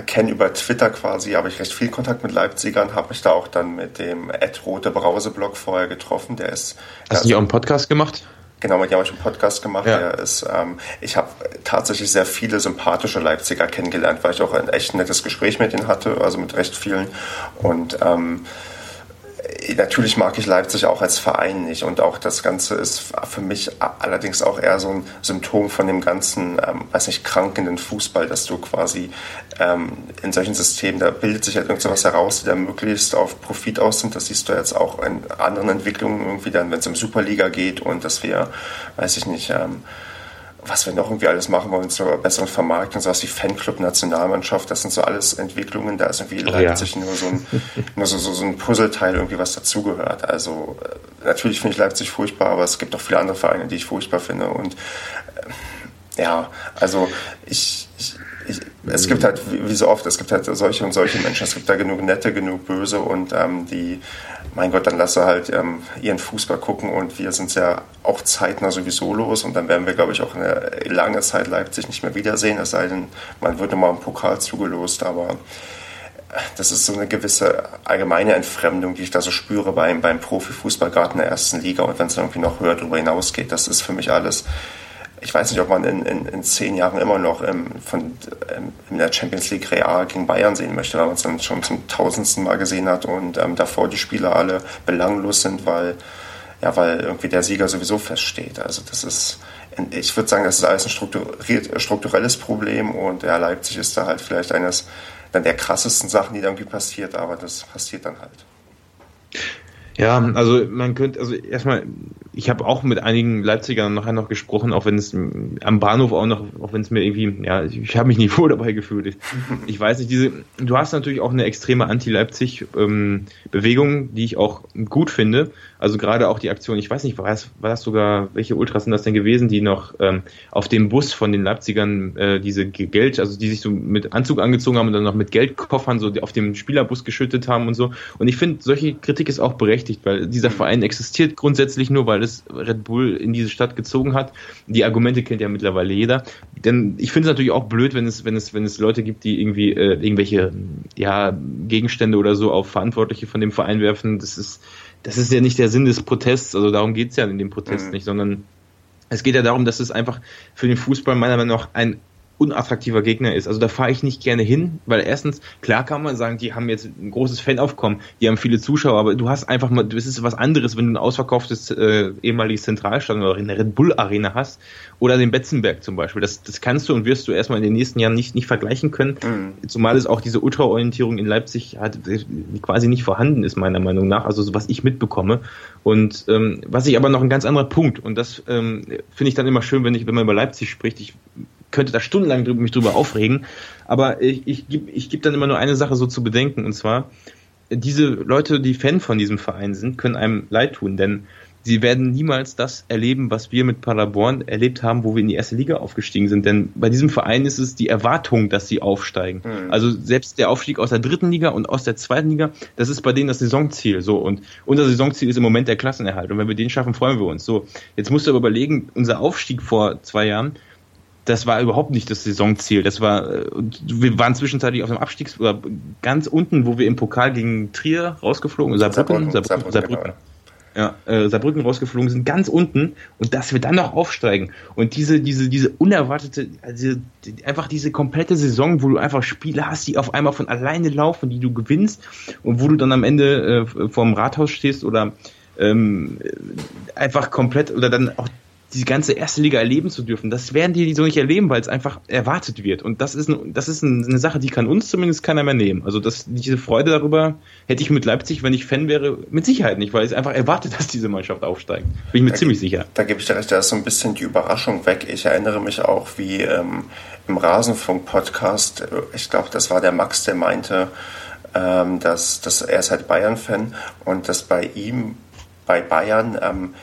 kenne über Twitter quasi, habe ich recht viel Kontakt mit Leipzigern, habe mich da auch dann mit dem Ed Rote Brause Blog vorher getroffen. Der ist. Hast du nicht auch einen Podcast gemacht? Genau, mit dem habe ich einen Podcast gemacht. Ja. Der ist, ähm, ich habe tatsächlich sehr viele sympathische Leipziger kennengelernt, weil ich auch ein echt nettes Gespräch mit ihnen hatte, also mit recht vielen. Und ähm, natürlich mag ich Leipzig auch als Verein nicht und auch das Ganze ist für mich allerdings auch eher so ein Symptom von dem ganzen, ähm, weiß nicht, krankenden Fußball, dass du quasi ähm, in solchen Systemen, da bildet sich halt irgendwas heraus, die da möglichst auf Profit aus sind. Das siehst du jetzt auch in anderen Entwicklungen irgendwie dann, wenn es um Superliga geht und dass wir, weiß ich nicht, ähm, was wir noch irgendwie alles machen wollen zur besseren Vermarktung, so was wie Fanclub, Nationalmannschaft, das sind so alles Entwicklungen, da ist irgendwie oh, Leipzig ja. nur, so ein, nur so, so, so ein Puzzleteil irgendwie, was dazugehört. Also äh, natürlich finde ich Leipzig furchtbar, aber es gibt auch viele andere Vereine, die ich furchtbar finde und äh, ja, also ich, ich ich, es gibt halt, wie so oft, es gibt halt solche und solche Menschen. Es gibt da genug nette, genug böse und ähm, die, mein Gott, dann lasse halt ähm, ihren Fußball gucken und wir sind ja auch zeitnah sowieso los und dann werden wir, glaube ich, auch eine lange Zeit Leipzig nicht mehr wiedersehen, es sei denn, man wird nochmal im Pokal zugelost, aber das ist so eine gewisse allgemeine Entfremdung, die ich da so spüre beim, beim Profifußball, in der ersten Liga und wenn es irgendwie noch höher darüber hinausgeht, das ist für mich alles ich weiß nicht, ob man in, in, in zehn Jahren immer noch ähm, von, ähm, in der Champions League Real gegen Bayern sehen möchte, weil man es dann schon zum tausendsten Mal gesehen hat und ähm, davor die Spieler alle belanglos sind, weil, ja, weil irgendwie der Sieger sowieso feststeht. Also das ist, ich würde sagen, das ist alles ein strukturelles Problem und ja, Leipzig ist da halt vielleicht eines dann der krassesten Sachen, die da irgendwie passiert, aber das passiert dann halt. Ja, also man könnte, also erstmal, ich habe auch mit einigen Leipzigern nachher noch gesprochen, auch wenn es am Bahnhof auch noch, auch wenn es mir irgendwie, ja, ich habe mich nicht wohl dabei gefühlt. Ich, ich, weiß nicht, diese, du hast natürlich auch eine extreme Anti-Leipzig-Bewegung, ähm, die ich auch gut finde. Also gerade auch die Aktion, ich weiß nicht, war das, war das sogar, welche Ultras sind das denn gewesen, die noch ähm, auf dem Bus von den Leipzigern äh, diese Geld, also die sich so mit Anzug angezogen haben und dann noch mit Geldkoffern so auf dem Spielerbus geschüttet haben und so. Und ich finde, solche Kritik ist auch berechtigt, weil dieser Verein existiert grundsätzlich nur, weil es Red Bull in diese Stadt gezogen hat. Die Argumente kennt ja mittlerweile jeder. Denn ich finde es natürlich auch blöd, wenn es, wenn es, wenn es Leute gibt, die irgendwie äh, irgendwelche ja, Gegenstände oder so auf Verantwortliche von dem Verein werfen. Das ist, das ist ja nicht der Sinn des Protests, also darum geht es ja in dem Protest mhm. nicht, sondern es geht ja darum, dass es einfach für den Fußball meiner Meinung nach ein unattraktiver Gegner ist. Also da fahre ich nicht gerne hin, weil erstens, klar kann man sagen, die haben jetzt ein großes Fanaufkommen, die haben viele Zuschauer, aber du hast einfach mal, das ist was anderes, wenn du ein ausverkauftes äh, ehemaliges Zentralstadion oder in der Red Bull Arena hast oder den Betzenberg zum Beispiel. Das, das kannst du und wirst du erstmal in den nächsten Jahren nicht, nicht vergleichen können, mhm. zumal es auch diese Ultraorientierung in Leipzig hat, quasi nicht vorhanden ist, meiner Meinung nach, also so, was ich mitbekomme. Und ähm, was ich aber noch ein ganz anderer Punkt, und das ähm, finde ich dann immer schön, wenn ich, wenn man über Leipzig spricht, ich könnte da stundenlang drüber, mich drüber aufregen. Aber ich, ich gebe ich geb dann immer nur eine Sache so zu bedenken. Und zwar, diese Leute, die Fan von diesem Verein sind, können einem leid tun, denn sie werden niemals das erleben, was wir mit Paderborn erlebt haben, wo wir in die erste Liga aufgestiegen sind. Denn bei diesem Verein ist es die Erwartung, dass sie aufsteigen. Mhm. Also selbst der Aufstieg aus der dritten Liga und aus der zweiten Liga, das ist bei denen das Saisonziel. So und unser Saisonziel ist im Moment der Klassenerhalt. Und wenn wir den schaffen, freuen wir uns. So jetzt musst du aber überlegen, unser Aufstieg vor zwei Jahren das war überhaupt nicht das Saisonziel. Das war, wir waren zwischenzeitlich auf dem Abstiegs oder ganz unten, wo wir im Pokal gegen Trier rausgeflogen, Saarbrücken, Saarbrücken, Saarbrücken, Saarbrücken, genau. ja, äh, Saarbrücken rausgeflogen sind, ganz unten und dass wir dann noch aufsteigen und diese, diese, diese unerwartete, also die, einfach diese komplette Saison, wo du einfach Spiele hast, die auf einmal von alleine laufen, die du gewinnst und wo du dann am Ende äh, vorm Rathaus stehst oder ähm, einfach komplett oder dann auch die ganze erste Liga erleben zu dürfen, das werden die so nicht erleben, weil es einfach erwartet wird. Und das ist, ein, das ist eine Sache, die kann uns zumindest keiner mehr nehmen. Also das, diese Freude darüber hätte ich mit Leipzig, wenn ich Fan wäre, mit Sicherheit nicht, weil es einfach erwartet, dass diese Mannschaft aufsteigt. Bin ich mir da ziemlich sicher. Da gebe ich dir recht, da ist so ein bisschen die Überraschung weg. Ich erinnere mich auch, wie ähm, im Rasenfunk-Podcast, äh, ich glaube, das war der Max, der meinte, ähm, dass, dass er ist halt Bayern-Fan und dass bei ihm, bei Bayern, ähm,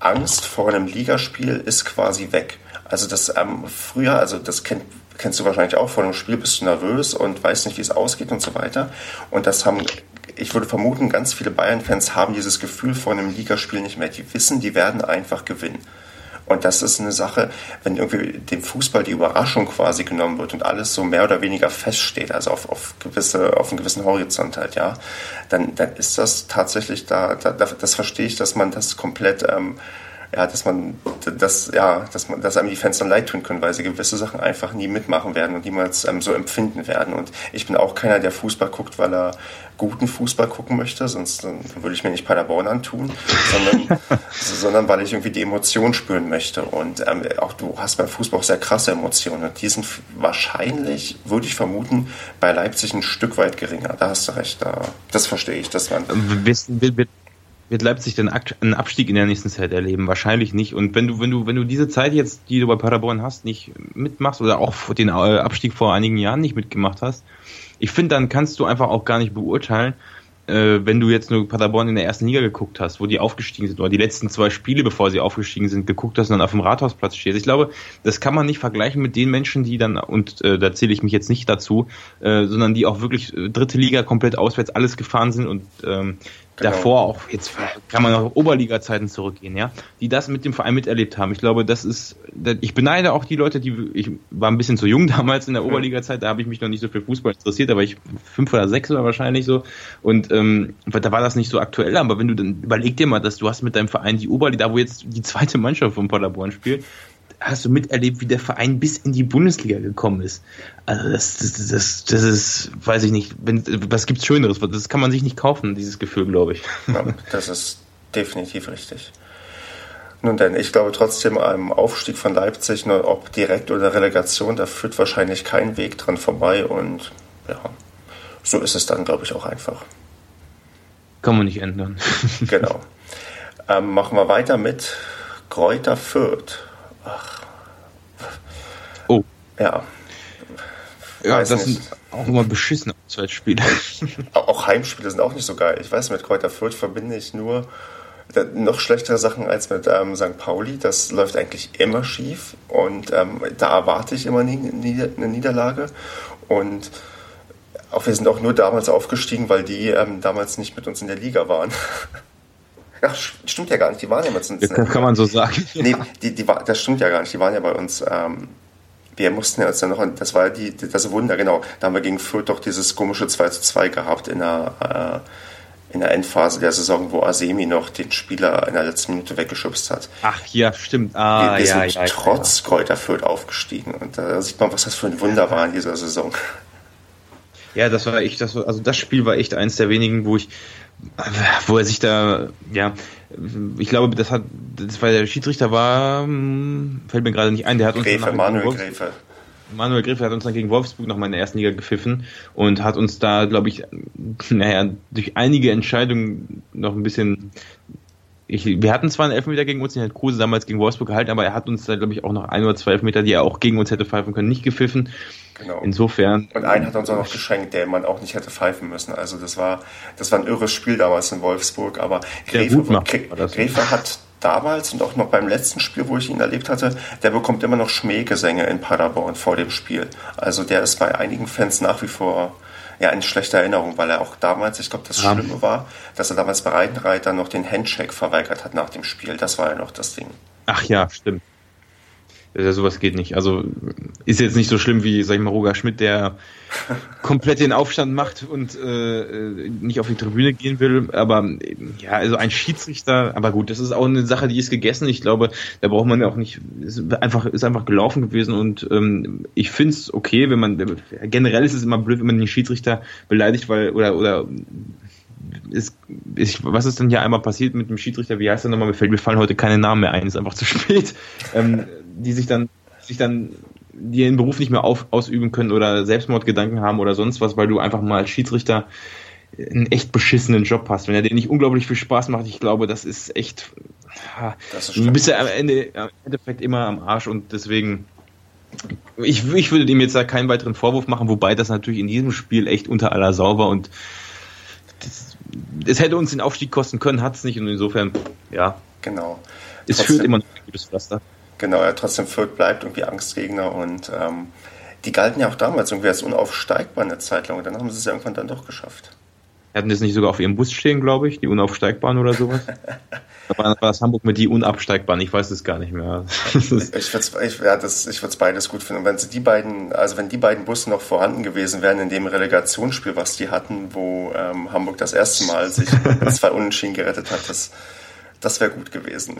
Angst vor einem Ligaspiel ist quasi weg. Also das ähm, früher, also das kennt, kennst du wahrscheinlich auch, vor einem Spiel bist du nervös und weißt nicht, wie es ausgeht und so weiter. Und das haben, ich würde vermuten, ganz viele Bayern-Fans haben dieses Gefühl vor einem Ligaspiel nicht mehr. Die wissen, die werden einfach gewinnen. Und das ist eine Sache, wenn irgendwie dem Fußball die Überraschung quasi genommen wird und alles so mehr oder weniger feststeht, also auf, auf gewisse, auf einen gewissen Horizont halt, ja, dann, dann ist das tatsächlich da, da das verstehe ich, dass man das komplett ähm, ja, dass man das, ja, dass man, dass einem die Fans dann leid tun können, weil sie gewisse Sachen einfach nie mitmachen werden und niemals ähm, so empfinden werden. Und ich bin auch keiner, der Fußball guckt, weil er guten Fußball gucken möchte, sonst würde ich mir nicht Paderborn antun, sondern, sondern weil ich irgendwie die Emotion spüren möchte. Und ähm, auch du hast beim Fußball auch sehr krasse Emotionen. Und die sind wahrscheinlich, würde ich vermuten, bei Leipzig ein Stück weit geringer. Da hast du recht. Da, das verstehe ich. Das man, wissen, wir, wir, wird Leipzig denn einen Abstieg in der nächsten Zeit erleben? Wahrscheinlich nicht. Und wenn du, wenn du, wenn du diese Zeit jetzt, die du bei Paderborn hast, nicht mitmachst oder auch den äh, Abstieg vor einigen Jahren nicht mitgemacht hast, ich finde, dann kannst du einfach auch gar nicht beurteilen, äh, wenn du jetzt nur Paderborn in der ersten Liga geguckt hast, wo die aufgestiegen sind, oder die letzten zwei Spiele, bevor sie aufgestiegen sind, geguckt hast und dann auf dem Rathausplatz stehst. Ich glaube, das kann man nicht vergleichen mit den Menschen, die dann, und äh, da zähle ich mich jetzt nicht dazu, äh, sondern die auch wirklich äh, dritte Liga komplett auswärts alles gefahren sind und ähm, genau. davor auch, jetzt kann man auf Oberliga-Zeiten zurückgehen, ja, die das mit dem Verein miterlebt haben. Ich glaube, das ist, ich beneide auch die Leute, die, ich war ein bisschen zu jung damals in der. Oberliga-Zeit, da habe ich mich noch nicht so für Fußball interessiert, war ich fünf oder sechs oder wahrscheinlich so und ähm, da war das nicht so aktuell, aber wenn du dann, überleg dir mal, dass du hast mit deinem Verein die Oberliga, da wo jetzt die zweite Mannschaft von Paderborn spielt, hast du miterlebt, wie der Verein bis in die Bundesliga gekommen ist. Also das, das, das, das ist, weiß ich nicht, wenn, was gibt's Schöneres? Das kann man sich nicht kaufen, dieses Gefühl, glaube ich. Ja, das ist definitiv richtig. Nun denn, ich glaube trotzdem, einem Aufstieg von Leipzig, ne, ob direkt oder Relegation, da führt wahrscheinlich kein Weg dran vorbei und ja, so ist es dann, glaube ich, auch einfach. Kann man nicht ändern. genau. Ähm, machen wir weiter mit Kräuter Fürth. Ach. Oh. Ja. Ja, das nicht. sind auch immer beschissene Auswärtsspiele. Auch Heimspiele sind auch nicht so geil. Ich weiß, mit Kräuter Fürth verbinde ich nur noch schlechtere Sachen als mit ähm, St. Pauli. Das läuft eigentlich immer schief und ähm, da erwarte ich immer eine Niederlage. Und auch wir sind auch nur damals aufgestiegen, weil die ähm, damals nicht mit uns in der Liga waren. Ach, stimmt ja gar nicht, die waren ja mit uns. Ja, kann man so sagen. Nee, die, die, das stimmt ja gar nicht, die waren ja bei uns. Ähm, wir mussten ja uns dann noch, das war die, das Wunder, genau. Da haben wir gegen Fürth doch dieses komische 2 zu 2 gehabt in der, äh, in der Endphase der Saison, wo Asemi noch den Spieler in der letzten Minute weggeschubst hat. Ach ja, stimmt. Ah, wir, wir ja, sind ja, trotz ja. Kräuter Fürth aufgestiegen. Und da sieht man, was das für ein Wunder war in dieser Saison. Ja, das war echt, das war, also das Spiel war echt eins der wenigen, wo ich, wo er sich da, ja, ich glaube, das hat, das war der Schiedsrichter war, hm, fällt mir gerade nicht ein, der hat uns Gräfe, Manuel Gräfe. Manuel Griffel hat uns dann gegen Wolfsburg nochmal in der ersten Liga gepfiffen und hat uns da, glaube ich, naja, durch einige Entscheidungen noch ein bisschen. Ich, wir hatten zwar einen Elfmeter gegen uns, den hat Kruse damals gegen Wolfsburg gehalten, aber er hat uns da, glaube ich, auch noch ein oder zwei Elfmeter, die er auch gegen uns hätte pfeifen können, nicht gepfiffen. Genau. Insofern. Und einen hat er uns auch noch geschenkt, der man auch nicht hätte pfeifen müssen. Also das war, das war ein irres Spiel damals in Wolfsburg, aber Gräfe, Gräfe hat damals und auch noch beim letzten Spiel, wo ich ihn erlebt hatte, der bekommt immer noch Schmähgesänge in Paderborn vor dem Spiel. Also der ist bei einigen Fans nach wie vor ja eine schlechte Erinnerung, weil er auch damals, ich glaube, das ja. Schlimme war, dass er damals bei Reidenreiter noch den Handshake verweigert hat nach dem Spiel. Das war ja noch das Ding. Ach ja, stimmt. Ja, sowas geht nicht. Also ist jetzt nicht so schlimm wie, sag ich mal, Roger Schmidt, der komplett den Aufstand macht und äh, nicht auf die Tribüne gehen will. Aber ja, also ein Schiedsrichter, aber gut, das ist auch eine Sache, die ist gegessen. Ich glaube, da braucht man ja auch nicht, ist einfach, ist einfach gelaufen gewesen und ähm, ich finde es okay, wenn man generell ist es immer blöd, wenn man den Schiedsrichter beleidigt, weil oder oder ist, ich, was ist denn hier einmal passiert mit dem Schiedsrichter? Wie heißt er nochmal? Mir, fällt, mir fallen heute keine Namen mehr ein, ist einfach zu spät. Ähm, die sich dann, sich dann, die ihren Beruf nicht mehr auf, ausüben können oder Selbstmordgedanken haben oder sonst was, weil du einfach mal als Schiedsrichter einen echt beschissenen Job hast. Wenn er dir nicht unglaublich viel Spaß macht, ich glaube, das ist echt. Das ist du bist ja am Ende im Endeffekt immer am Arsch und deswegen. Ich, ich würde dem jetzt da keinen weiteren Vorwurf machen, wobei das natürlich in diesem Spiel echt unter aller Sau war und es hätte uns den Aufstieg kosten können, hat es nicht und insofern, ja. Genau. Es trotzdem, führt immer noch ein gutes Pflaster. Genau, ja, trotzdem Fürth bleibt irgendwie Angstgegner und ähm, die galten ja auch damals irgendwie als unaufsteigbar eine Zeit lang und dann haben sie es ja irgendwann dann doch geschafft. Hatten das nicht sogar auf ihrem Bus stehen, glaube ich, die Unaufsteigbaren oder sowas? war, war das Hamburg mit die Unabsteigbaren, ich weiß es gar nicht mehr. ich würde es ich, ja, ich beides gut finden. Und wenn sie die beiden, also wenn die beiden Busse noch vorhanden gewesen wären in dem Relegationsspiel, was die hatten, wo ähm, Hamburg das erste Mal sich zwei Unentschieden gerettet hat, das, das wäre gut gewesen.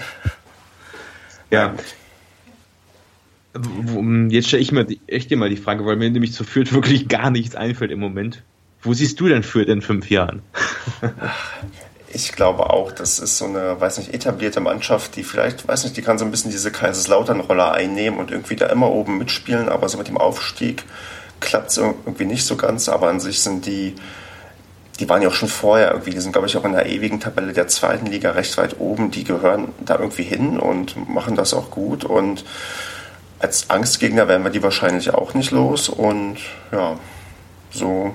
Ja. Jetzt stelle ich mir echt immer die Frage, weil mir nämlich zu Fürth wirklich gar nichts einfällt im Moment. Wo siehst du denn Fürth in fünf Jahren? Ich glaube auch, das ist so eine, weiß nicht, etablierte Mannschaft, die vielleicht, weiß nicht, die kann so ein bisschen diese Kaiserslautern-Rolle einnehmen und irgendwie da immer oben mitspielen, aber so mit dem Aufstieg klappt es irgendwie nicht so ganz, aber an sich sind die, die waren ja auch schon vorher irgendwie, die sind, glaube ich, auch in der ewigen Tabelle der zweiten Liga recht weit oben, die gehören da irgendwie hin und machen das auch gut und als Angstgegner werden wir die wahrscheinlich auch nicht los. Und ja, so,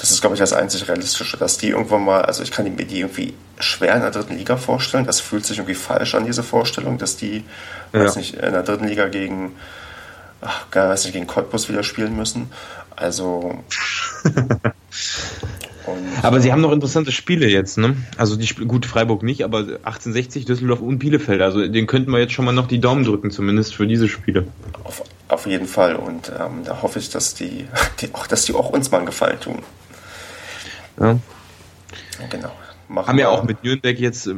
das ist, glaube ich, das einzig Realistische, dass die irgendwann mal, also ich kann mir die irgendwie schwer in der dritten Liga vorstellen. Das fühlt sich irgendwie falsch an, diese Vorstellung, dass die, ja. weiß nicht, in der dritten Liga gegen, ach, weiß nicht, gegen Cottbus wieder spielen müssen. Also. Aber sie haben noch interessante Spiele jetzt, ne? Also die gut Freiburg nicht, aber 1860, Düsseldorf und Bielefeld. Also den könnten wir jetzt schon mal noch die Daumen drücken, zumindest für diese Spiele. Auf, auf jeden Fall. Und ähm, da hoffe ich, dass die, die, auch, dass die auch uns mal einen Gefallen tun. Ja. Genau machen. Haben ja auch mit Nürnberg jetzt äh,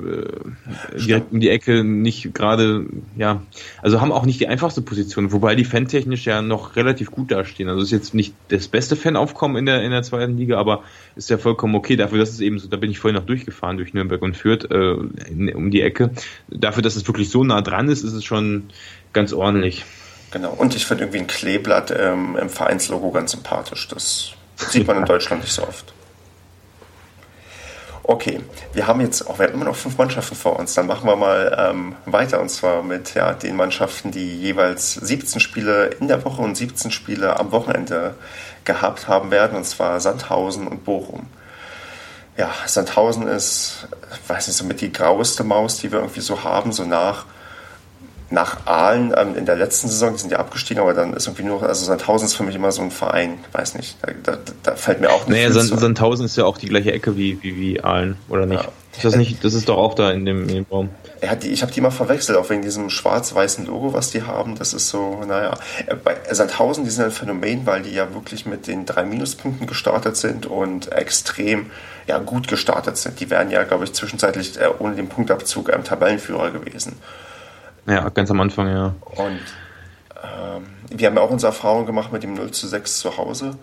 direkt um die Ecke nicht gerade, ja, also haben auch nicht die einfachste Position, wobei die fantechnisch ja noch relativ gut dastehen. Also ist jetzt nicht das beste Fanaufkommen in der, in der zweiten Liga, aber ist ja vollkommen okay dafür, dass es eben so, da bin ich vorhin noch durchgefahren durch Nürnberg und Fürth äh, in, um die Ecke. Dafür, dass es wirklich so nah dran ist, ist es schon ganz ordentlich. Genau, und ich finde irgendwie ein Kleeblatt ähm, im Vereinslogo ganz sympathisch. Das sieht man in Deutschland nicht so oft. Okay, wir haben jetzt auch, immer noch fünf Mannschaften vor uns. Dann machen wir mal ähm, weiter und zwar mit ja, den Mannschaften, die jeweils 17 Spiele in der Woche und 17 Spiele am Wochenende gehabt haben werden, und zwar Sandhausen und Bochum. Ja, Sandhausen ist, weiß nicht, so mit die graueste Maus, die wir irgendwie so haben, so nach nach Aalen ähm, in der letzten Saison, die sind ja abgestiegen, aber dann ist irgendwie nur, also Sandhausen ist für mich immer so ein Verein, weiß nicht, da, da, da fällt mir auch nicht Naja, Sand, Sandhausen ist ja auch die gleiche Ecke wie, wie, wie Aalen, oder nicht? Ja. Ist das nicht, das ist doch auch da in dem, in dem Raum. Ja, die, ich habe die mal verwechselt, auch wegen diesem schwarz-weißen Logo, was die haben. Das ist so, naja. Äh, bei Sandhausen, die sind ein Phänomen, weil die ja wirklich mit den drei Minuspunkten gestartet sind und extrem ja, gut gestartet sind. Die wären ja, glaube ich, zwischenzeitlich äh, ohne den Punktabzug ähm, Tabellenführer gewesen. Ja, ganz am Anfang, ja. Und ähm, wir haben ja auch unsere Erfahrung gemacht mit dem 0 zu 6 zu Hause.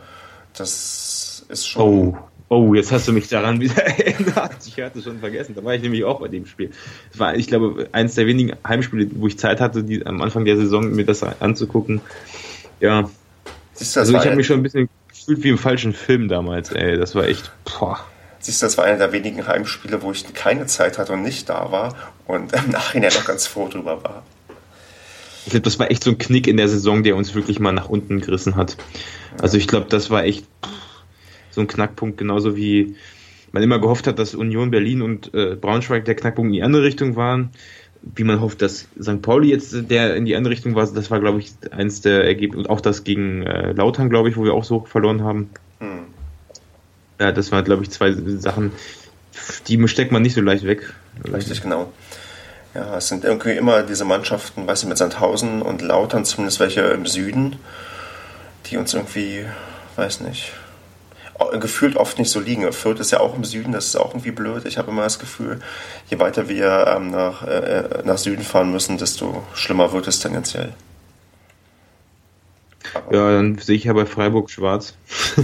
Das ist schon. Oh, oh jetzt hast du mich daran wieder erinnert. Ich hatte schon vergessen. Da war ich nämlich auch bei dem Spiel. Das war, ich glaube, eines der wenigen Heimspiele, wo ich Zeit hatte, die, am Anfang der Saison mir das anzugucken. Ja. Also ich habe mich schon ein bisschen gefühlt wie im falschen Film damals, ey. Das war echt. Boah. Siehst du, das war einer der wenigen Heimspiele, wo ich keine Zeit hatte und nicht da war und im Nachhinein noch ganz froh drüber war. Ich glaube, das war echt so ein Knick in der Saison, der uns wirklich mal nach unten gerissen hat. Also ich glaube, das war echt so ein Knackpunkt, genauso wie man immer gehofft hat, dass Union Berlin und äh, Braunschweig der Knackpunkt in die andere Richtung waren. Wie man hofft, dass St. Pauli jetzt der in die andere Richtung war, das war, glaube ich, eins der Ergebnisse. Und auch das gegen äh, Lautern, glaube ich, wo wir auch so verloren haben. Hm. Ja, das waren, glaube ich, zwei Sachen, die steckt man nicht so leicht weg. Richtig, genau. Ja, es sind irgendwie immer diese Mannschaften, weiß ich, mit Sandhausen und Lautern, zumindest welche im Süden, die uns irgendwie, weiß nicht, gefühlt oft nicht so liegen. Fürth ist ja auch im Süden, das ist auch irgendwie blöd. Ich habe immer das Gefühl, je weiter wir ähm, nach, äh, nach Süden fahren müssen, desto schlimmer wird es tendenziell. Aber ja, dann sehe ich ja bei Freiburg schwarz.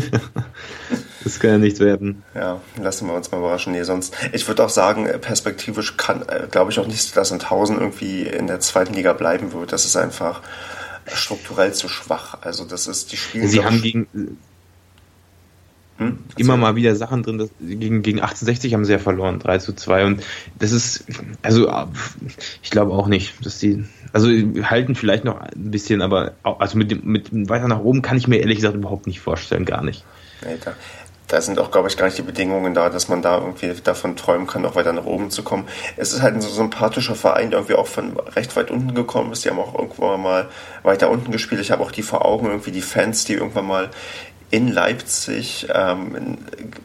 Das kann ja nichts werden. Ja, lassen wir uns mal überraschen. Nee, sonst, ich würde auch sagen, perspektivisch kann, äh, glaube ich auch nicht, dass ein Tausend irgendwie in der zweiten Liga bleiben wird. Das ist einfach strukturell zu schwach. Also, das ist, die Spiele. Sie haben gegen, hm? Immer mal wieder Sachen drin, dass, gegen, gegen 1860 haben sie ja verloren, 3 zu 2 und das ist, also ich glaube auch nicht, dass die, also halten vielleicht noch ein bisschen, aber also mit, dem, mit weiter nach oben kann ich mir ehrlich gesagt überhaupt nicht vorstellen, gar nicht. Nee, da, sind auch, glaube ich, gar nicht die Bedingungen da, dass man da irgendwie davon träumen kann, noch weiter nach oben zu kommen. Es ist halt ein so sympathischer Verein, der irgendwie auch von recht weit unten gekommen ist. Die haben auch irgendwann mal weiter unten gespielt. Ich habe auch die vor Augen, irgendwie die Fans, die irgendwann mal in Leipzig ähm,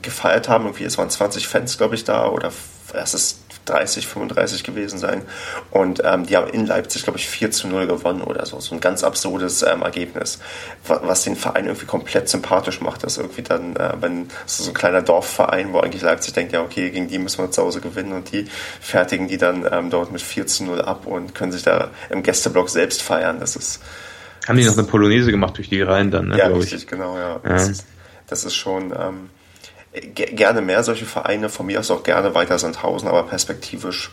gefeiert haben. Irgendwie, es waren 20 Fans, glaube ich, da oder es ist 30, 35 gewesen sein. Und ähm, die haben in Leipzig, glaube ich, 4 zu 0 gewonnen oder so. So ein ganz absurdes ähm, Ergebnis, was den Verein irgendwie komplett sympathisch macht. Das irgendwie dann, äh, wenn so ein kleiner Dorfverein, wo eigentlich Leipzig denkt, ja, okay, gegen die müssen wir zu Hause gewinnen und die fertigen die dann ähm, dort mit 4 zu 0 ab und können sich da im Gästeblock selbst feiern. Das ist. Haben die noch eine Polonaise gemacht durch die Reihen dann, ne? Ja, richtig, ich. genau, ja. ja. Das, ist, das ist schon. Ähm, gerne mehr solche Vereine, von mir aus auch gerne weiter Sandhausen, aber perspektivisch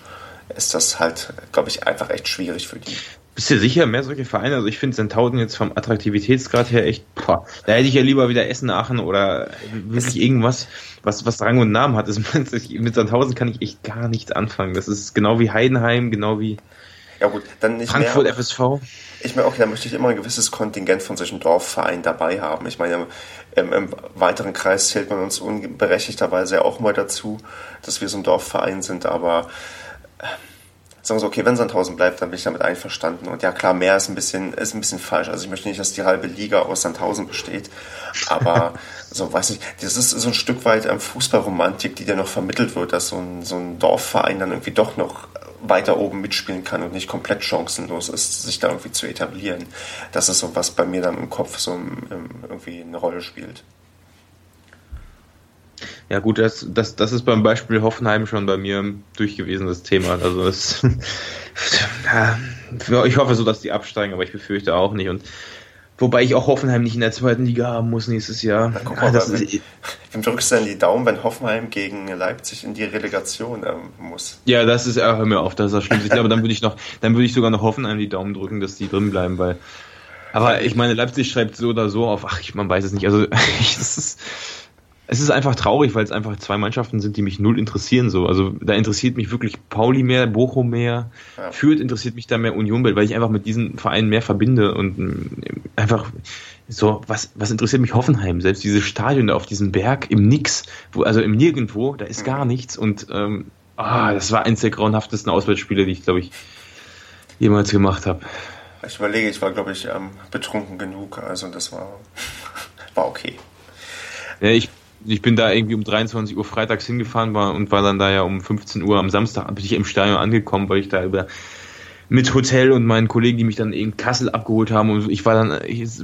ist das halt, glaube ich, einfach echt schwierig für die. Bist du sicher, mehr solche Vereine? Also ich finde Sandhausen jetzt vom Attraktivitätsgrad her echt, boah, da hätte ich ja lieber wieder Essen, Aachen oder wirklich irgendwas, was, was Rang und Namen hat. Das, mit Sandhausen kann ich echt gar nichts anfangen. Das ist genau wie Heidenheim, genau wie ja gut, dann nicht Frankfurt mehr, FSV. Ich meine, okay, da möchte ich immer ein gewisses Kontingent von solchen Dorfvereinen dabei haben. Ich meine, im, im weiteren Kreis zählt man uns unberechtigterweise auch mal dazu, dass wir so ein Dorfverein sind, aber äh, sagen wir so, okay, wenn Sandhausen bleibt, dann bin ich damit einverstanden. Und ja, klar, mehr ist ein bisschen, ist ein bisschen falsch. Also ich möchte nicht, dass die halbe Liga aus Sandhausen besteht. Aber so, weiß nicht, das ist so ein Stück weit ähm, Fußballromantik, die dir noch vermittelt wird, dass so ein, so ein Dorfverein dann irgendwie doch noch weiter oben mitspielen kann und nicht komplett chancenlos ist, sich da irgendwie zu etablieren. Das ist so, was bei mir dann im Kopf so irgendwie eine Rolle spielt. Ja gut, das, das, das ist beim Beispiel Hoffenheim schon bei mir durch gewesen, das Thema. Also das, ja, ich hoffe so, dass die absteigen, aber ich befürchte auch nicht. Und Wobei ich auch Hoffenheim nicht in der zweiten Liga haben muss nächstes Jahr. Na, guck mal, das ist, wem drückst du denn die Daumen, wenn Hoffenheim gegen Leipzig in die Relegation ähm, muss? Ja, das ist, hör mir auf, das ist das Schlimmste. Ich glaube, dann würde ich noch, dann würde ich sogar noch Hoffenheim die Daumen drücken, dass die drin bleiben, weil, aber ich meine, Leipzig schreibt so oder so auf, ach, man weiß es nicht, also, ich, das ist, es ist einfach traurig, weil es einfach zwei Mannschaften sind, die mich null interessieren. So, also da interessiert mich wirklich Pauli mehr, Bochum mehr, ja. Fürth interessiert mich da mehr Union, weil ich einfach mit diesen Vereinen mehr verbinde und äh, einfach so was was interessiert mich Hoffenheim selbst diese Stadion da auf diesem Berg im Nix, wo also im Nirgendwo, da ist gar mhm. nichts und ähm, ah, das war eins der grauenhaftesten Auswärtsspiele, die ich glaube ich jemals gemacht habe. Ich überlege, ich war glaube ich ähm, betrunken genug, also das war war okay. Ja, ich ich bin da irgendwie um 23 Uhr freitags hingefahren war und war dann da ja um 15 Uhr am Samstag bin ich im Stadion angekommen, weil ich da über mit Hotel und meinen Kollegen, die mich dann in Kassel abgeholt haben und ich war dann,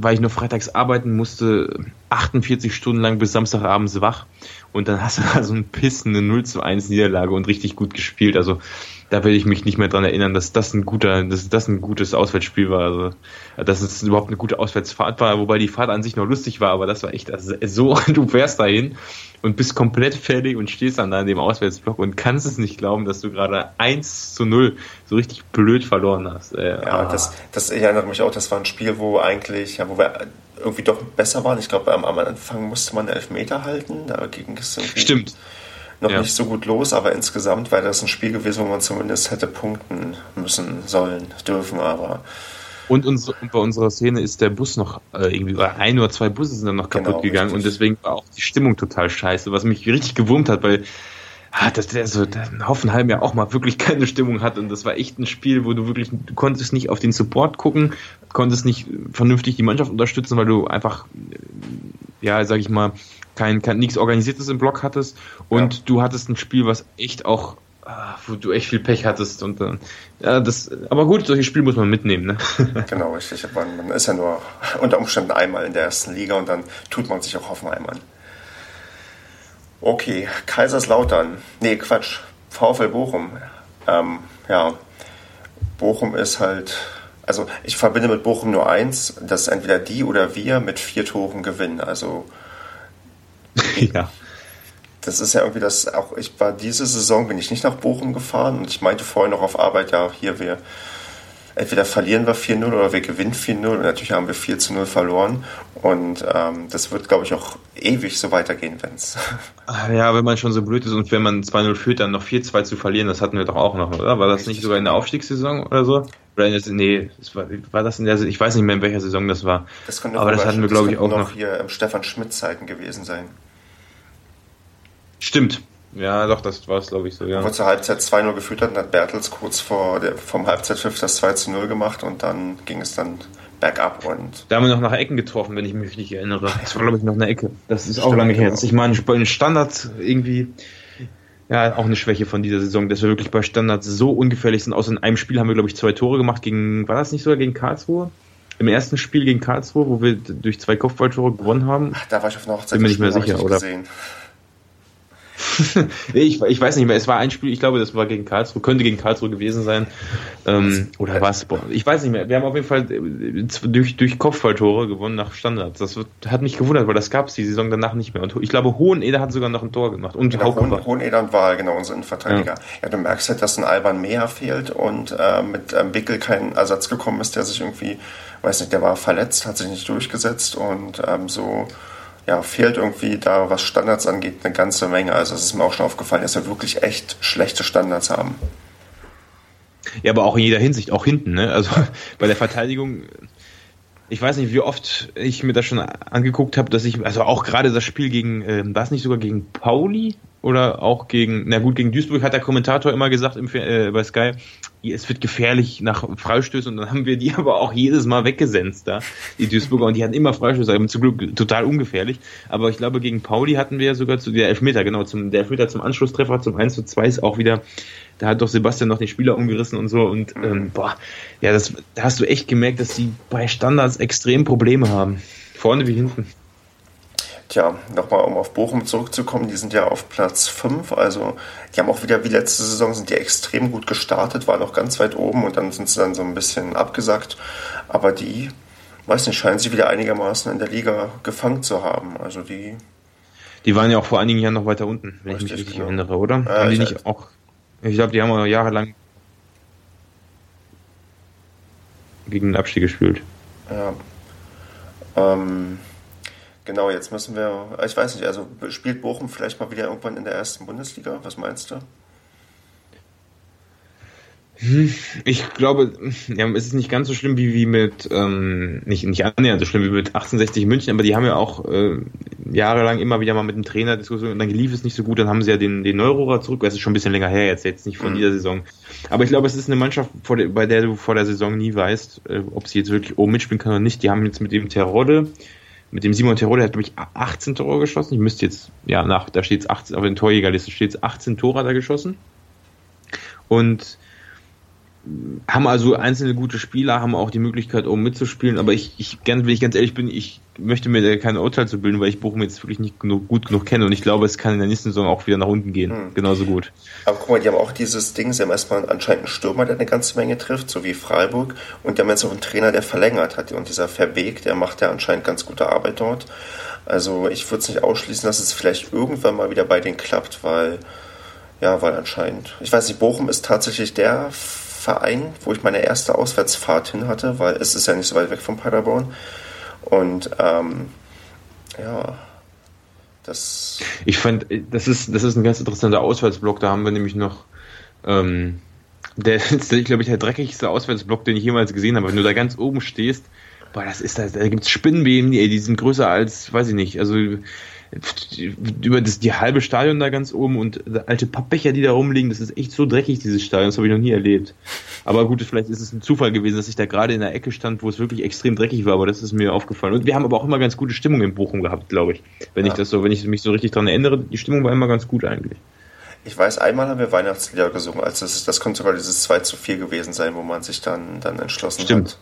weil ich nur freitags arbeiten musste, 48 Stunden lang bis Samstagabends wach und dann hast du da so ein Pissen, eine 0 zu 1 Niederlage und richtig gut gespielt. Also da werde ich mich nicht mehr dran erinnern, dass das ein guter, dass das ein gutes Auswärtsspiel war. Also, dass es überhaupt eine gute Auswärtsfahrt war, wobei die Fahrt an sich noch lustig war, aber das war echt also, so, du fährst dahin und bist komplett fertig und stehst dann da in dem Auswärtsblock und kannst es nicht glauben, dass du gerade 1 zu 0 so richtig blöd verloren hast. Äh, ja, das, das ich erinnere mich auch, das war ein Spiel, wo eigentlich, ja, wo wir irgendwie doch besser waren. Ich glaube, am, am Anfang musste man elf Meter halten, dagegen ist. Stimmt noch ja. nicht so gut los, aber insgesamt wäre das ein Spiel gewesen, wo man zumindest hätte punkten müssen, sollen, dürfen, aber. Und, uns, und bei unserer Szene ist der Bus noch äh, irgendwie, oder ein oder zwei Busse sind dann noch kaputt genau, gegangen richtig. und deswegen war auch die Stimmung total scheiße, was mich richtig gewurmt hat, weil ah, dass der so der Hoffenheim ja auch mal wirklich keine Stimmung hat und das war echt ein Spiel, wo du wirklich, du konntest nicht auf den Support gucken, konntest nicht vernünftig die Mannschaft unterstützen, weil du einfach, ja, sag ich mal, kein, kein nichts Organisiertes im Block hattest und ja. du hattest ein Spiel, was echt auch, ah, wo du echt viel Pech hattest und dann, ja, das, aber gut, solche Spiele muss man mitnehmen, ne? genau, richtig. Man, man ist ja nur unter Umständen einmal in der ersten Liga und dann tut man sich auch Hoffenheim an. Okay, Kaiserslautern. Nee, Quatsch. VfL Bochum. Ähm, ja, Bochum ist halt, also ich verbinde mit Bochum nur eins, dass entweder die oder wir mit vier Toren gewinnen. Also ja. Das ist ja irgendwie das, auch ich war diese Saison, bin ich nicht nach Bochum gefahren und ich meinte vorhin noch auf Arbeit, ja, hier wir, entweder verlieren wir 4-0 oder wir gewinnen 4-0 und natürlich haben wir 4 0 verloren und ähm, das wird, glaube ich, auch ewig so weitergehen, wenn es. Ja, wenn man schon so blöd ist und wenn man 2-0 führt, dann noch 4-2 zu verlieren, das hatten wir doch auch noch, oder? War das nicht sogar in der Aufstiegssaison oder so? Oder in der, nee, war, war das in der, ich weiß nicht mehr in welcher Saison das war. Das aber das hatten wir, glaube ich, auch noch. hier im Stefan Schmidt-Zeiten gewesen sein. Stimmt. Ja, doch, das war es, glaube ich, so, ja. Wo zur Halbzeit 2-0 geführt hat, hat Bertels kurz vor der, vom Halbzeitpfiff das 2-0 gemacht und dann ging es dann bergab und. Da haben wir noch nach Ecken getroffen, wenn ich mich nicht erinnere. Das war, glaube ich, noch eine Ecke. Das ist Stimmt, auch lange her. Genau. Ich meine, bei den Standards irgendwie, ja, auch eine Schwäche von dieser Saison, dass wir wirklich bei Standards so ungefährlich sind. Außer in einem Spiel haben wir, glaube ich, zwei Tore gemacht gegen, war das nicht sogar gegen Karlsruhe? Im ersten Spiel gegen Karlsruhe, wo wir durch zwei Kopfballtore gewonnen haben. Ach, da war ich auf einer Hochzeit. Bin mir nicht mehr sicher, oder? Gesehen. nee, ich, ich weiß nicht mehr. Es war ein Spiel, ich glaube, das war gegen Karlsruhe, könnte gegen Karlsruhe gewesen sein. Ähm, oder was? Ich weiß nicht mehr. Wir haben auf jeden Fall äh, durch, durch Kopfballtore gewonnen nach Standards. Das wird, hat mich gewundert, weil das gab es die Saison danach nicht mehr. Und ich glaube, Hoheneder hat sogar noch ein Tor gemacht. Und genau, Hohen, Hoheneder war genau unser Innenverteidiger. Ja. ja. du merkst halt, dass ein Alban Mehr fehlt und äh, mit ähm, Wickel kein Ersatz gekommen ist, der sich irgendwie, weiß nicht, der war verletzt, hat sich nicht durchgesetzt und ähm, so ja, fehlt irgendwie da, was Standards angeht, eine ganze Menge. Also es ist mir auch schon aufgefallen, dass wir wirklich echt schlechte Standards haben. Ja, aber auch in jeder Hinsicht, auch hinten. Ne? Also bei der Verteidigung, ich weiß nicht, wie oft ich mir das schon angeguckt habe, dass ich, also auch gerade das Spiel gegen, äh, war es nicht sogar gegen Pauli oder auch gegen, na gut, gegen Duisburg hat der Kommentator immer gesagt im, äh, bei Sky, es wird gefährlich nach Freistößen und dann haben wir die aber auch jedes Mal weggesenzt da, die Duisburger und die hatten immer Freistöße, aber zum Glück total ungefährlich. Aber ich glaube, gegen Pauli hatten wir ja sogar zu der Elfmeter, genau, zum, der Elfmeter zum Anschlusstreffer, zum 1 zu 2 ist auch wieder, da hat doch Sebastian noch den Spieler umgerissen und so und ähm, boah, ja, das, da hast du echt gemerkt, dass die bei Standards extrem Probleme haben. Vorne wie hinten. Tja, nochmal um auf Bochum zurückzukommen, die sind ja auf Platz 5, also die haben auch wieder wie letzte Saison sind die extrem gut gestartet, waren auch ganz weit oben und dann sind sie dann so ein bisschen abgesackt, aber die, weiß nicht, scheinen sie wieder einigermaßen in der Liga gefangen zu haben, also die... Die waren ja auch vor einigen Jahren noch weiter unten, wenn richtig, ich mich richtig genau. erinnere, oder? Äh, haben die nicht auch, ich glaube, die haben ja jahrelang gegen den Abstieg gespielt. Ja. Ähm, Genau, jetzt müssen wir, ich weiß nicht, also spielt Bochum vielleicht mal wieder irgendwann in der ersten Bundesliga? Was meinst du? Ich glaube, ja, es ist nicht ganz so schlimm wie, wie mit, ähm, nicht, nicht annähernd so schlimm wie mit 1860 München, aber die haben ja auch äh, jahrelang immer wieder mal mit dem Trainer diskutiert und dann lief es nicht so gut, dann haben sie ja den, den Neurohrer zurück, das ist schon ein bisschen länger her jetzt, jetzt nicht von mhm. dieser Saison. Aber ich glaube, es ist eine Mannschaft, der, bei der du vor der Saison nie weißt, äh, ob sie jetzt wirklich oben mitspielen kann oder nicht. Die haben jetzt mit dem Terodde, mit dem Simon Terodde, der hat, glaube ich, 18 Tore geschossen. Ich müsste jetzt, ja, nach, da steht es 18, auf der Torjägerliste steht es 18 Tore da geschossen. Und haben also einzelne gute Spieler, haben auch die Möglichkeit, oben mitzuspielen, aber ich, ich wenn ich ganz ehrlich bin, ich möchte mir kein Urteil zu bilden, weil ich Bochum jetzt wirklich nicht genug, gut genug kenne und ich glaube, es kann in der nächsten Saison auch wieder nach unten gehen. Hm. Genauso gut. Aber guck mal, die haben auch dieses Ding, sie haben erstmal anscheinend einen Stürmer, der eine ganze Menge trifft, so wie Freiburg, und die haben jetzt auch einen Trainer, der verlängert hat. Und dieser Verbeek, der macht ja anscheinend ganz gute Arbeit dort. Also ich würde es nicht ausschließen, dass es vielleicht irgendwann mal wieder bei denen klappt, weil, ja, weil anscheinend, ich weiß nicht, Bochum ist tatsächlich der Verein, wo ich meine erste Auswärtsfahrt hin hatte, weil es ist ja nicht so weit weg von Paderborn. Und ähm, ja, das. Ich fand, das ist, das ist ein ganz interessanter Auswärtsblock. Da haben wir nämlich noch. Ähm, der ist, glaube ich, der dreckigste Auswärtsblock, den ich jemals gesehen habe. Wenn du da ganz oben stehst, boah, das ist das, da gibt's Spinnenweben, die, die sind größer als, weiß ich nicht, also über das, die halbe Stadion da ganz oben und alte Pappbecher, die da rumliegen, das ist echt so dreckig, dieses Stadion, das habe ich noch nie erlebt. Aber gut, vielleicht ist es ein Zufall gewesen, dass ich da gerade in der Ecke stand, wo es wirklich extrem dreckig war, aber das ist mir aufgefallen. Und wir haben aber auch immer ganz gute Stimmung in Bochum gehabt, glaube ich. Wenn ja. ich das so, wenn ich mich so richtig dran erinnere, die Stimmung war immer ganz gut eigentlich. Ich weiß, einmal haben wir Weihnachtslieder gesungen, also das, das konnte sogar dieses 2 zu 4 gewesen sein, wo man sich dann, dann entschlossen Stimmt. hat,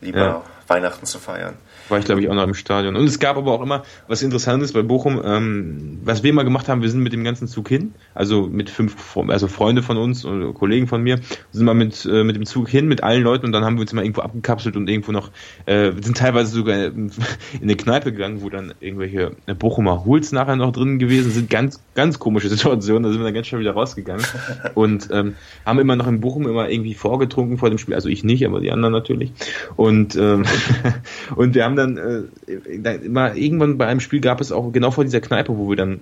lieber ja. Weihnachten zu feiern war ich, glaube ich, auch noch im Stadion. Und es gab aber auch immer, was interessant ist bei Bochum, ähm, was wir immer gemacht haben, wir sind mit dem ganzen Zug hin, also mit fünf, also Freunde von uns oder Kollegen von mir, sind mal mit, äh, mit dem Zug hin, mit allen Leuten und dann haben wir uns immer irgendwo abgekapselt und irgendwo noch, äh, sind teilweise sogar in eine Kneipe gegangen, wo dann irgendwelche Bochumer Huls nachher noch drin gewesen sind. Ganz, ganz komische Situationen, da sind wir dann ganz schnell wieder rausgegangen und ähm, haben immer noch in Bochum immer irgendwie vorgetrunken vor dem Spiel, also ich nicht, aber die anderen natürlich. Und, ähm, und wir haben dann äh, immer irgendwann bei einem Spiel gab es auch genau vor dieser Kneipe, wo wir dann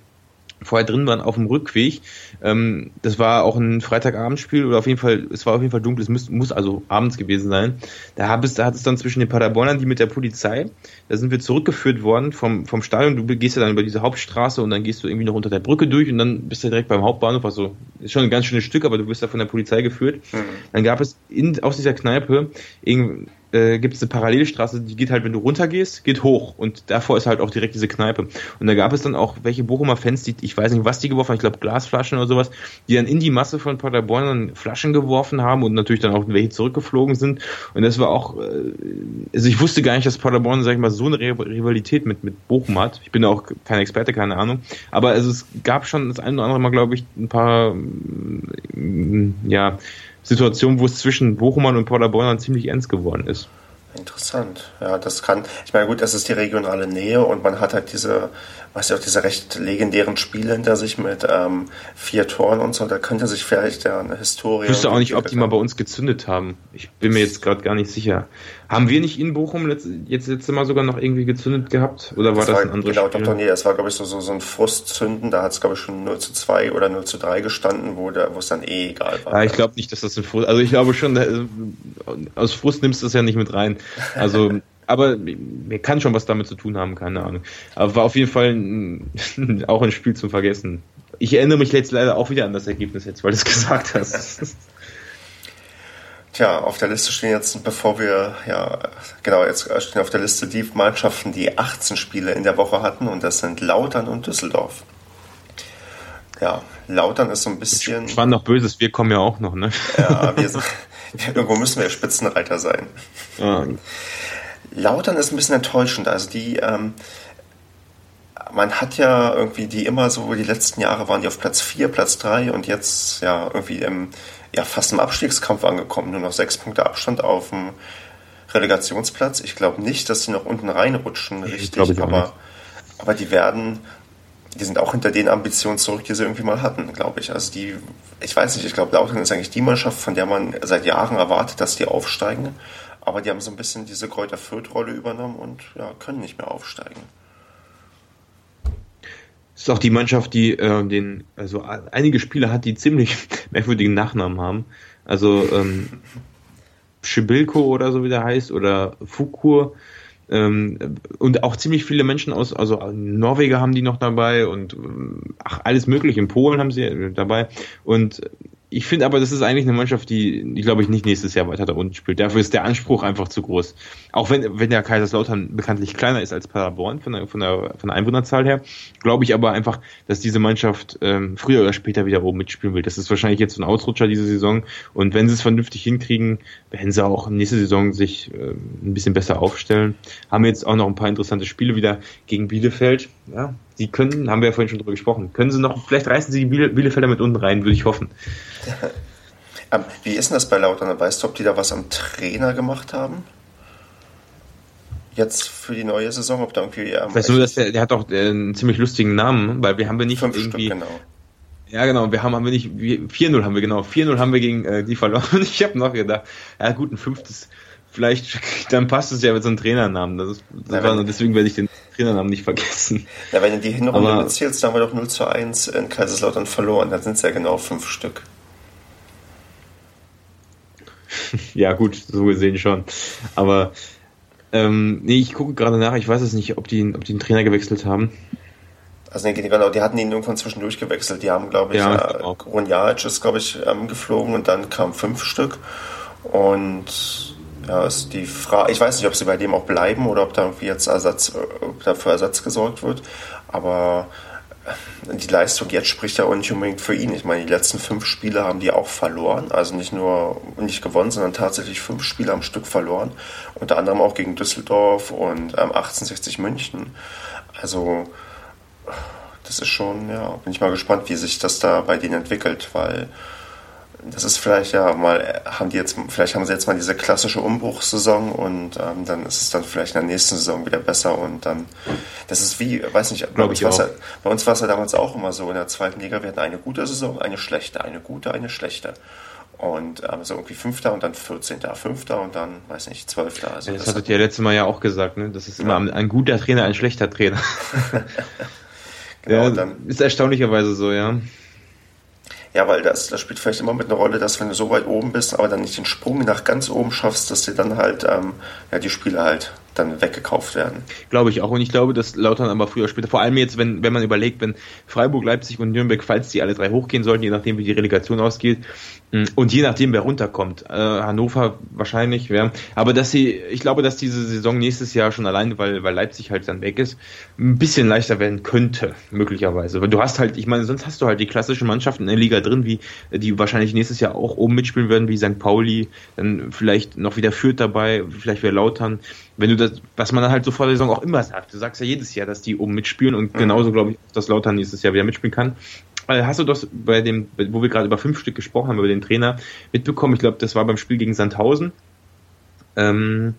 vorher drin waren auf dem Rückweg. Ähm, das war auch ein Freitagabendspiel oder auf jeden Fall, es war auf jeden Fall dunkel, es muss, muss also abends gewesen sein. Da, hab es, da hat es dann zwischen den Paderbornern, die mit der Polizei, da sind wir zurückgeführt worden vom, vom Stadion. Du gehst ja dann über diese Hauptstraße und dann gehst du irgendwie noch unter der Brücke durch und dann bist du direkt beim Hauptbahnhof. Also ist schon ein ganz schönes Stück, aber du wirst da von der Polizei geführt. Mhm. Dann gab es in, aus dieser Kneipe irgendwie äh, gibt es eine Parallelstraße, die geht halt, wenn du runtergehst, geht hoch und davor ist halt auch direkt diese Kneipe. Und da gab es dann auch welche Bochumer Fans, die, ich weiß nicht, was die geworfen haben, ich glaube Glasflaschen oder sowas, die dann in die Masse von Paderborn Flaschen geworfen haben und natürlich dann auch welche zurückgeflogen sind. Und das war auch, äh, also ich wusste gar nicht, dass Paderborn, sag ich mal, so eine Rivalität mit, mit Bochum hat. Ich bin auch kein Experte, keine Ahnung. Aber also es gab schon das eine oder andere Mal, glaube ich, ein paar, mm, ja, Situation, wo es zwischen Bochumern und Paderborn ziemlich ernst geworden ist. Interessant. Ja, das kann, ich meine, gut, das ist die regionale Nähe und man hat halt diese, weiß ich auch, diese recht legendären Spiele hinter sich mit ähm, vier Toren und so, da könnte sich vielleicht ja eine Historie. Ich wüsste auch nicht, ob die mal bei uns gezündet haben. Ich bin mir jetzt gerade gar nicht sicher. Haben wir nicht in Bochum jetzt, jetzt letzte Mal sogar noch irgendwie gezündet gehabt? Oder war das, das ein anderes genau, Spiel? Genau, nee, es war, glaube ich, so, so, so ein Frustzünden. Da hat es, glaube ich, schon 0 zu 2 oder 0 zu 3 gestanden, wo, es dann eh egal war. Ja, ich glaube nicht, dass das ein Frust... Also ich glaube schon, äh, aus Frust nimmst du das ja nicht mit rein. Also... aber mir kann schon was damit zu tun haben, keine Ahnung. Aber war auf jeden Fall ein, auch ein Spiel zum Vergessen. Ich erinnere mich jetzt leider auch wieder an das Ergebnis jetzt, weil du es gesagt hast. Tja, auf der Liste stehen jetzt, bevor wir, ja, genau, jetzt stehen auf der Liste die Mannschaften, die 18 Spiele in der Woche hatten und das sind Lautern und Düsseldorf. Ja, Lautern ist so ein bisschen. Spannend noch Böses, wir kommen ja auch noch, ne? Ja, wir sind, irgendwo müssen wir Spitzenreiter sein. Ja. Lautern ist ein bisschen enttäuschend. Also die, ähm, man hat ja irgendwie die immer so, die letzten Jahre waren die auf Platz 4, Platz 3 und jetzt ja irgendwie im ja fast im Abstiegskampf angekommen, nur noch sechs Punkte Abstand auf dem Relegationsplatz. Ich glaube nicht, dass sie noch unten reinrutschen, richtig, ich aber, aber die werden, die sind auch hinter den Ambitionen zurück, die sie irgendwie mal hatten, glaube ich. Also die, ich weiß nicht, ich glaube, Lautern ist eigentlich die Mannschaft, von der man seit Jahren erwartet, dass die aufsteigen. Aber die haben so ein bisschen diese Kräuter Fürth-Rolle übernommen und ja, können nicht mehr aufsteigen. ist auch die Mannschaft, die äh, den, also einige Spieler hat, die ziemlich merkwürdigen Nachnamen haben. Also ähm, Schibilko oder so wie der heißt oder Fukur. Ähm, und auch ziemlich viele Menschen aus, also Norweger haben die noch dabei und ach, alles mögliche. In Polen haben sie dabei. Und ich finde aber, das ist eigentlich eine Mannschaft, die, die glaube ich, nicht nächstes Jahr weiter da unten spielt. Dafür ist der Anspruch einfach zu groß. Auch wenn, wenn der Kaiserslautern bekanntlich kleiner ist als Paderborn von der, von der, von der Einwohnerzahl her, glaube ich aber einfach, dass diese Mannschaft ähm, früher oder später wieder oben mitspielen will. Das ist wahrscheinlich jetzt so ein Ausrutscher diese Saison. Und wenn sie es vernünftig hinkriegen, werden sie auch nächste Saison sich äh, ein bisschen besser aufstellen. Haben jetzt auch noch ein paar interessante Spiele wieder gegen Bielefeld. Ja, die können, haben wir ja vorhin schon drüber gesprochen, können sie noch, vielleicht reißen sie die Bielefelder mit unten rein, würde ich hoffen. Ähm, wie ist denn das bei Lautern? Weißt du, ob die da was am Trainer gemacht haben? Jetzt für die neue Saison, ob da irgendwie. Ähm, weißt du, dass der, der hat auch äh, einen ziemlich lustigen Namen, weil wir haben wir nicht Fünf irgendwie. Stück, genau. Ja, genau, wir haben, haben wir nicht, 4-0 haben wir, genau, 4-0 haben wir gegen äh, die verloren. Ich habe noch gedacht, ja gut, ein fünftes, vielleicht, dann passt es ja mit so einem Trainernamen. Das ist, das ja, war, deswegen werde ich den Trainernamen nicht vergessen. Ja, wenn du die Hinrunde Aber, mitzählst, dann haben wir doch 0 zu 1 in Kaiserslautern verloren. Dann sind es ja genau fünf Stück. ja, gut, so gesehen schon. Aber ähm, nee, ich gucke gerade nach, ich weiß es nicht, ob die, ob die einen Trainer gewechselt haben. Also nee, genau, die hatten ihn irgendwann zwischendurch gewechselt. Die haben, glaube ich, ja, äh, ist, glaube ich, ähm, geflogen und dann kamen fünf Stück. Und ja, ist die Frage, ich weiß nicht, ob sie bei dem auch bleiben oder ob da irgendwie jetzt Ersatz, ob dafür Ersatz gesorgt wird. Aber äh, die Leistung jetzt spricht ja auch nicht unbedingt für ihn. Ich meine, die letzten fünf Spiele haben die auch verloren. Also nicht nur nicht gewonnen, sondern tatsächlich fünf Spiele am Stück verloren. Unter anderem auch gegen Düsseldorf und ähm, 1860 München. Also das ist schon, ja, bin ich mal gespannt, wie sich das da bei denen entwickelt, weil das ist vielleicht ja mal, haben die jetzt, vielleicht haben sie jetzt mal diese klassische Umbruchssaison und ähm, dann ist es dann vielleicht in der nächsten Saison wieder besser und dann, das ist wie, weiß nicht, bei uns, ja, bei uns war es ja damals auch immer so in der zweiten Liga, wir hatten eine gute Saison, eine schlechte, eine gute, eine schlechte. Und ähm, so irgendwie Fünfter und dann 14. Fünfter und dann, weiß nicht, Zwölfter. Also das, das hattet ihr ja letztes Mal ja auch gesagt, ne? Das ist immer ja. ein guter Trainer, ein schlechter Trainer. genau, ja, dann, ist erstaunlicherweise so, ja. Ja, weil das, das spielt vielleicht immer mit einer Rolle, dass wenn du so weit oben bist, aber dann nicht den Sprung nach ganz oben schaffst, dass dir dann halt ähm, ja, die Spiele halt dann weggekauft werden. Glaube ich auch. Und ich glaube, dass Lautern aber früher oder später, vor allem jetzt, wenn, wenn man überlegt, wenn Freiburg, Leipzig und Nürnberg, falls die alle drei hochgehen sollten, je nachdem wie die Relegation ausgeht, mm, und je nachdem, wer runterkommt, äh, Hannover wahrscheinlich, ja. Aber dass sie, ich glaube, dass diese Saison nächstes Jahr schon allein, weil, weil Leipzig halt dann weg ist, ein bisschen leichter werden könnte, möglicherweise. Weil du hast halt, ich meine, sonst hast du halt die klassischen Mannschaften in der Liga drin, wie, die wahrscheinlich nächstes Jahr auch oben mitspielen werden, wie St. Pauli, dann vielleicht noch wieder Führt dabei, vielleicht wäre Lautern wenn du das, was man dann halt so vor der Saison auch immer sagt, du sagst ja jedes Jahr, dass die oben mitspielen und mhm. genauso glaube ich, dass Lautern nächstes Jahr wieder mitspielen kann. Äh, hast du das bei dem, wo wir gerade über fünf Stück gesprochen haben, über den Trainer mitbekommen? Ich glaube, das war beim Spiel gegen Sandhausen. Ähm,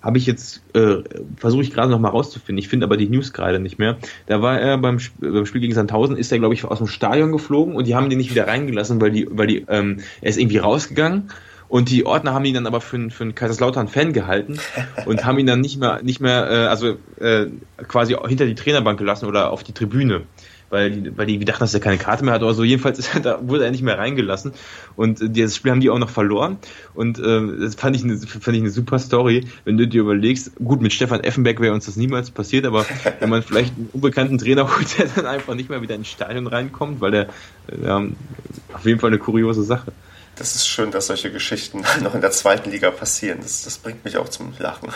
habe ich jetzt, äh, versuche ich gerade noch mal rauszufinden. Ich finde aber die News gerade nicht mehr. Da war er beim, beim Spiel gegen Sandhausen, ist er, glaube ich, aus dem Stadion geflogen und die haben den nicht wieder reingelassen, weil die, weil die, ähm, er ist irgendwie rausgegangen und die Ordner haben ihn dann aber für, für einen Kaiserslautern-Fan gehalten und haben ihn dann nicht mehr, nicht mehr, äh, also äh, quasi hinter die Trainerbank gelassen oder auf die Tribüne. Weil die, weil die dachten, dass er keine Karte mehr hat oder so. Jedenfalls ist er, da wurde er nicht mehr reingelassen. Und äh, dieses Spiel haben die auch noch verloren. Und äh, das fand ich, eine, fand ich eine super Story, wenn du dir überlegst, gut, mit Stefan Effenberg wäre uns das niemals passiert, aber wenn man vielleicht einen unbekannten Trainer holt, der dann einfach nicht mehr wieder ins Stadion reinkommt, weil der äh, auf jeden Fall eine kuriose Sache das ist schön, dass solche Geschichten noch in der zweiten Liga passieren. Das, das bringt mich auch zum Lachen.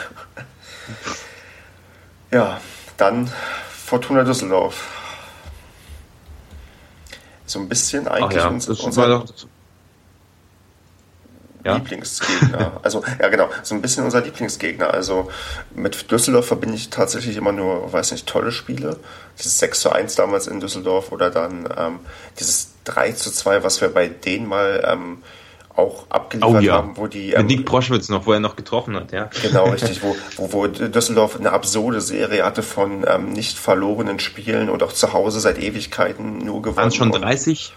ja, dann Fortuna Düsseldorf. So ein bisschen eigentlich ja, uns, unser ja? Lieblingsgegner. Also, ja genau, so ein bisschen unser Lieblingsgegner. Also mit Düsseldorf verbinde ich tatsächlich immer nur, weiß nicht, tolle Spiele. Dieses 6 zu 1 damals in Düsseldorf oder dann ähm, dieses 3 zu 2, was wir bei denen mal ähm, auch abgeliefert oh, ja. haben, wo die. Ähm, Nick Proschwitz noch, wo er noch getroffen hat, ja. Genau, richtig, wo, wo, wo Düsseldorf eine absurde Serie hatte von ähm, nicht verlorenen Spielen und auch zu Hause seit Ewigkeiten nur gewonnen. Waren es schon 30?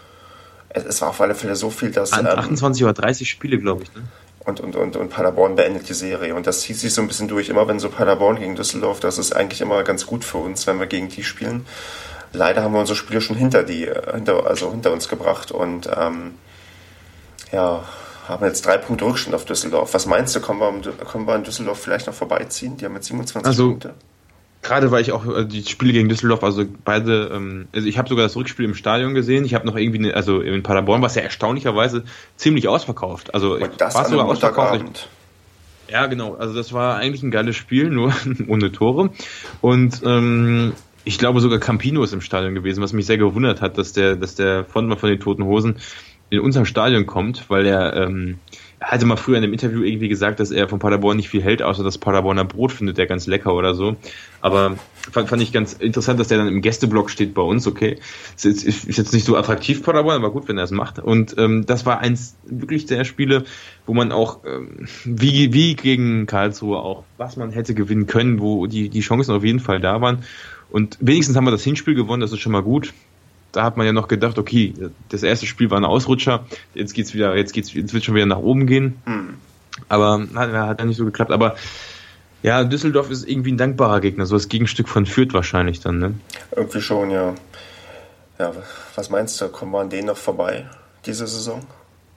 Es, es, war auf alle Fälle so viel, dass. Ähm, 28 oder 30 Spiele, glaube ich, ne? Und, und, und, und Paderborn beendet die Serie. Und das zieht sich so ein bisschen durch. Immer wenn so Paderborn gegen Düsseldorf, das ist eigentlich immer ganz gut für uns, wenn wir gegen die spielen. Leider haben wir unsere Spiele schon hinter die, hinter, also hinter uns gebracht und ähm, ja, haben jetzt drei Punkte Rückstand auf Düsseldorf. Was meinst du, können wir, können wir in Düsseldorf vielleicht noch vorbeiziehen? Die haben jetzt 27 also, Punkte. Gerade weil ich auch äh, die Spiele gegen Düsseldorf, also beide, ähm, also ich habe sogar das Rückspiel im Stadion gesehen. Ich habe noch irgendwie, eine, also in Paderborn war es ja erstaunlicherweise ziemlich ausverkauft. Also Und das war sogar ausverkauft. Ja, genau. Also das war eigentlich ein geiles Spiel, nur ohne Tore. Und ähm, ich glaube sogar Campino ist im Stadion gewesen, was mich sehr gewundert hat, dass der, dass der Frontmann von den Toten Hosen in unserem Stadion kommt, weil er, ähm, er hatte mal früher in einem Interview irgendwie gesagt, dass er von Paderborn nicht viel hält, außer das Paderborner Brot findet er ganz lecker oder so. Aber fand, fand ich ganz interessant, dass der dann im Gästeblock steht bei uns, okay. Ist, ist, ist jetzt nicht so attraktiv Paderborn, aber gut, wenn er es macht. Und ähm, das war eins wirklich der Spiele, wo man auch, ähm, wie, wie gegen Karlsruhe auch, was man hätte gewinnen können, wo die, die Chancen auf jeden Fall da waren. Und wenigstens haben wir das Hinspiel gewonnen, das ist schon mal gut da hat man ja noch gedacht, okay, das erste Spiel war ein Ausrutscher, jetzt geht's wieder, jetzt geht's, jetzt wird schon wieder nach oben gehen. Mhm. Aber hat, hat ja nicht so geklappt. Aber ja, Düsseldorf ist irgendwie ein dankbarer Gegner, so das Gegenstück von Fürth wahrscheinlich dann, ne? Irgendwie schon, ja. Ja, was meinst du, kommen wir an denen noch vorbei, diese Saison?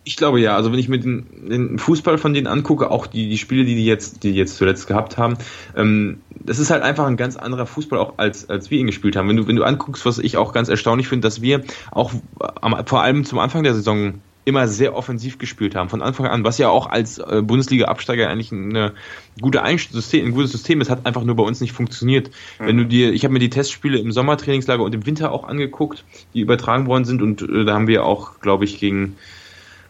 Ich glaube ja, also wenn ich mir den, den Fußball von denen angucke, auch die, die Spiele, die die jetzt, die, die jetzt zuletzt gehabt haben, ähm, das ist halt einfach ein ganz anderer Fußball auch als, als wir ihn gespielt haben. Wenn du, wenn du anguckst, was ich auch ganz erstaunlich finde, dass wir auch am, vor allem zum Anfang der Saison immer sehr offensiv gespielt haben, von Anfang an, was ja auch als äh, Bundesliga-Absteiger eigentlich eine gute System, ein gutes System ist, hat einfach nur bei uns nicht funktioniert. Mhm. Wenn du dir, ich habe mir die Testspiele im Sommertrainingslager und im Winter auch angeguckt, die übertragen worden sind und äh, da haben wir auch, glaube ich, gegen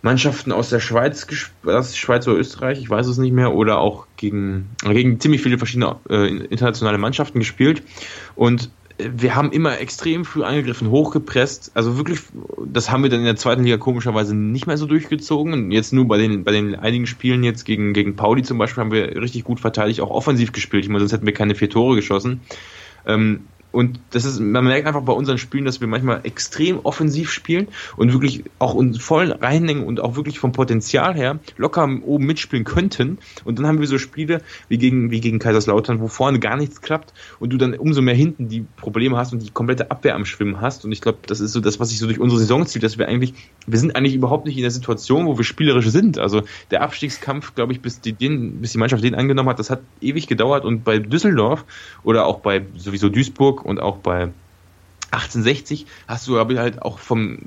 Mannschaften aus der Schweiz, das Schweiz oder Österreich, ich weiß es nicht mehr, oder auch gegen, gegen ziemlich viele verschiedene äh, internationale Mannschaften gespielt. Und wir haben immer extrem früh angegriffen, hochgepresst. Also wirklich, das haben wir dann in der zweiten Liga komischerweise nicht mehr so durchgezogen. Und jetzt nur bei den, bei den einigen Spielen jetzt gegen, gegen Pauli zum Beispiel haben wir richtig gut verteidigt, auch offensiv gespielt. Ich meine, sonst hätten wir keine vier Tore geschossen. Ähm, und das ist, man merkt einfach bei unseren Spielen, dass wir manchmal extrem offensiv spielen und wirklich auch uns voll reinhängen und auch wirklich vom Potenzial her locker oben mitspielen könnten. Und dann haben wir so Spiele wie gegen, wie gegen Kaiserslautern, wo vorne gar nichts klappt und du dann umso mehr hinten die Probleme hast und die komplette Abwehr am Schwimmen hast. Und ich glaube, das ist so das, was sich so durch unsere Saison zieht, dass wir eigentlich, wir sind eigentlich überhaupt nicht in der Situation, wo wir spielerisch sind. Also der Abstiegskampf, glaube ich, bis die, den, bis die Mannschaft den angenommen hat, das hat ewig gedauert und bei Düsseldorf oder auch bei sowieso Duisburg und auch bei 1860 hast du aber halt auch vom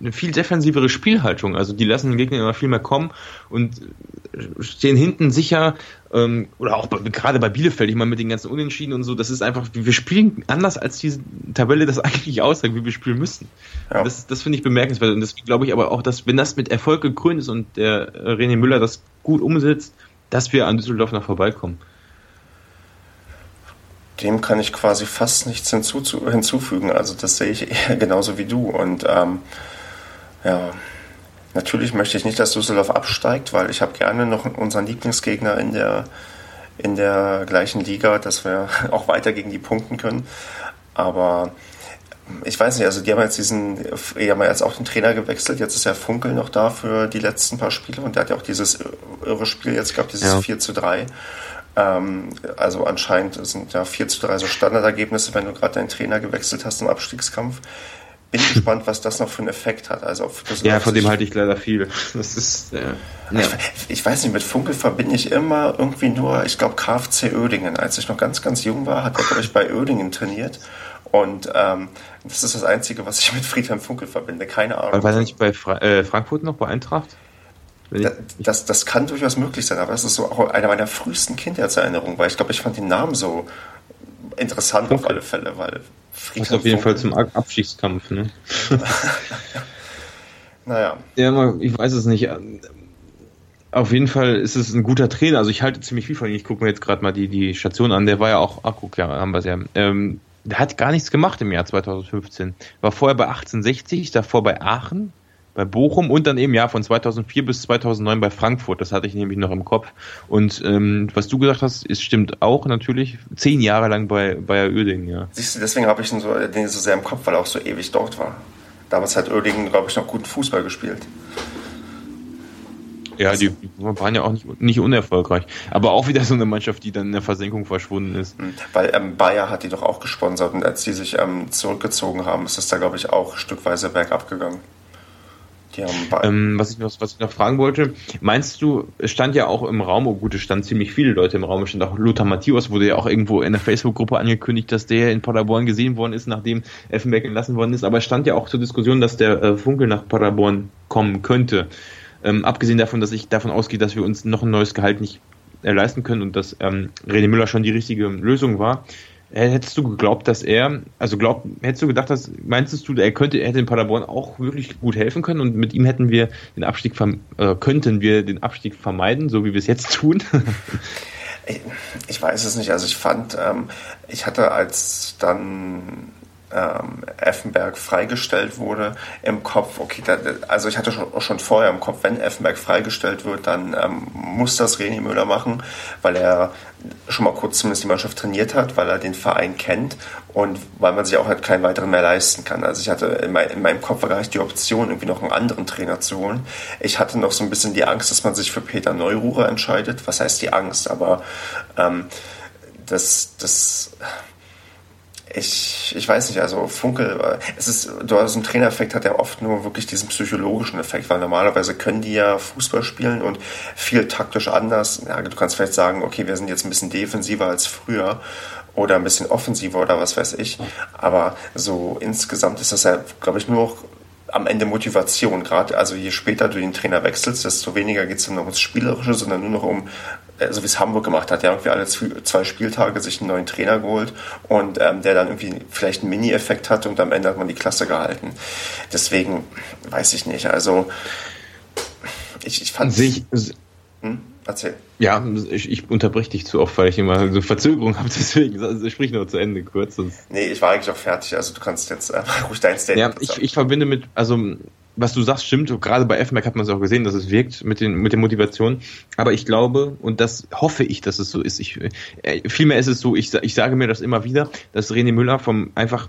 eine viel defensivere Spielhaltung. Also die lassen den Gegner immer viel mehr kommen und stehen hinten sicher. Ähm, oder auch bei, gerade bei Bielefeld, ich meine mit den ganzen Unentschieden und so, das ist einfach, wir spielen anders als diese Tabelle das eigentlich aussagt, wie wir spielen müssen. Ja. Das, das finde ich bemerkenswert und deswegen glaube ich aber auch, dass wenn das mit Erfolg gekrönt ist und der René Müller das gut umsetzt, dass wir an Düsseldorf noch vorbeikommen dem kann ich quasi fast nichts hinzufügen. Also das sehe ich eher genauso wie du. Und ähm, ja, natürlich möchte ich nicht, dass Düsseldorf absteigt, weil ich habe gerne noch unseren Lieblingsgegner in der, in der gleichen Liga, dass wir auch weiter gegen die punkten können. Aber ich weiß nicht, also die haben jetzt diesen, die haben jetzt auch den Trainer gewechselt, jetzt ist ja Funkel noch da für die letzten paar Spiele und der hat ja auch dieses irre Spiel jetzt gehabt, dieses ja. 4 zu 3. Ähm, also anscheinend sind ja 4 zu 3 so Standardergebnisse, wenn du gerade deinen Trainer gewechselt hast im Abstiegskampf. Bin gespannt, was das noch für einen Effekt hat. Also ja, von dem halte ich leider viel. Das ist, äh, ja. ich, ich, weiß nicht, mit Funkel verbinde ich immer irgendwie nur, ich glaube, KfC Oedingen. Als ich noch ganz, ganz jung war, hat er, glaube ich, bei Oedingen trainiert. Und ähm, das ist das Einzige, was ich mit Friedhelm Funkel verbinde. Keine Ahnung. War er nicht bei Fra äh, Frankfurt noch, bei Eintracht? Das, das, das, kann durchaus möglich sein, aber das ist so auch eine meiner frühesten Kindheitserinnerungen, weil ich glaube, ich fand den Namen so interessant auf alle Fälle, weil ist auf jeden Fall zum Abschiedskampf, ne? naja. Ja, ich weiß es nicht. Auf jeden Fall ist es ein guter Trainer. Also ich halte ziemlich viel von ihm. Ich gucke mir jetzt gerade mal die, die Station an. Der war ja auch, ach guck, ja, haben wir es ja. Ähm, der hat gar nichts gemacht im Jahr 2015. War vorher bei 1860, davor bei Aachen, bei Bochum und dann eben ja von 2004 bis 2009 bei Frankfurt. Das hatte ich nämlich noch im Kopf. Und ähm, was du gesagt hast, ist stimmt auch natürlich. Zehn Jahre lang bei Bayer Oerding, ja. Siehst du, deswegen habe ich ihn so, den so sehr im Kopf, weil er auch so ewig dort war. Damals hat Oerding, glaube ich, noch guten Fußball gespielt. Ja, die waren ja auch nicht, nicht unerfolgreich. Aber auch wieder so eine Mannschaft, die dann in der Versenkung verschwunden ist. Hm, weil ähm, Bayer hat die doch auch gesponsert und als die sich ähm, zurückgezogen haben, ist es da, glaube ich, auch stückweise bergab gegangen. Ähm, was, ich noch, was ich noch fragen wollte, meinst du, es stand ja auch im Raum, oh gut, es standen ziemlich viele Leute im Raum, es stand auch Lothar Matthäus, wurde ja auch irgendwo in der Facebook-Gruppe angekündigt, dass der in Paderborn gesehen worden ist, nachdem Effenberg entlassen worden ist, aber es stand ja auch zur Diskussion, dass der äh, Funkel nach Paderborn kommen könnte. Ähm, abgesehen davon, dass ich davon ausgehe, dass wir uns noch ein neues Gehalt nicht äh, leisten können und dass ähm, René Müller schon die richtige Lösung war, Hättest du geglaubt, dass er, also glaub, hättest du gedacht, dass, meinst du, er könnte, er hätte in Paderborn auch wirklich gut helfen können und mit ihm hätten wir den Abstieg, äh, könnten wir den Abstieg vermeiden, so wie wir es jetzt tun? ich, weiß es nicht. Also ich fand, ähm, ich hatte als dann ähm, Effenberg freigestellt wurde, im Kopf, okay, da, also ich hatte schon, schon vorher im Kopf, wenn Effenberg freigestellt wird, dann ähm, muss das René Müller machen, weil er schon mal kurz zumindest die Mannschaft trainiert hat, weil er den Verein kennt und weil man sich auch halt keinen weiteren mehr leisten kann. Also ich hatte in, mein, in meinem Kopf war gar nicht die Option, irgendwie noch einen anderen Trainer zu holen. Ich hatte noch so ein bisschen die Angst, dass man sich für Peter Neururer entscheidet. Was heißt die Angst? Aber ähm, das, das ich, ich weiß nicht, also Funkel, äh, es ist, du hast einen Trainereffekt hat ja oft nur wirklich diesen psychologischen Effekt, weil normalerweise können die ja Fußball spielen und viel taktisch anders. Ja, du kannst vielleicht sagen, okay, wir sind jetzt ein bisschen defensiver als früher oder ein bisschen offensiver oder was weiß ich. Aber so insgesamt ist das ja, glaube ich, nur am Ende Motivation. Gerade also je später du den Trainer wechselst, desto weniger geht es dann noch ums Spielerische, sondern nur noch um so wie es Hamburg gemacht hat, ja, irgendwie alle zwei Spieltage sich einen neuen Trainer geholt und ähm, der dann irgendwie vielleicht einen Mini-Effekt hatte und am Ende hat man die Klasse gehalten. Deswegen weiß ich nicht. Also ich, ich fand sich. Hm? Erzähl. Ja, ich, ich unterbreche dich zu oft, weil ich immer so Verzögerung habe, deswegen also sprich nur zu Ende kurz. Sonst. Nee, ich war eigentlich auch fertig, also du kannst jetzt äh, ruhig dein Statement Ja, ich, ich verbinde mit, also was du sagst, stimmt. Gerade bei FMAC hat man es auch gesehen, dass es wirkt mit, den, mit der Motivation. Aber ich glaube, und das hoffe ich, dass es so ist. Ich, äh, vielmehr ist es so, ich, ich sage mir das immer wieder, dass René Müller vom einfach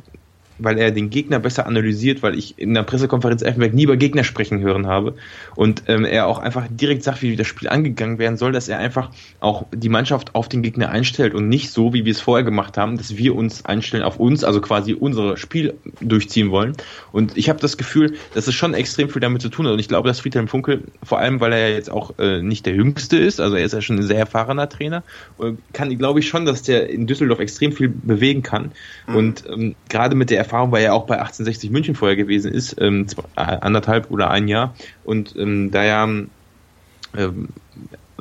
weil er den Gegner besser analysiert, weil ich in der Pressekonferenz Effenberg nie über Gegner sprechen hören habe und ähm, er auch einfach direkt sagt, wie das Spiel angegangen werden soll, dass er einfach auch die Mannschaft auf den Gegner einstellt und nicht so, wie wir es vorher gemacht haben, dass wir uns einstellen auf uns, also quasi unser Spiel durchziehen wollen. Und ich habe das Gefühl, dass es schon extrem viel damit zu tun hat und ich glaube, dass Friedhelm Funkel, vor allem weil er ja jetzt auch äh, nicht der Jüngste ist, also er ist ja schon ein sehr erfahrener Trainer, äh, kann, glaube ich schon, dass der in Düsseldorf extrem viel bewegen kann mhm. und ähm, gerade mit der Erfahrung, weil er auch bei 1860 München vorher gewesen ist, ähm, zwei, äh, anderthalb oder ein Jahr. Und ähm, da ja ähm,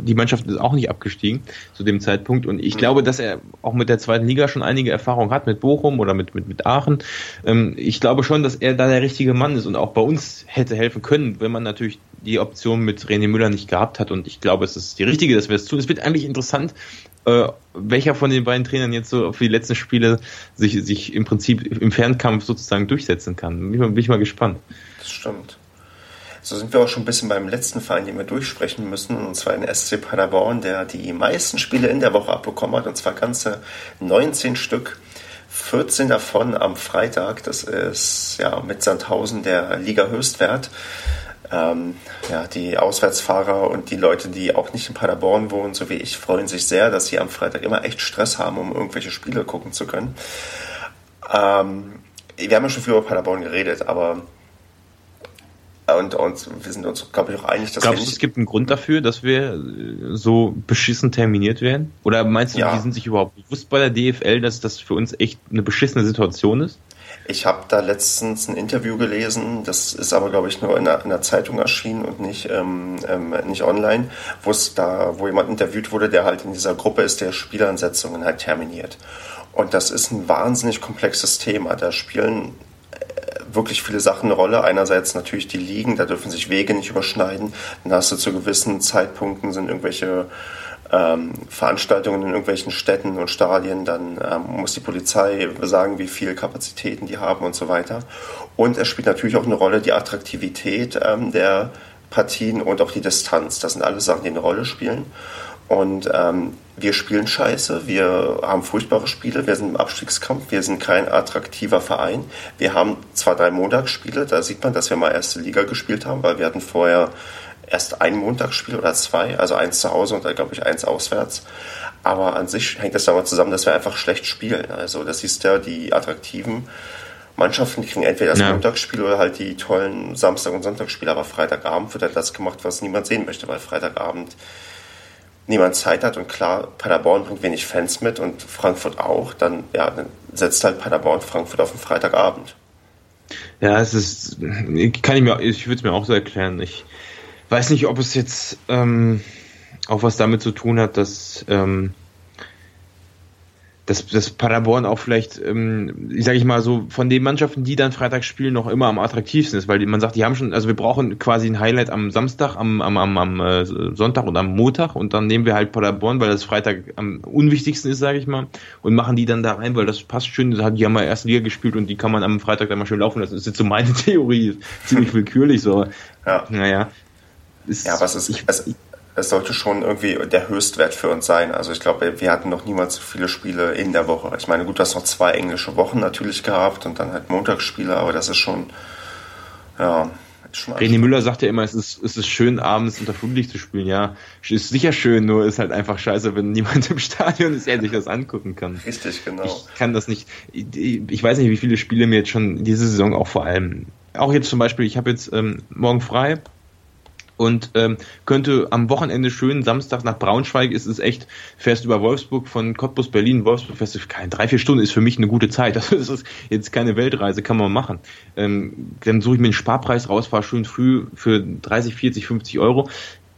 die Mannschaft ist auch nicht abgestiegen zu dem Zeitpunkt. Und ich glaube, dass er auch mit der zweiten Liga schon einige Erfahrungen hat, mit Bochum oder mit, mit, mit Aachen. Ähm, ich glaube schon, dass er da der richtige Mann ist und auch bei uns hätte helfen können, wenn man natürlich die Option mit René Müller nicht gehabt hat. Und ich glaube, es ist die richtige, dass wir es tun. Es wird eigentlich interessant, äh, welcher von den beiden Trainern jetzt so für die letzten Spiele sich, sich im Prinzip im Fernkampf sozusagen durchsetzen kann. Bin ich mal, bin ich mal gespannt. Das stimmt. So sind wir auch schon ein bisschen beim letzten Verein, den wir durchsprechen müssen, und zwar den SC Paderborn, der die meisten Spiele in der Woche abbekommen hat, und zwar ganze 19 Stück. 14 davon am Freitag, das ist ja mit Sandhausen der Liga-Höchstwert ähm, ja, die Auswärtsfahrer und die Leute, die auch nicht in Paderborn wohnen, so wie ich, freuen sich sehr, dass sie am Freitag immer echt Stress haben, um irgendwelche Spiele gucken zu können. Ähm, wir haben ja schon viel über Paderborn geredet, aber und, und wir sind uns, glaube ich, auch einig, dass Glaubst du, es gibt einen Grund dafür, dass wir so beschissen terminiert werden? Oder meinst du, ja. die sind sich überhaupt bewusst bei der DFL, dass das für uns echt eine beschissene Situation ist? Ich habe da letztens ein Interview gelesen, das ist aber, glaube ich, nur in der, in der, Zeitung erschienen und nicht, ähm, ähm, nicht online, wo es da, wo jemand interviewt wurde, der halt in dieser Gruppe ist, der Spielansetzungen halt terminiert. Und das ist ein wahnsinnig komplexes Thema. Da spielen äh, wirklich viele Sachen eine Rolle. Einerseits natürlich die Ligen, da dürfen sich Wege nicht überschneiden. Dann hast du zu gewissen Zeitpunkten sind irgendwelche ähm, Veranstaltungen in irgendwelchen Städten und Stadien, dann ähm, muss die Polizei sagen, wie viele Kapazitäten die haben und so weiter. Und es spielt natürlich auch eine Rolle die Attraktivität ähm, der Partien und auch die Distanz. Das sind alles Sachen, die eine Rolle spielen. Und ähm, wir spielen scheiße, wir haben furchtbare Spiele, wir sind im Abstiegskampf, wir sind kein attraktiver Verein. Wir haben zwar drei Montagsspiele, da sieht man, dass wir mal erste Liga gespielt haben, weil wir hatten vorher erst ein Montagsspiel oder zwei, also eins zu Hause und dann glaube ich eins auswärts. Aber an sich hängt das damit zusammen, dass wir einfach schlecht spielen. Also das ist ja die attraktiven Mannschaften kriegen entweder das ja. Montagsspiel oder halt die tollen Samstag- und Sonntagsspiele, aber Freitagabend wird halt das gemacht, was niemand sehen möchte, weil Freitagabend niemand Zeit hat und klar, Paderborn bringt wenig Fans mit und Frankfurt auch, dann, ja, dann setzt halt Paderborn Frankfurt auf den Freitagabend. Ja, es ist, kann ich mir, ich würde es mir auch so erklären. Ich weiß nicht, ob es jetzt ähm, auch was damit zu tun hat, dass ähm, dass, dass Paderborn auch vielleicht, ähm, sage ich mal so, von den Mannschaften, die dann Freitag spielen, noch immer am attraktivsten ist, weil man sagt, die haben schon, also wir brauchen quasi ein Highlight am Samstag, am, am, am, am äh, Sonntag und am Montag und dann nehmen wir halt Paderborn, weil das Freitag am unwichtigsten ist, sage ich mal, und machen die dann da rein, weil das passt schön, die haben mal erste Liga gespielt und die kann man am Freitag dann mal schön laufen lassen. Das ist jetzt so meine Theorie, ziemlich willkürlich so. Ja. Naja. Ist, ja, was ist, ich, also, es sollte schon irgendwie der Höchstwert für uns sein. Also ich glaube, wir hatten noch niemals so viele Spiele in der Woche. Ich meine, gut, du hast noch zwei englische Wochen natürlich gehabt und dann halt Montagsspiele, aber das ist schon, ja, schon René Müller sagt ja immer, es ist, es ist schön, abends unter Flutlicht zu spielen. Ja, ist sicher schön, nur ist halt einfach scheiße, wenn niemand im Stadion ist, der sich das angucken kann. Richtig, genau. Ich kann das nicht. Ich weiß nicht, wie viele Spiele mir jetzt schon diese Saison auch vor allem. Auch jetzt zum Beispiel, ich habe jetzt ähm, morgen frei und ähm, könnte am Wochenende schön, Samstag nach Braunschweig ist es echt, fährst über Wolfsburg von Cottbus, Berlin, Wolfsburg, fährst keine drei, vier Stunden ist für mich eine gute Zeit. Das ist jetzt keine Weltreise, kann man machen. Ähm, dann suche ich mir einen Sparpreis raus, fahre schön früh für 30, 40, 50 Euro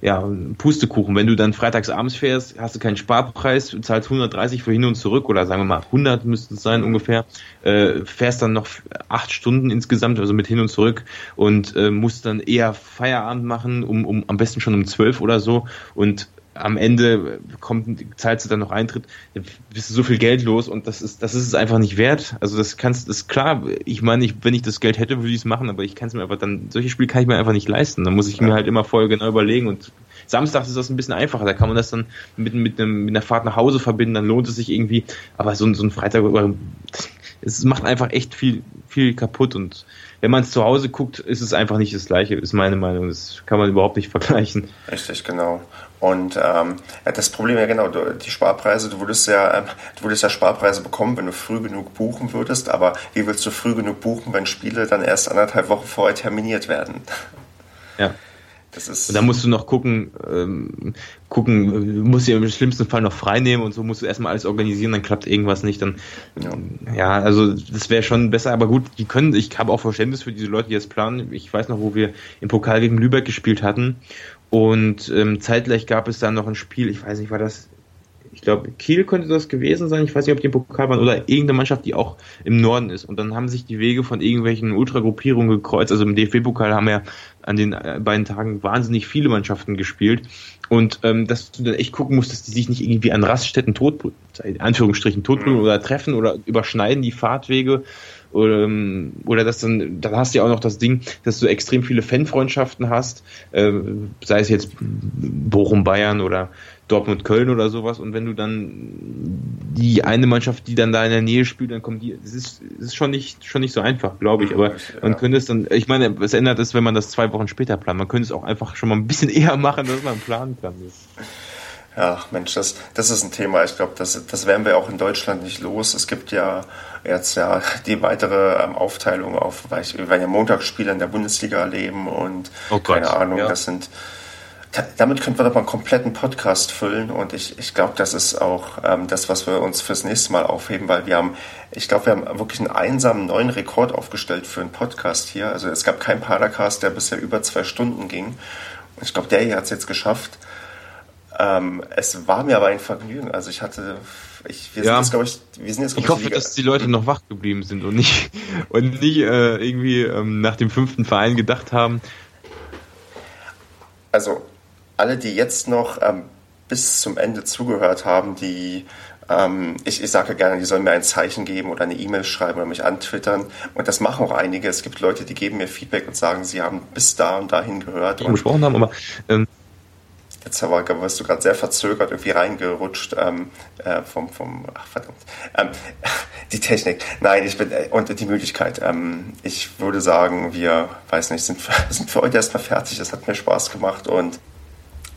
ja, Pustekuchen. Wenn du dann freitags abends fährst, hast du keinen Sparpreis, zahlst 130 für hin und zurück oder sagen wir mal 100 müsste es sein ungefähr, äh, fährst dann noch acht Stunden insgesamt, also mit hin und zurück und äh, musst dann eher Feierabend machen, um, um am besten schon um zwölf oder so und am Ende kommt, zahlst du dann noch Eintritt, bist du so viel Geld los und das ist, das ist es einfach nicht wert. Also das kannst, das ist klar, ich meine, ich, wenn ich das Geld hätte, würde ich es machen, aber ich kann es mir einfach dann, solche Spiele kann ich mir einfach nicht leisten. Da muss ich mir halt immer vorher genau überlegen und Samstags ist das ein bisschen einfacher, da kann man das dann mit, mit, einem, mit einer Fahrt nach Hause verbinden, dann lohnt es sich irgendwie, aber so, so ein Freitag, es macht einfach echt viel, viel kaputt und wenn man es zu Hause guckt, ist es einfach nicht das Gleiche, ist meine Meinung. Das kann man überhaupt nicht vergleichen. Richtig, genau. Und ähm, das Problem ja genau, du, die Sparpreise, du würdest ja, ähm, du würdest ja Sparpreise bekommen, wenn du früh genug buchen würdest, aber wie willst du früh genug buchen, wenn Spiele dann erst anderthalb Wochen vorher terminiert werden? Ja. Das ist und da musst du noch gucken, ähm, gucken, musst dir im schlimmsten Fall noch frei nehmen und so musst du erstmal alles organisieren, dann klappt irgendwas nicht, dann ja, ja also das wäre schon besser, aber gut, die können, ich habe auch Verständnis für diese Leute, die das planen. Ich weiß noch, wo wir im Pokal gegen Lübeck gespielt hatten und ähm, zeitgleich gab es dann noch ein Spiel, ich weiß nicht, war das, ich glaube, Kiel könnte das gewesen sein, ich weiß nicht, ob die im Pokal waren, oder irgendeine Mannschaft, die auch im Norden ist. Und dann haben sich die Wege von irgendwelchen Ultragruppierungen gekreuzt. Also im DFB-Pokal haben ja an den äh, beiden Tagen wahnsinnig viele Mannschaften gespielt. Und ähm, dass du dann echt gucken musst, dass die sich nicht irgendwie an Raststätten tot, in Anführungsstrichen totprügeln oder treffen oder überschneiden die Fahrtwege oder, ähm, oder dass dann, dann hast du ja auch noch das Ding, dass du extrem viele Fanfreundschaften hast, äh, sei es jetzt Bochum, Bayern oder Dortmund, Köln oder sowas. Und wenn du dann die eine Mannschaft, die dann da in der Nähe spielt, dann kommt die, es ist, ist schon nicht, schon nicht so einfach, glaube ich. Aber man könnte es dann, ich meine, es ändert es, wenn man das zwei Wochen später plant. Man könnte es auch einfach schon mal ein bisschen eher machen, dass man planen kann. Ja, Mensch, das, das ist ein Thema. Ich glaube, das, das werden wir auch in Deutschland nicht los. Es gibt ja jetzt ja die weitere ähm, Aufteilung auf, weil ich, wir werden ja Montagsspiele in der Bundesliga erleben und oh keine Ahnung, ja. das sind damit könnten wir doch mal einen kompletten Podcast füllen und ich, ich glaube, das ist auch ähm, das, was wir uns fürs nächste Mal aufheben, weil wir haben, ich glaube, wir haben wirklich einen einsamen neuen Rekord aufgestellt für einen Podcast hier. Also es gab keinen Padercast, der bisher über zwei Stunden ging. Und ich glaube, der hier hat es jetzt geschafft. Ähm, es war mir aber ein Vergnügen. Also ich hatte, ich, wir sind jetzt, glaube ich, wir sind jetzt, ich hoffe, dass die Leute noch wach geblieben sind und nicht, und nicht äh, irgendwie ähm, nach dem fünften Verein gedacht haben. Also alle, die jetzt noch ähm, bis zum Ende zugehört haben, die ähm, ich, ich sage gerne, die sollen mir ein Zeichen geben oder eine E-Mail schreiben oder mich antwittern. Und das machen auch einige. Es gibt Leute, die geben mir Feedback und sagen, sie haben bis da und dahin gehört. Die gesprochen haben, aber ähm, Jetzt aber warst du gerade sehr verzögert irgendwie reingerutscht ähm, äh, vom, vom, ach verdammt, ähm, die Technik. Nein, ich bin, äh, und die Müdigkeit. Ähm, ich würde sagen, wir, weiß nicht, sind, sind für heute erstmal fertig. Es hat mir Spaß gemacht und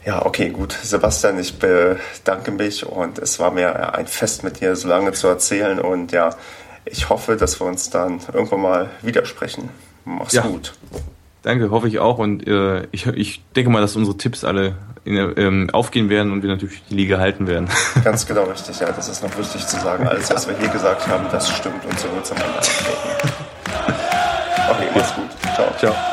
ja, okay, gut. Sebastian, ich bedanke mich und es war mir ein Fest mit dir so lange zu erzählen und ja, ich hoffe, dass wir uns dann irgendwann mal widersprechen. Mach's ja. gut. Danke, hoffe ich auch und äh, ich, ich denke mal, dass unsere Tipps alle in, ähm, aufgehen werden und wir natürlich die Liga halten werden. Ganz genau richtig, ja, das ist noch wichtig zu sagen. Alles, was wir hier gesagt haben, das stimmt und so wird es am Ende. Okay, mach's gut. Ciao. Ciao.